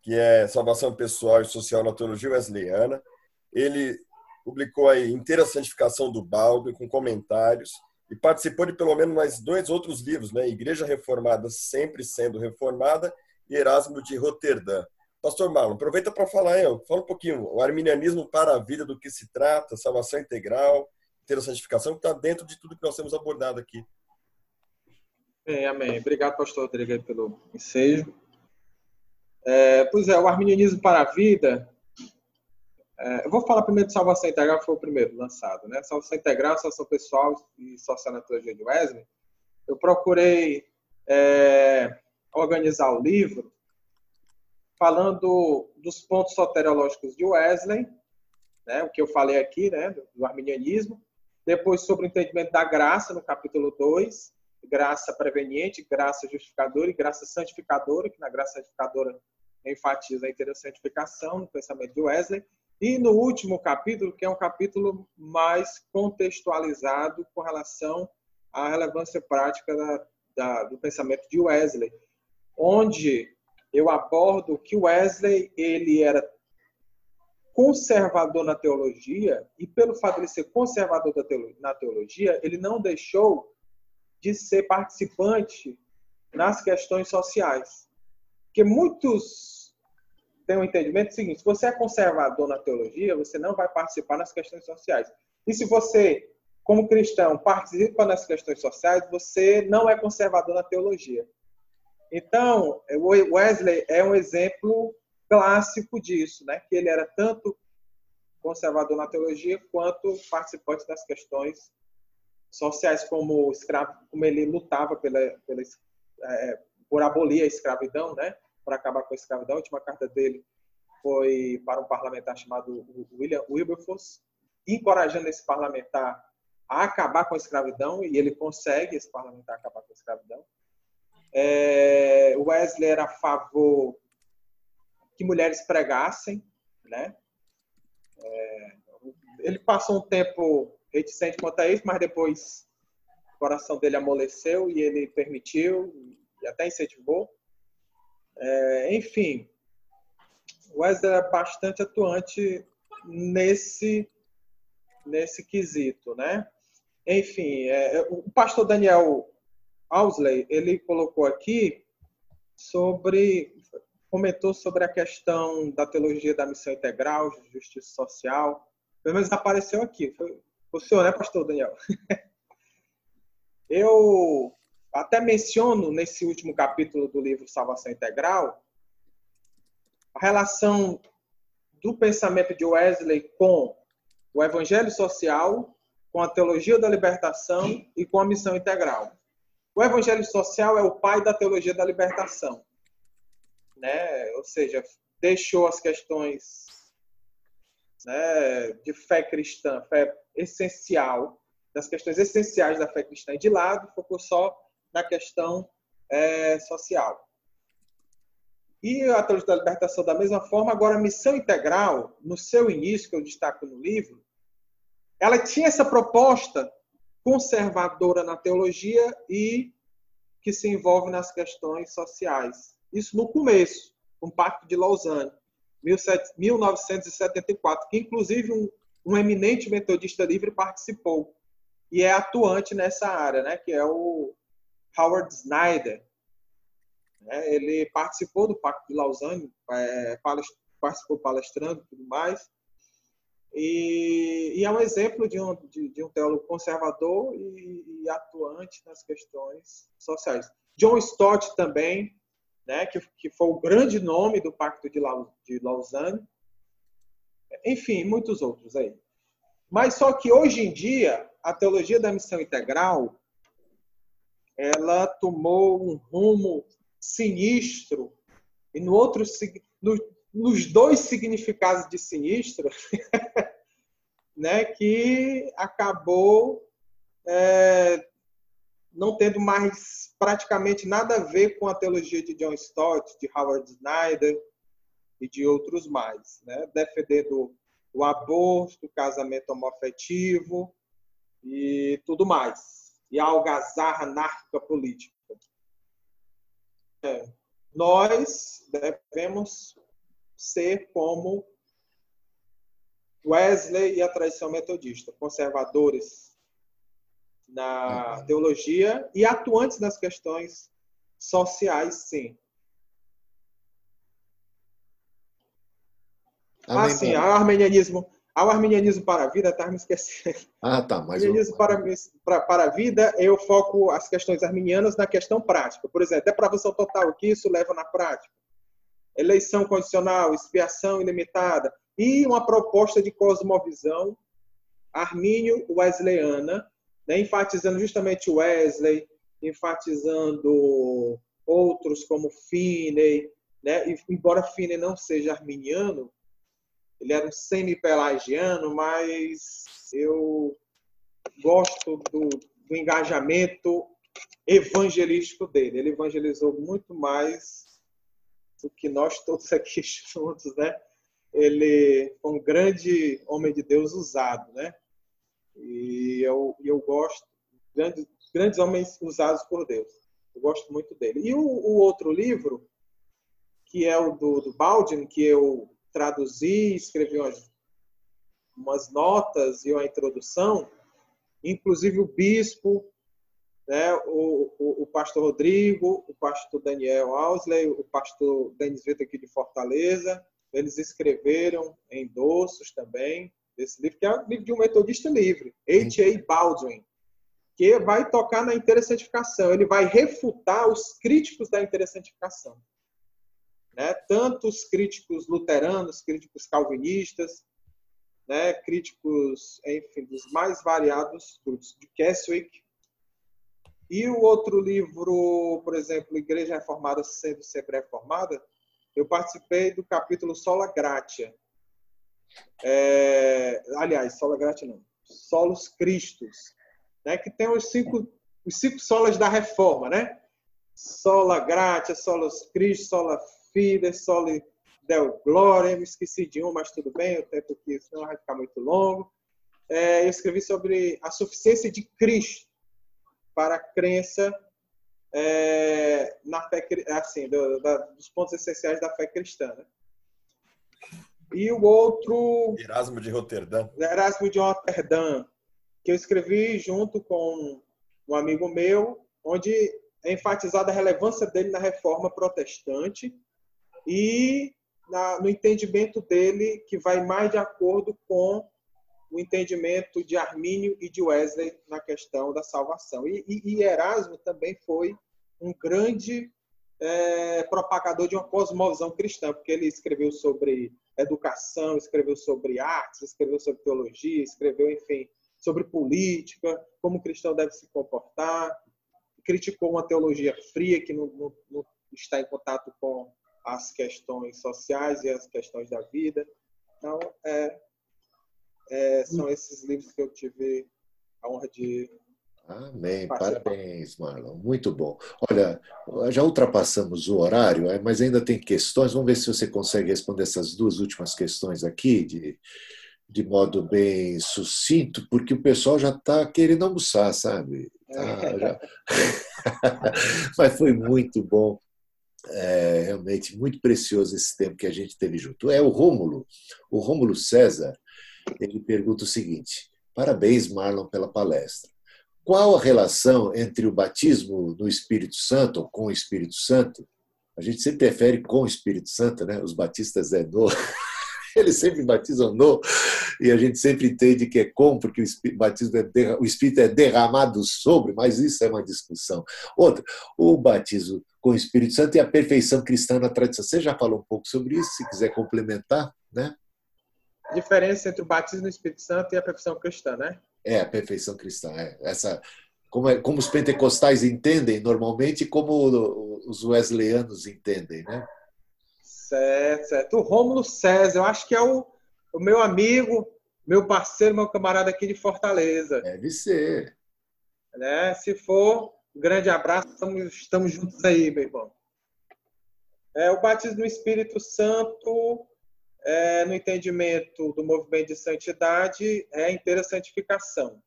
que é salvação pessoal e social na teologia wesleyana. Ele publicou aí Inteira Santificação do Baldo, com comentários, e participou de pelo menos mais dois outros livros, né? Igreja Reformada Sempre Sendo Reformada e Erasmo de Roterdã. Pastor Marlon, aproveita para falar aí, fala um pouquinho, o arminianismo para a vida, do que se trata, salvação integral, inteira santificação, que está dentro de tudo que nós temos abordado aqui. Bem, amém. Obrigado, pastor Rodrigo, pelo ensejo. É, pois é, o arminianismo para a vida, é, eu vou falar primeiro de salvação integral, que foi o primeiro lançado, né? Salvação integral, salvação pessoal e social na teologia de Wesley. Eu procurei é, organizar o livro falando dos pontos soteriológicos de Wesley, né, o que eu falei aqui, né, do arminianismo, depois sobre o entendimento da graça, no capítulo 2, graça preveniente, graça justificadora e graça santificadora, que na graça santificadora enfatiza a inteira santificação no pensamento de Wesley, e no último capítulo, que é um capítulo mais contextualizado com relação à relevância prática da, da, do pensamento de Wesley, onde eu abordo que Wesley ele era conservador na teologia e pelo fato de ele ser conservador na teologia, ele não deixou de ser participante nas questões sociais. Porque muitos têm um entendimento seguinte, se você é conservador na teologia, você não vai participar nas questões sociais. E se você, como cristão, participa nas questões sociais, você não é conservador na teologia. Então, Wesley é um exemplo clássico disso, né? Que ele era tanto conservador na teologia quanto participante das questões sociais, como escravo, como ele lutava pela, pela é, por abolir a escravidão, né? Por acabar com a escravidão. A última carta dele foi para um parlamentar chamado William Wilberforce, encorajando esse parlamentar a acabar com a escravidão e ele consegue esse parlamentar acabar com a escravidão. É, Wesley era a favor que mulheres pregassem, né? É, ele passou um tempo reticente quanto a isso, mas depois o coração dele amoleceu e ele permitiu e até incentivou. É, enfim, Wesley era bastante atuante nesse nesse quesito, né? Enfim, é, o pastor Daniel Ausley, ele colocou aqui sobre, comentou sobre a questão da teologia da missão integral, justiça social. Pelo menos apareceu aqui. Foi, o senhor, né, pastor Daniel? (laughs) Eu até menciono nesse último capítulo do livro Salvação Integral a relação do pensamento de Wesley com o evangelho social, com a teologia da libertação e com a missão integral. O evangelho social é o pai da teologia da libertação, né? Ou seja, deixou as questões né, de fé cristã, fé essencial, das questões essenciais da fé cristã de lado, focou só na questão é, social. E a teologia da libertação, da mesma forma, agora a missão integral, no seu início, que eu destaco no livro, ela tinha essa proposta conservadora na teologia e que se envolve nas questões sociais. Isso no começo, com o Pacto de Lausanne, 1974, que inclusive um, um eminente metodista livre participou e é atuante nessa área, né, que é o Howard Snyder. É, ele participou do Pacto de Lausanne, é, participou palestrando e tudo mais. E, e, é um exemplo de um, de, de um teólogo conservador e, e, atuante nas questões sociais. John Stott também, né, que, que foi o grande nome do Pacto de, de Lausanne. Enfim, muitos outros aí. Mas só que hoje em dia, a teologia da missão integral ela tomou um rumo sinistro e no outro no, nos dois significados de sinistro, (laughs) né, que acabou é, não tendo mais praticamente nada a ver com a teologia de John Stott, de Howard Snyder e de outros mais, né? defendendo o aborto, o casamento homoafetivo e tudo mais, e a algazarra anárquica política. É, nós devemos ser como Wesley e a tradição metodista, conservadores na uhum. teologia e atuantes nas questões sociais, sim. Ah, sim, o armenianismo, ao arminianismo para a vida, tá me esquecendo. Ah, tá, mas arminianismo para, para, para a vida, eu foco as questões arminianas na questão prática. Por exemplo, depravação total, o que isso leva na prática? Eleição condicional, expiação ilimitada e uma proposta de cosmovisão armínio-wesleyana, né, enfatizando justamente Wesley, enfatizando outros como Finney, né, embora Finney não seja arminiano, ele era um semi-pelagiano, mas eu gosto do, do engajamento evangelístico dele. Ele evangelizou muito mais do que nós todos aqui (laughs) juntos, né? Ele foi um grande homem de Deus usado, né? E eu, eu gosto grandes, grandes homens usados por Deus. Eu gosto muito dele. E o, o outro livro, que é o do, do Baldwin, que eu traduzi, escrevi umas, umas notas e uma introdução, inclusive o bispo, né, o, o, o, pastor Rodrigo, o pastor Daniel Ausley, o pastor Denis Vitor aqui de Fortaleza, eles escreveram endossos também desse livro, que é um livro de um metodista livre, H.A. Baldwin, que vai tocar na interessantificação, ele vai refutar os críticos da interessantificação né? tanto os críticos luteranos, críticos calvinistas, né? críticos, enfim, dos mais variados grupos, de Keswick. E o outro livro, por exemplo, Igreja Reformada sendo sempre reformada, eu participei do capítulo Sola Gratia. É, aliás, Sola Gratia não, Solos Cristos, né? que tem os cinco, os cinco solas da reforma, né? Sola Gratia, Solos Cristos, Sola Fide, Soli Del Glória, me esqueci de um, mas tudo bem, o tempo que senão vai ficar muito longo. É, eu escrevi sobre a suficiência de Cristo para a crença é, na fé, assim, do, da, dos pontos essenciais da fé cristã. Né? E o outro. Erasmo de Roterdã. Erasmo de Roterdã, que eu escrevi junto com um amigo meu, onde é enfatizada a relevância dele na reforma protestante e na, no entendimento dele que vai mais de acordo com o entendimento de Armínio e de Wesley na questão da salvação. E, e, e Erasmo também foi um grande é, propagador de uma cosmovisão cristã, porque ele escreveu sobre educação, escreveu sobre artes, escreveu sobre teologia, escreveu, enfim, sobre política, como o cristão deve se comportar, criticou uma teologia fria que não, não, não está em contato com as questões sociais e as questões da vida. Então, é, é, são esses livros que eu tive a honra de. Amém. Parabéns, Marlon. Muito bom. Olha, já ultrapassamos o horário, é, mas ainda tem questões. Vamos ver se você consegue responder essas duas últimas questões aqui de, de modo bem sucinto, porque o pessoal já está querendo almoçar, sabe? Tá, já... (laughs) mas foi muito bom é realmente muito precioso esse tempo que a gente teve junto. É o Rômulo, o Rômulo César, ele pergunta o seguinte: Parabéns, Marlon, pela palestra. Qual a relação entre o batismo no Espírito Santo ou com o Espírito Santo? A gente sempre refere com o Espírito Santo, né? Os batistas é no. (laughs) Eles sempre batizam no, e a gente sempre entende que é com, porque o batismo é o Espírito é derramado sobre, mas isso é uma discussão. Outra, o batismo com o Espírito Santo e a perfeição cristã na tradição. Você já falou um pouco sobre isso, se quiser complementar, né? Diferença entre o batismo no Espírito Santo e a perfeição cristã, né? É, a perfeição cristã. É. Essa, como, é, como os pentecostais entendem normalmente, como os wesleyanos entendem, né? Certo, certo. O Rômulo César, eu acho que é o, o meu amigo, meu parceiro, meu camarada aqui de Fortaleza. Deve ser. Né? Se for, um grande abraço, estamos, estamos juntos aí, meu irmão. É, o batismo no Espírito Santo, é, no entendimento do movimento de santidade, é a inteira santificação,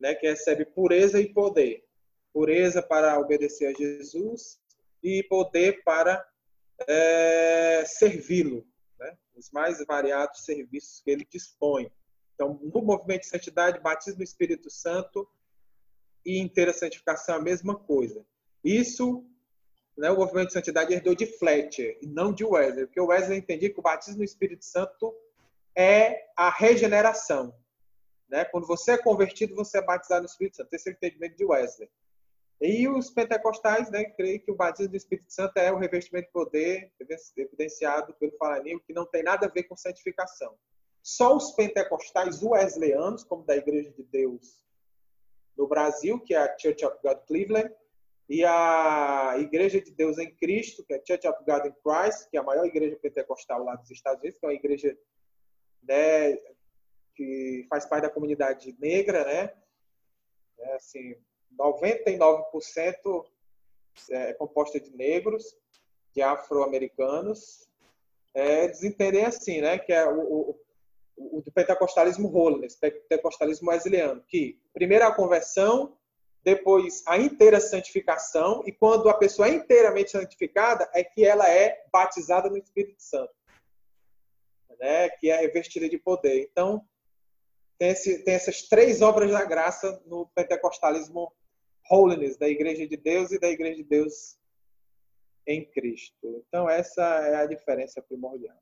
né? que recebe pureza e poder. Pureza para obedecer a Jesus e poder para é, servi-lo, né? os mais variados serviços que ele dispõe. Então, no movimento de santidade, batismo no Espírito Santo e inteira santificação é a mesma coisa. Isso, né, o movimento de santidade herdou de Fletcher e não de Wesley, porque o Wesley entendia que o batismo no Espírito Santo é a regeneração. Né? Quando você é convertido, você é batizado no Espírito Santo. Esse é o entendimento de Wesley. E os pentecostais, né, creem que o batismo do Espírito Santo é o revestimento de poder evidenciado pelo Falanil, que não tem nada a ver com santificação. Só os pentecostais wesleyanos, como da Igreja de Deus no Brasil, que é a Church of God Cleveland, e a Igreja de Deus em Cristo, que é Church of God in Christ, que é a maior igreja pentecostal lá dos Estados Unidos, que é uma igreja né, que faz parte da comunidade negra, né? É, assim, 99% é composta de negros, de afro-americanos. É, eles entendem assim, né? Que é o, o, o, o pentecostalismo holiness, pentecostalismo wesleyano, que primeiro a conversão, depois a inteira santificação, e quando a pessoa é inteiramente santificada, é que ela é batizada no Espírito Santo, né? Que é revestida de poder. Então, tem, esse, tem essas três obras da graça no pentecostalismo holiness, da Igreja de Deus e da Igreja de Deus em Cristo. Então, essa é a diferença primordial.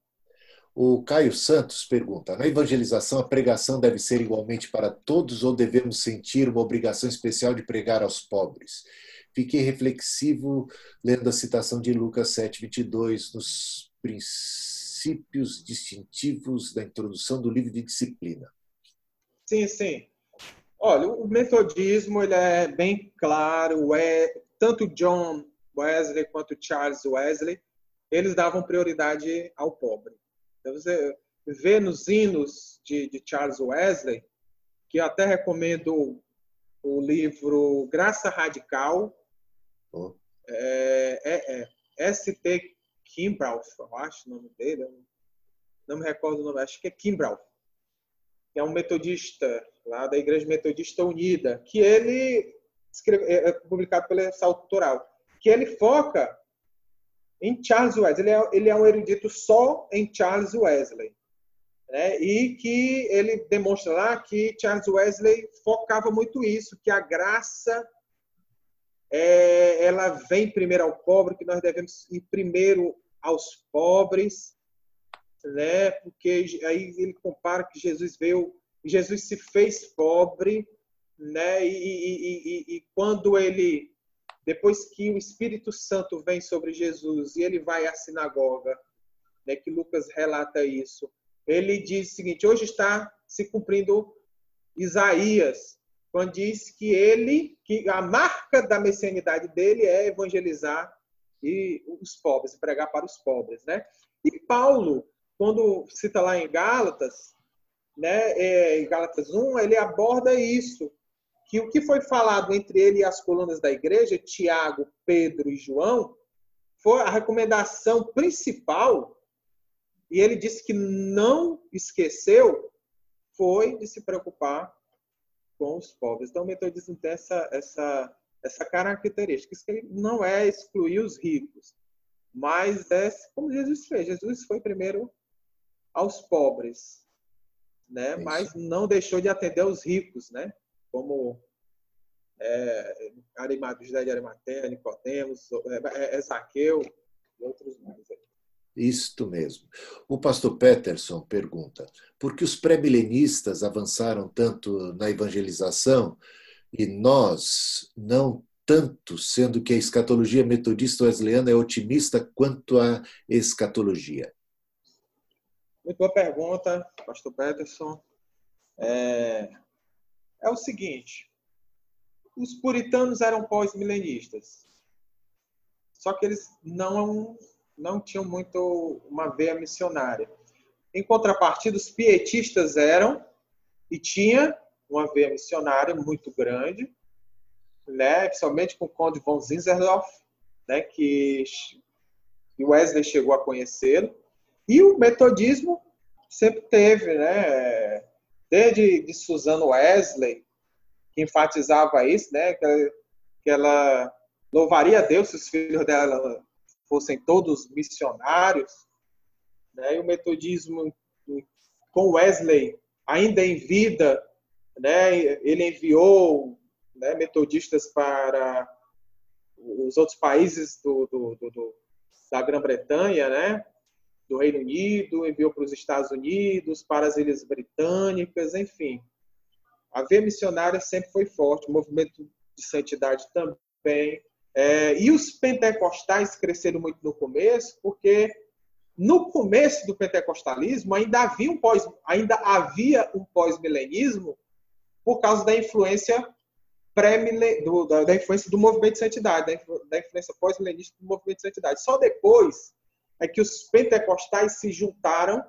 O Caio Santos pergunta: na evangelização, a pregação deve ser igualmente para todos ou devemos sentir uma obrigação especial de pregar aos pobres? Fiquei reflexivo lendo a citação de Lucas 7, 22, nos princípios distintivos da introdução do livro de disciplina. Sim, sim. Olha, o metodismo ele é bem claro, é tanto John Wesley quanto Charles Wesley, eles davam prioridade ao pobre. Então você vê nos hinos de, de Charles Wesley, que eu até recomendo o livro Graça Radical, oh. é, é, é S.T. Kimbrough, eu acho o nome dele, não me recordo o nome, acho que é Kimbrough, que é um metodista lá da Igreja Metodista Unida, que ele escreve, é, é publicado pela Salto Toral, que ele foca em Charles Wesley. Ele é, ele é um erudito só em Charles Wesley. Né? E que ele demonstra lá que Charles Wesley focava muito isso, que a graça é, ela vem primeiro ao pobre, que nós devemos ir primeiro aos pobres, né? Porque aí ele compara que Jesus veio Jesus se fez pobre, né? E, e, e, e, quando ele, depois que o Espírito Santo vem sobre Jesus e ele vai à sinagoga, né? Que Lucas relata isso. Ele diz o seguinte: hoje está se cumprindo Isaías, quando diz que ele, que a marca da messianidade dele é evangelizar e os pobres, pregar para os pobres, né? E Paulo, quando cita lá em Gálatas, né, é, em Gálatas 1, ele aborda isso, que o que foi falado entre ele e as colunas da igreja, Tiago, Pedro e João, foi a recomendação principal, e ele disse que não esqueceu, foi de se preocupar com os pobres. Então, o metodismo tem essa, essa, essa característica, que ele não é excluir os ricos, mas é como Jesus fez. Jesus foi primeiro aos pobres, né? Mas não deixou de atender os ricos, né? Como é, José de Arimateia, Nicodemos, é, é, Zaqueu e outros mais. Isto mesmo. O pastor Peterson pergunta: por que os pré-milenistas avançaram tanto na evangelização e nós não tanto, sendo que a escatologia metodista wesleyana é otimista quanto a escatologia? Muito boa pergunta, pastor Peterson. É, é o seguinte: os puritanos eram pós-milenistas, só que eles não não tinham muito uma veia missionária. Em contrapartida, os pietistas eram e tinha uma veia missionária muito grande, né, principalmente com o Conde von Zinzendorf, né, que Wesley chegou a conhecê-lo. E o metodismo sempre teve, né, desde de Susano Wesley, que enfatizava isso, né, que ela louvaria a Deus se os filhos dela fossem todos missionários, né? E o metodismo com Wesley ainda em vida, né? Ele enviou né, metodistas para os outros países do, do, do da Grã-Bretanha, né? Do Reino Unido, enviou para os Estados Unidos, para as Ilhas Britânicas, enfim. A veia missionária sempre foi forte, o movimento de santidade também. É, e os pentecostais cresceram muito no começo, porque no começo do pentecostalismo ainda havia um pós, ainda havia um pós-milenismo por causa da influência do, da, da, influência do movimento de santidade, da, da influência pós-milenista do movimento de santidade. Só depois é que os pentecostais se juntaram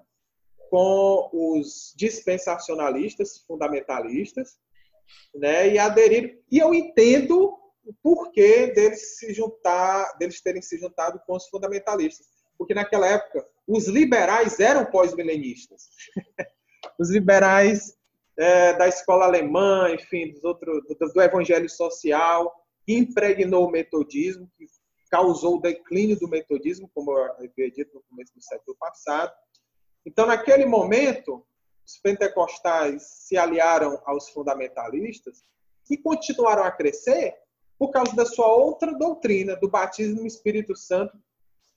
com os dispensacionalistas, fundamentalistas, né, e aderiram. E eu entendo o porquê deles se juntar, deles terem se juntado com os fundamentalistas, porque naquela época os liberais eram pós-milenistas. (laughs) os liberais é, da escola alemã, enfim, dos outros, do, do evangelho social, que impregnou o metodismo, que causou o declínio do metodismo, como eu havia dito no começo do século passado. Então, naquele momento, os pentecostais se aliaram aos fundamentalistas e continuaram a crescer por causa da sua outra doutrina, do batismo no Espírito Santo,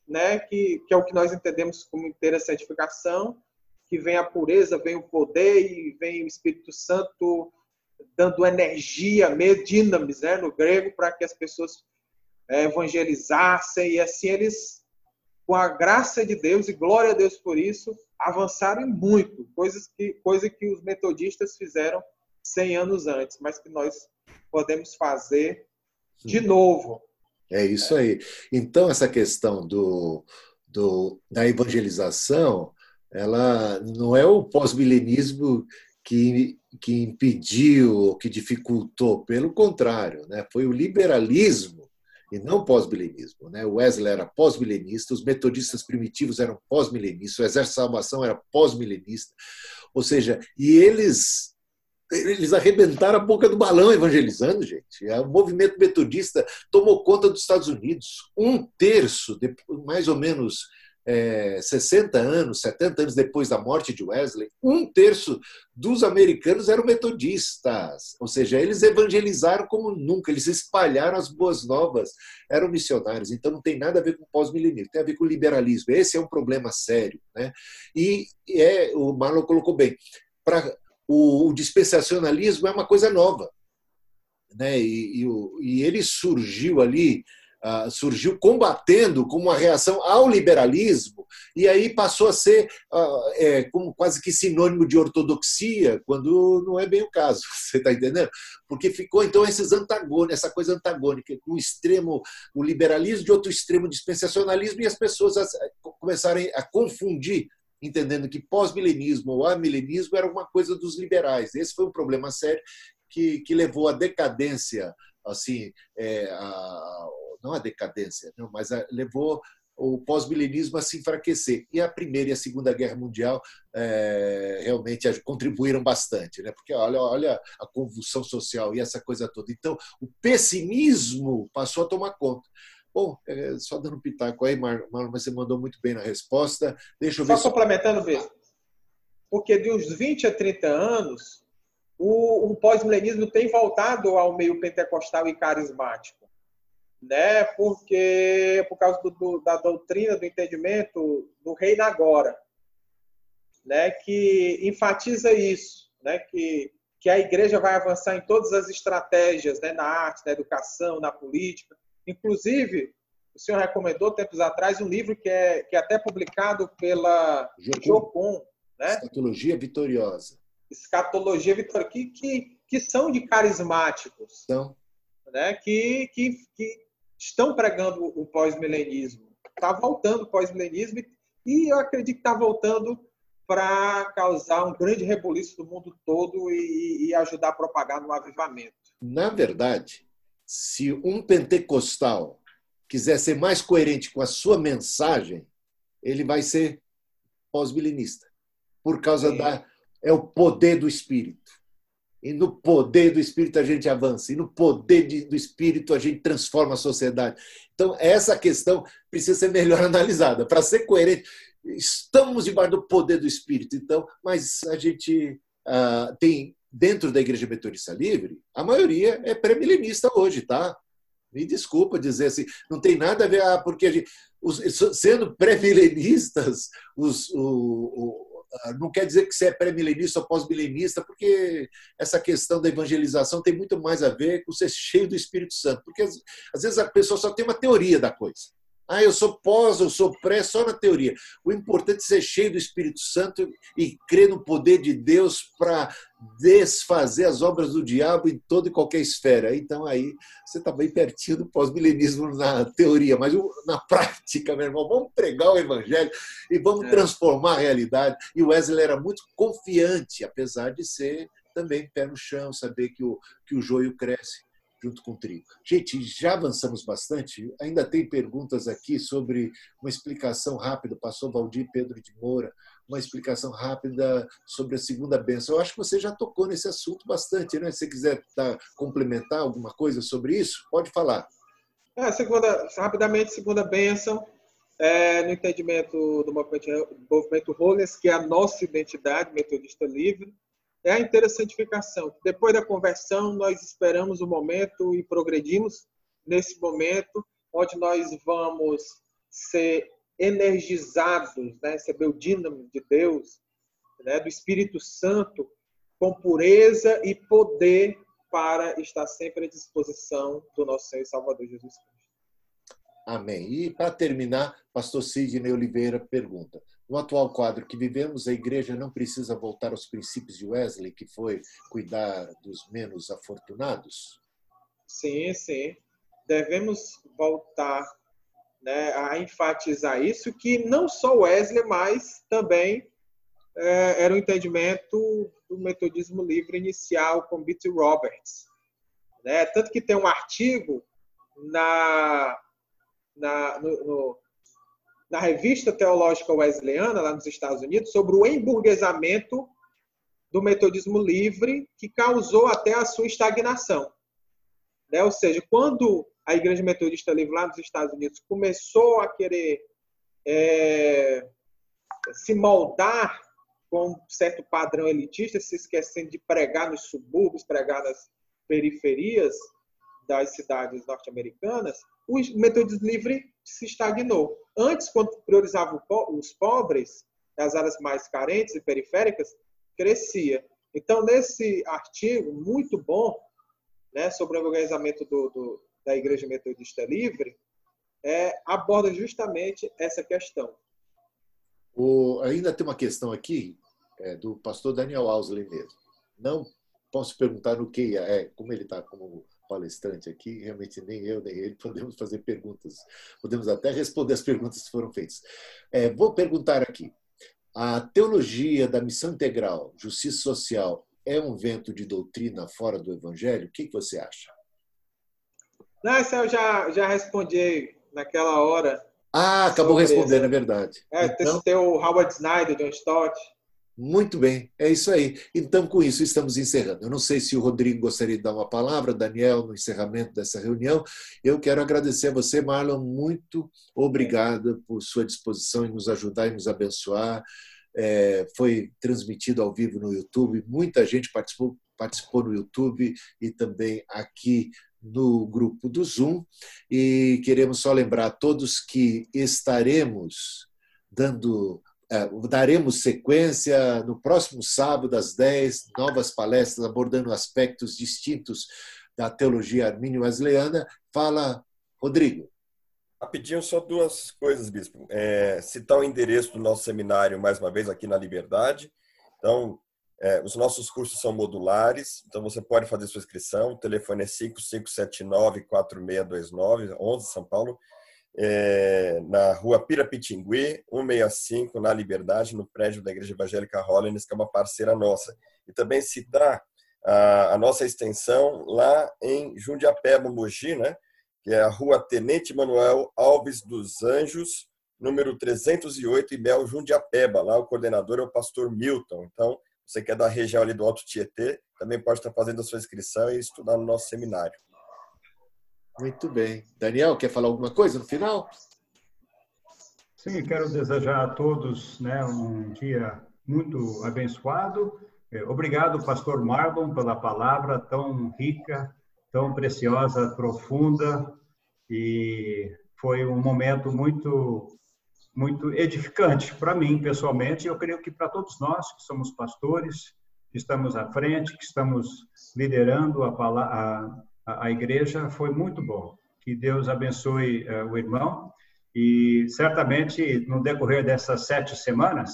né, que, que é o que nós entendemos como inteira santificação, que vem a pureza, vem o poder e vem o Espírito Santo dando energia, meio né, no grego, para que as pessoas evangelizassem e assim eles, com a graça de Deus e glória a Deus por isso, avançaram muito, coisas que, coisa que os metodistas fizeram 100 anos antes, mas que nós podemos fazer de novo. É isso aí. Então, essa questão do, do, da evangelização, ela não é o pós-milenismo que, que impediu, que dificultou, pelo contrário, né? foi o liberalismo e não pós-milenismo. Né? O Wesley era pós-milenista, os metodistas primitivos eram pós-milenistas, o Exército de Salvação era pós-milenista, ou seja, e eles eles arrebentaram a boca do balão evangelizando, gente. O movimento metodista tomou conta dos Estados Unidos. Um terço, mais ou menos é, 60 anos, 70 anos depois da morte de Wesley, um terço dos americanos eram metodistas. Ou seja, eles evangelizaram como nunca, eles espalharam as boas novas, eram missionários. Então não tem nada a ver com pós-milenismo, tem a ver com liberalismo. Esse é um problema sério. Né? E é, o Marlon colocou bem. Para o, o dispensacionalismo é uma coisa nova. Né? E, e, e ele surgiu ali, uh, surgiu combatendo como uma reação ao liberalismo, e aí passou a ser uh, é, como quase que sinônimo de ortodoxia, quando não é bem o caso, (laughs) você está entendendo? Porque ficou então esses antagônicos, essa coisa antagônica, um extremo o liberalismo, de outro extremo dispensacionalismo, e as pessoas começaram a confundir entendendo que pós-milenismo ou amilenismo era uma coisa dos liberais. Esse foi um problema sério que, que levou à decadência, assim, é, a, não a decadência, não, mas a, levou o pós-milenismo a se enfraquecer. E a Primeira e a Segunda Guerra Mundial é, realmente contribuíram bastante, né? porque olha, olha a convulsão social e essa coisa toda. Então, o pessimismo passou a tomar conta. Bom, é, só dando um pitaco aí, Marlon, mas você mandou muito bem na resposta. Deixa eu ver. Só complementando, Vitor. Porque de uns 20 a 30 anos, o, o pós-milenismo tem voltado ao meio pentecostal e carismático. Né? Porque, por causa do, do, da doutrina, do entendimento do reino agora, né? que enfatiza isso, né? que, que a igreja vai avançar em todas as estratégias, né? na arte, na educação, na política, Inclusive, o senhor recomendou tempos atrás um livro que é, que é até publicado pela Jocum, né? Escatologia Vitoriosa. Escatologia Vitoriosa, que, que que são de carismáticos, então, né? que, que, que estão pregando o pós-milenismo. Está voltando o pós-milenismo e eu acredito que está voltando para causar um grande rebuliço no mundo todo e, e ajudar a propagar no avivamento. Na verdade, se um pentecostal quiser ser mais coerente com a sua mensagem, ele vai ser pós-milenista. Por causa Sim. da. É o poder do Espírito. E no poder do Espírito a gente avança. E no poder de, do Espírito a gente transforma a sociedade. Então, essa questão precisa ser melhor (laughs) analisada. Para ser coerente, estamos debaixo do poder do Espírito. Então, mas a gente uh, tem, dentro da Igreja Metodista Livre, a maioria é pré-milenista hoje, tá? Me desculpa dizer assim, não tem nada a ver, ah, porque a gente, os, sendo pré-milenistas, os, o, o, ah, não quer dizer que você é pré-milenista ou pós-milenista, porque essa questão da evangelização tem muito mais a ver com ser cheio do Espírito Santo. Porque às vezes a pessoa só tem uma teoria da coisa. Ah, eu sou pós, eu sou pré, só na teoria. O importante é ser cheio do Espírito Santo e crer no poder de Deus para desfazer as obras do diabo em toda e qualquer esfera. Então aí você está bem pertinho do pós-milenismo na teoria, mas na prática, meu irmão, vamos pregar o evangelho e vamos é. transformar a realidade. E o Wesley era muito confiante, apesar de ser também pé no chão, saber que o, que o joio cresce junto com o trigo. Gente, já avançamos bastante. Ainda tem perguntas aqui sobre uma explicação rápida. Passou Valdir Pedro de Moura, uma explicação rápida sobre a segunda bênção. Eu acho que você já tocou nesse assunto bastante, né? Se você quiser tá, complementar alguma coisa sobre isso, pode falar. É, segunda, rapidamente, segunda bênção, é, no entendimento do movimento, movimento Holiness, que é a nossa identidade metodista livre, é a interessantificação. Depois da conversão, nós esperamos o momento e progredimos nesse momento, onde nós vamos ser energizados, né? receber o dínamo de Deus, né? do Espírito Santo, com pureza e poder para estar sempre à disposição do nosso Senhor e Salvador Jesus Cristo. Amém. E para terminar, pastor Sidney Oliveira pergunta: no atual quadro que vivemos, a igreja não precisa voltar aos princípios de Wesley, que foi cuidar dos menos afortunados? Sim, sim. Devemos voltar né, a enfatizar isso, que não só Wesley, mas também é, era o entendimento do metodismo livre inicial com B.T. Roberts. Né? Tanto que tem um artigo na, na, no, no na revista teológica wesleyana, lá nos Estados Unidos, sobre o emburguesamento do metodismo livre, que causou até a sua estagnação. Né? Ou seja, quando a Igreja Metodista Livre lá nos Estados Unidos começou a querer é, se moldar com um certo padrão elitista, se esquecendo de pregar nos subúrbios, pregar nas periferias das cidades norte-americanas, o metodismo livre se estagnou. Antes, quando priorizava os pobres, as áreas mais carentes e periféricas, crescia. Então, nesse artigo muito bom né, sobre o organizamento do, do, da Igreja Metodista Livre, é, aborda justamente essa questão. O, ainda tem uma questão aqui é, do pastor Daniel Ausley mesmo. Não posso perguntar no que é, como ele está como palestrante aqui, realmente nem eu nem ele (laughs) podemos fazer perguntas, podemos até responder as perguntas que foram feitas. É, vou perguntar aqui: a teologia da missão integral, justiça social, é um vento de doutrina fora do Evangelho? O que você acha? Não, isso eu já, já respondi naquela hora. Ah, acabou respondendo, é verdade. É, então... tem o Howard Snyder, John Stott. Muito bem, é isso aí. Então, com isso, estamos encerrando. Eu não sei se o Rodrigo gostaria de dar uma palavra, Daniel, no encerramento dessa reunião. Eu quero agradecer a você, Marlon, muito obrigado por sua disposição em nos ajudar e nos abençoar. É, foi transmitido ao vivo no YouTube, muita gente participou, participou no YouTube e também aqui no grupo do Zoom. E queremos só lembrar a todos que estaremos dando daremos sequência no próximo sábado, às 10, novas palestras abordando aspectos distintos da teologia armínio-wesleyana. Fala, Rodrigo. Rapidinho, só duas coisas, Bispo. É, citar o endereço do nosso seminário, mais uma vez, aqui na Liberdade. Então, É, os nossos cursos são modulares, então você pode fazer sua inscrição. O telefone é 5579-4629, 11 São Paulo, é, na rua Pirapitingui, 165, na Liberdade, no prédio da Igreja Evangélica Hollins, que é uma parceira nossa. E também citar a, a nossa extensão lá em Jundiapeba, Mogi, né? que é a rua Tenente Manuel Alves dos Anjos, número 308, em Bel Jundiapeba. Lá o coordenador é o pastor Milton. Então, você que é da região ali do Alto Tietê, também pode estar fazendo a sua inscrição e estudar no nosso seminário. Muito bem. Daniel, quer falar alguma coisa no final? Sim, quero desejar a todos né, um dia muito abençoado. É, obrigado, pastor Marlon, pela palavra tão rica, tão preciosa, profunda, e foi um momento muito muito edificante para mim pessoalmente, e eu creio que para todos nós que somos pastores, que estamos à frente, que estamos liderando a, a, a igreja, foi muito bom. Que Deus abençoe uh, o irmão e certamente no decorrer dessas sete semanas,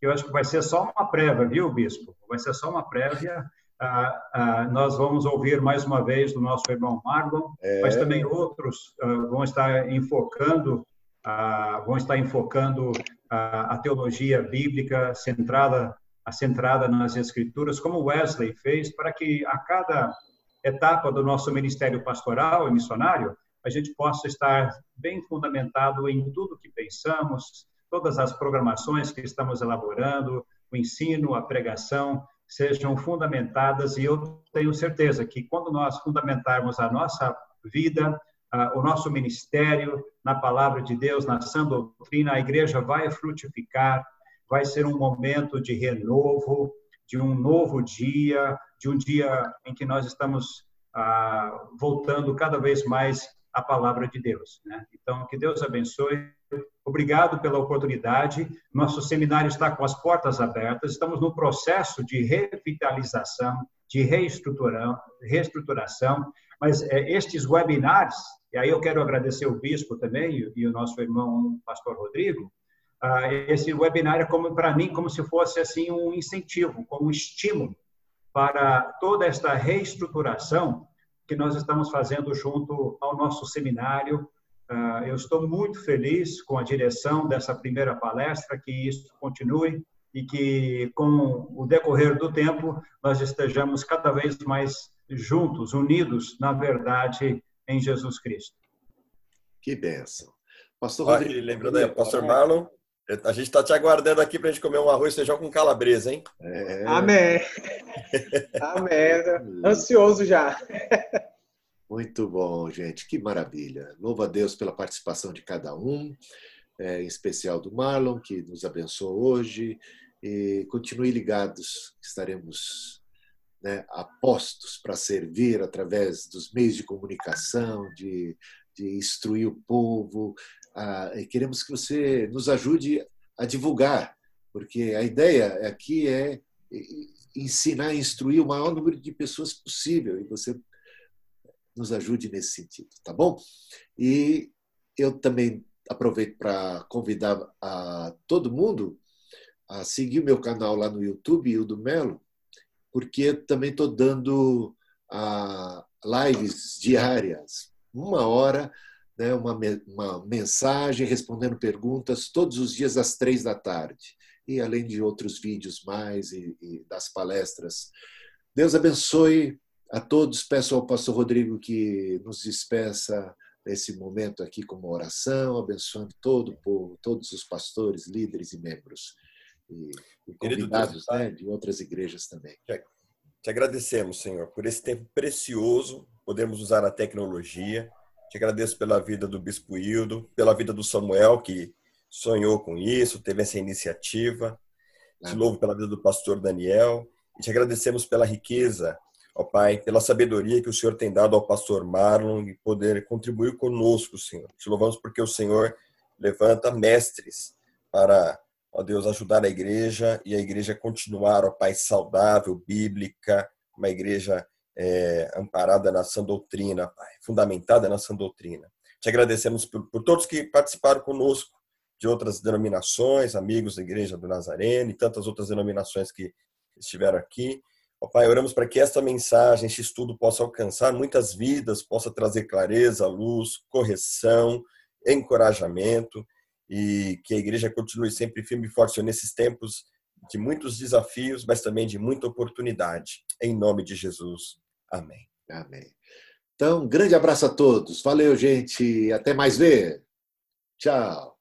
eu acho que vai ser só uma prévia, viu, bispo? Vai ser só uma prévia ah, ah, nós vamos ouvir mais uma vez do nosso irmão Marlon, é. mas também outros ah, vão estar enfocando, vão estar enfocando a teologia bíblica centrada, centrada nas escrituras, como Wesley fez, para que a cada etapa do nosso ministério pastoral e missionário a gente possa estar bem fundamentado em tudo que pensamos, todas as programações que estamos elaborando, o ensino, a pregação, sejam fundamentadas. E eu tenho certeza que quando nós fundamentarmos a nossa vida, o nosso ministério na palavra de Deus, na sã doutrina, a igreja vai frutificar, vai ser um momento de renovo, de um novo dia, de um dia em que nós estamos ah, voltando cada vez mais à palavra de Deus. Né? Então, que Deus abençoe Obrigado pela oportunidade. Nosso seminário está com as portas abertas. Estamos no processo de revitalização, de reestruturação, mas é, estes webinars, e aí eu quero agradecer o bispo também e o nosso irmão pastor Rodrigo, esse webinar é como para mim como se fosse assim um incentivo, como um estímulo para toda esta reestruturação que nós estamos fazendo junto ao nosso seminário, ah, eu estou muito feliz com a direção dessa primeira palestra, que isso continue e que, com o decorrer do tempo, nós estejamos cada vez mais juntos, unidos na verdade em Jesus Cristo. Que bênção. Pastor Rodrigo. lembrando aí, Pastor Marlon, a gente está te aguardando aqui para a gente comer um arroz e feijão com calabresa, hein? É. Amém. (laughs) Amém. Ansioso já. Muito bom, gente, que maravilha. Louvo a Deus pela participação de cada um, é, em especial do Marlon, que nos abençoou hoje. E continue ligados, estaremos né, apostos para servir através dos meios de comunicação, de, de instruir o povo. Ah, e queremos que você nos ajude a divulgar, porque a ideia aqui é ensinar instruir o maior número de pessoas possível. E você nos ajude nesse sentido, tá bom? E eu também aproveito para convidar a todo mundo a seguir o meu canal lá no YouTube e o do Melo, porque também estou dando a lives diárias, uma hora, né, uma, uma mensagem respondendo perguntas todos os dias às três da tarde. E além de outros vídeos mais e, e das palestras. Deus abençoe a todos, peço ao pastor Rodrigo que nos despeça nesse momento aqui com uma oração, abençoando todo o povo, todos os pastores, líderes e membros. E, e convidados né, de outras igrejas também. Te agradecemos, Senhor, por esse tempo precioso, podemos usar a tecnologia. Te agradeço pela vida do Bispo Hildo, pela vida do Samuel, que sonhou com isso, teve essa iniciativa. Te louvo pela vida do pastor Daniel. E te agradecemos pela riqueza ó Pai, pela sabedoria que o Senhor tem dado ao pastor Marlon e poder contribuir conosco, Senhor. Te louvamos porque o Senhor levanta mestres para, ó Deus, ajudar a igreja e a igreja continuar, ó Pai, saudável, bíblica, uma igreja é, amparada na sã doutrina, Pai, fundamentada na sã doutrina. Te agradecemos por, por todos que participaram conosco de outras denominações, amigos da Igreja do Nazareno e tantas outras denominações que estiveram aqui. Ó Pai, oramos para que esta mensagem, este estudo possa alcançar muitas vidas, possa trazer clareza, luz, correção, encorajamento e que a igreja continue sempre firme e forte nesses tempos de muitos desafios, mas também de muita oportunidade. Em nome de Jesus. Amém. Amém. Então, um grande abraço a todos. Valeu, gente. Até mais ver. Tchau.